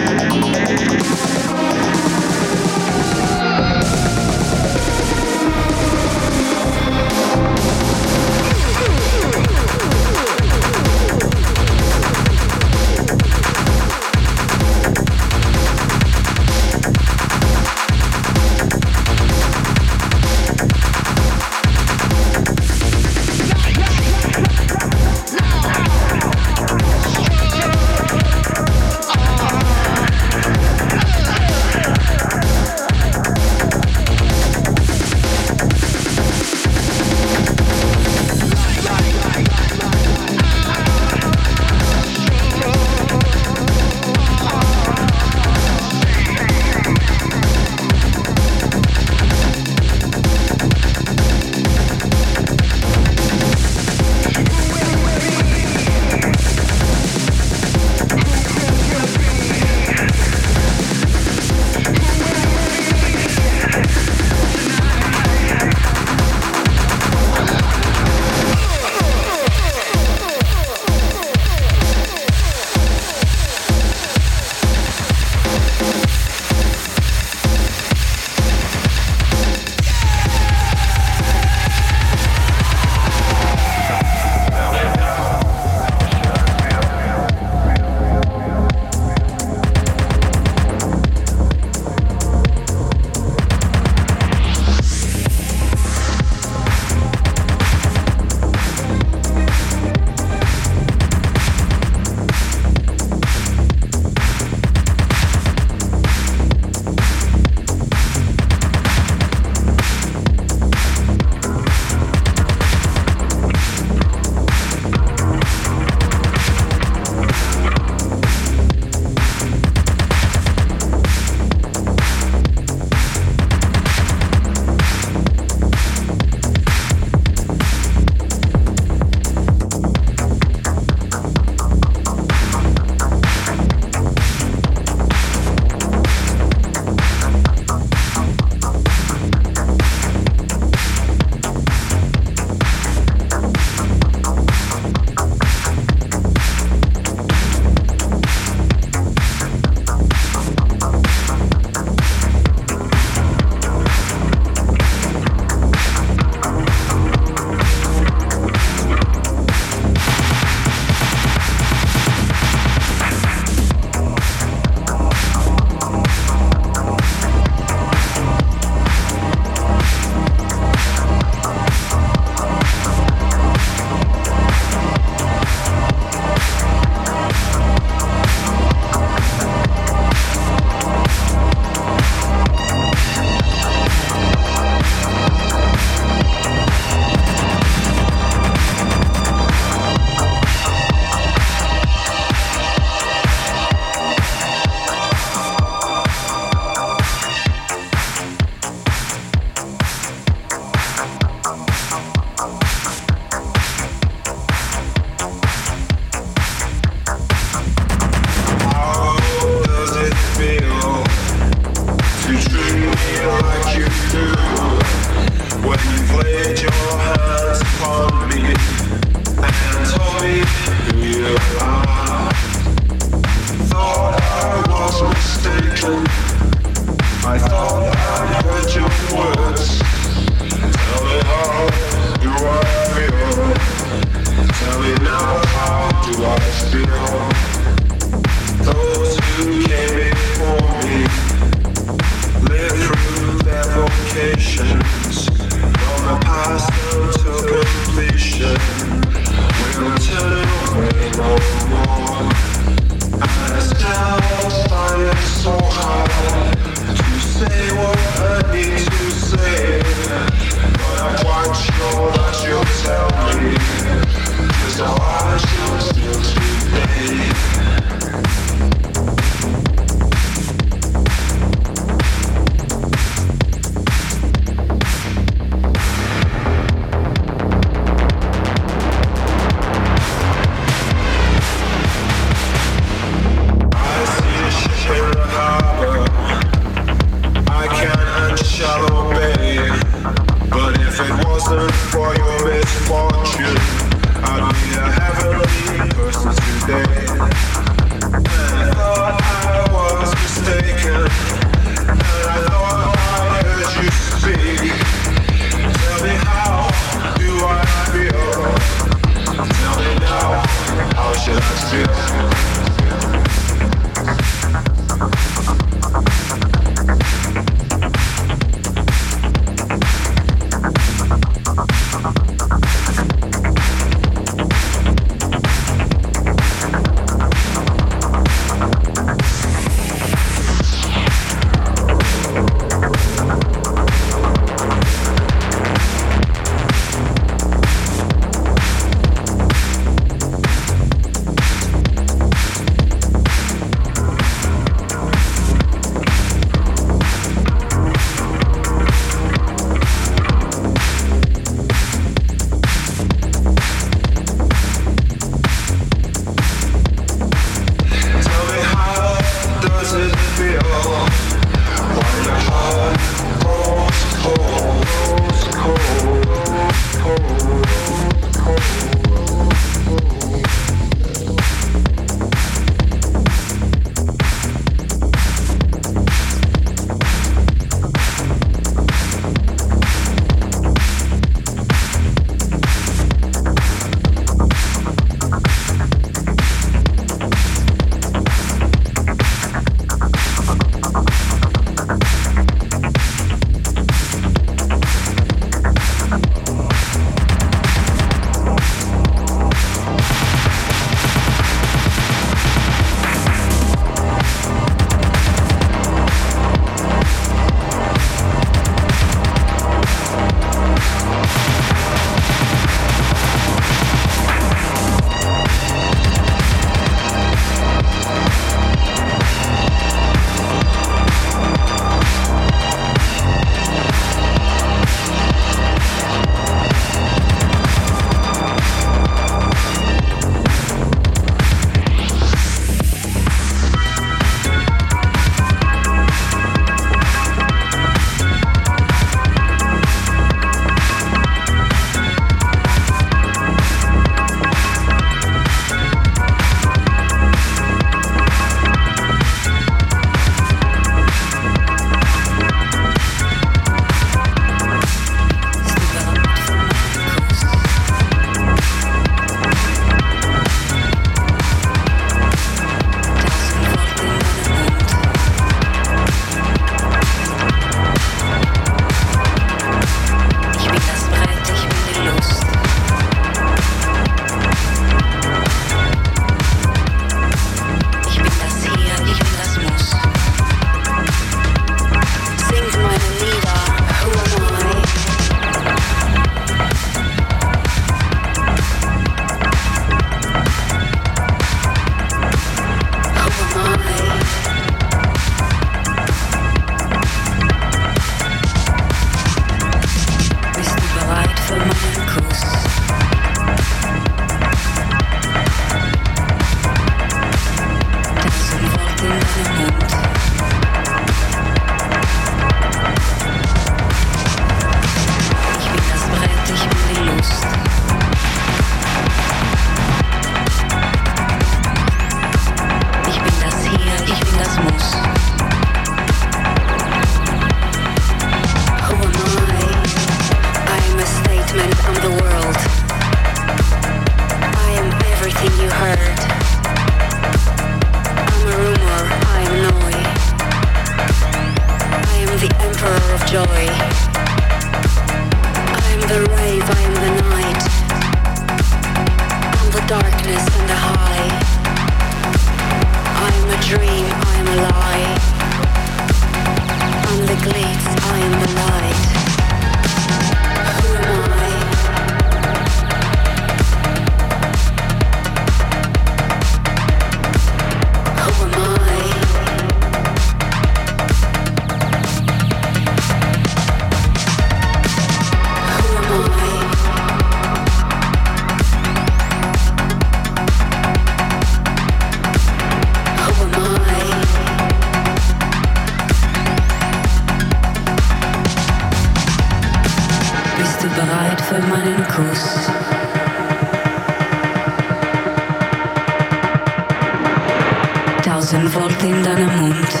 Dana Mundo.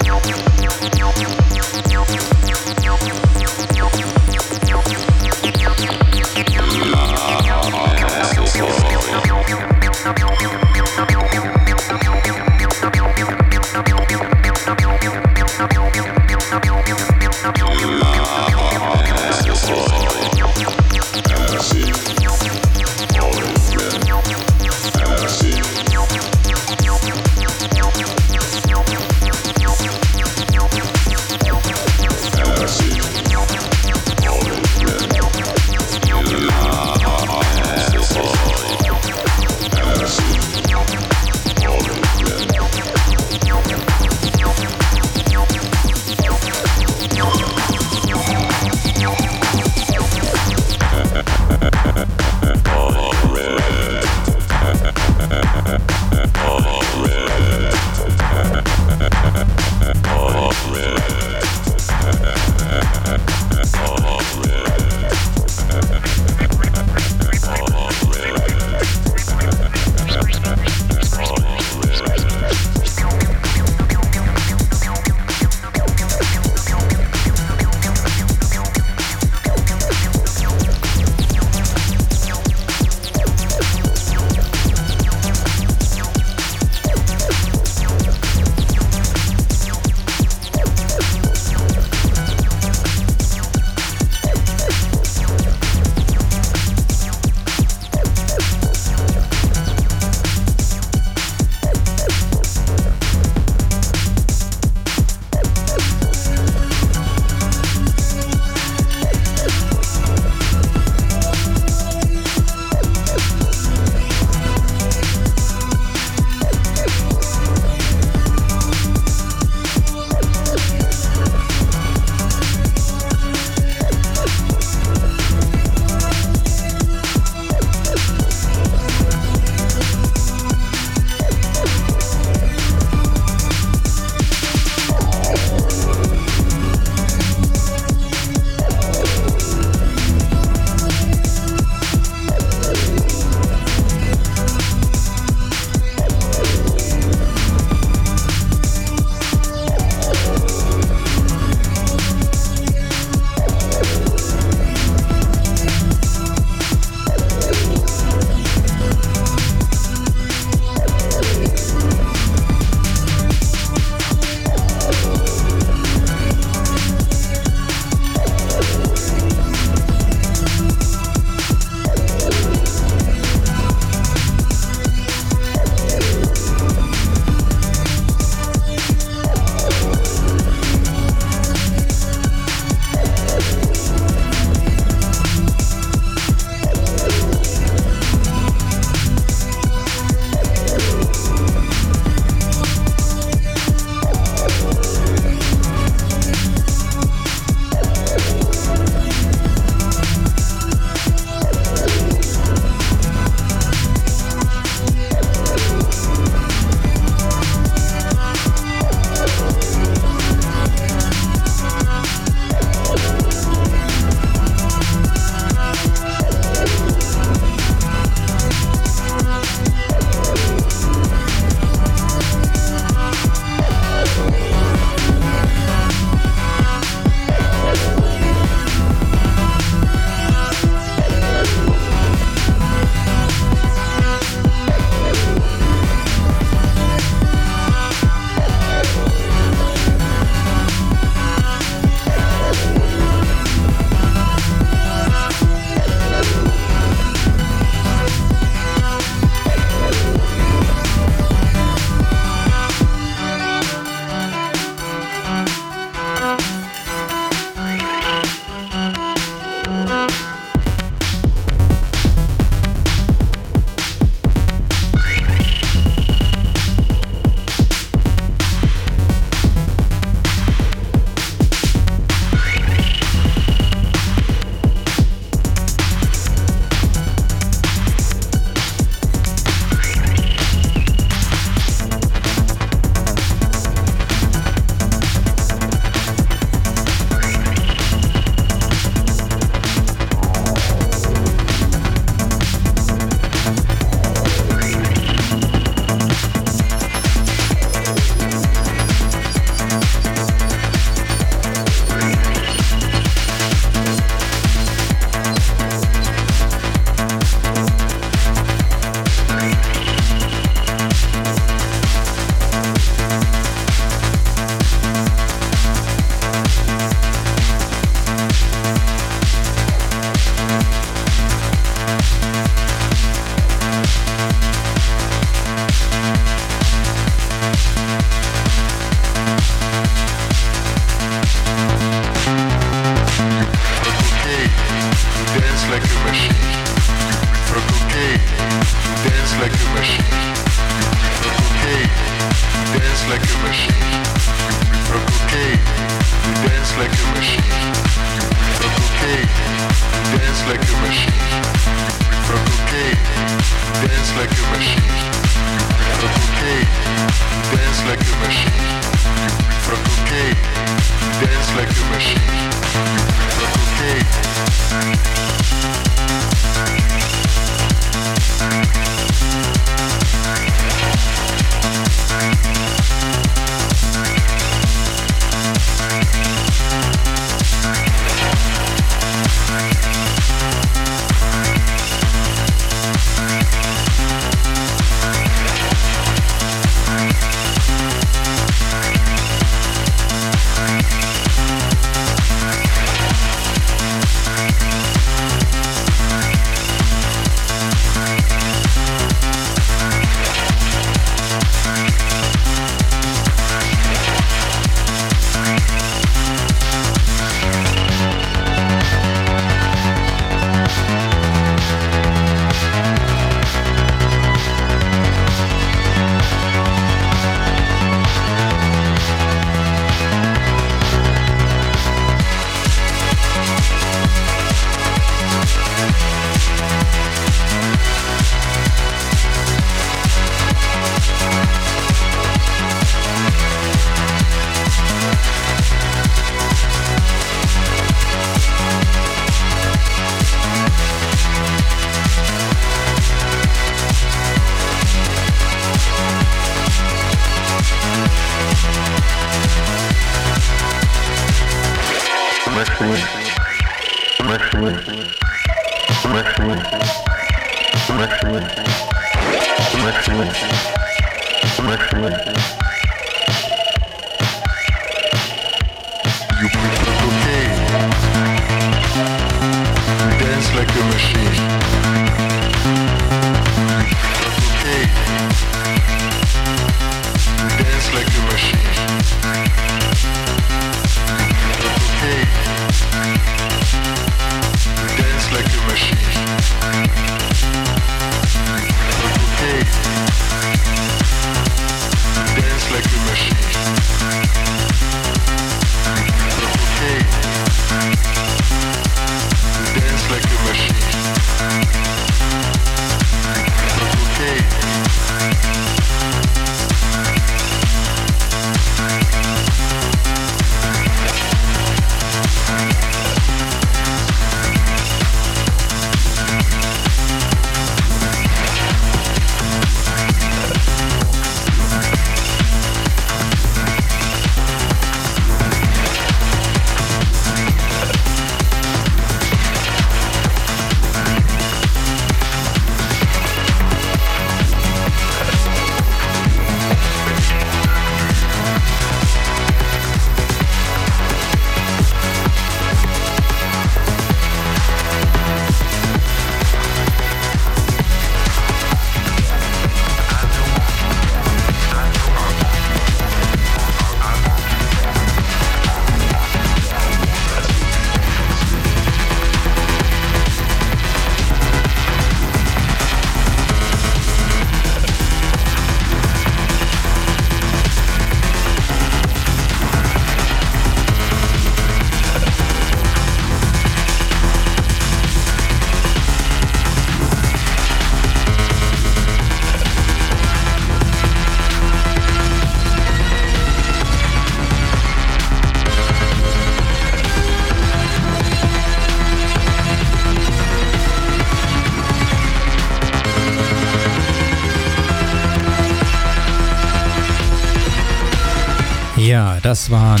Das waren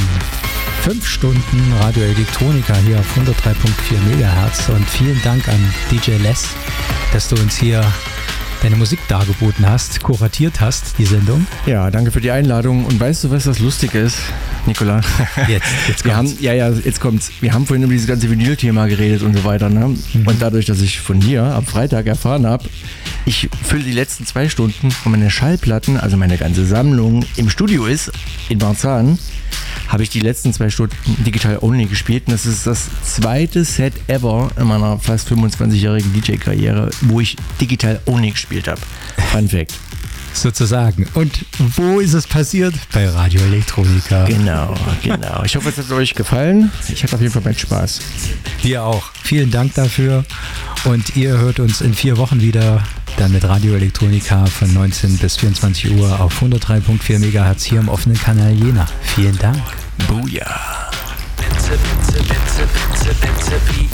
fünf Stunden Radio Elektronika hier auf 103.4 MHz und vielen Dank an DJ Les, dass du uns hier deine Musik dargeboten hast, kuratiert hast, die Sendung. Ja, danke für die Einladung. Und weißt du, was das Lustige ist, Nikola? Jetzt, jetzt Wir kommt's. haben, ja, ja, jetzt kommt's. Wir haben vorhin über dieses ganze Vinyl-Thema geredet und so weiter. Ne? Mhm. Und dadurch, dass ich von dir am Freitag erfahren habe, ich fülle die letzten zwei Stunden von meine Schallplatten, also meine ganze Sammlung, im Studio ist, in Marzahn, habe ich die letzten zwei Stunden digital only gespielt. Und das ist das zweite Set ever in meiner fast 25-jährigen DJ-Karriere, wo ich digital only gespielt habe. Fun Fact. sozusagen. Und wo ist es passiert? Bei Radio Elektronika. Genau, genau. Ich hoffe, es hat euch gefallen. Ich hatte auf jeden Fall meinen Spaß. Wir auch. Vielen Dank dafür. Und ihr hört uns in vier Wochen wieder, dann mit Radio Elektronika von 19 bis 24 Uhr auf 103.4 MHz hier im offenen Kanal Jena. Vielen Dank. Booyah. Bitte, bitte, bitte, bitte, bitte, be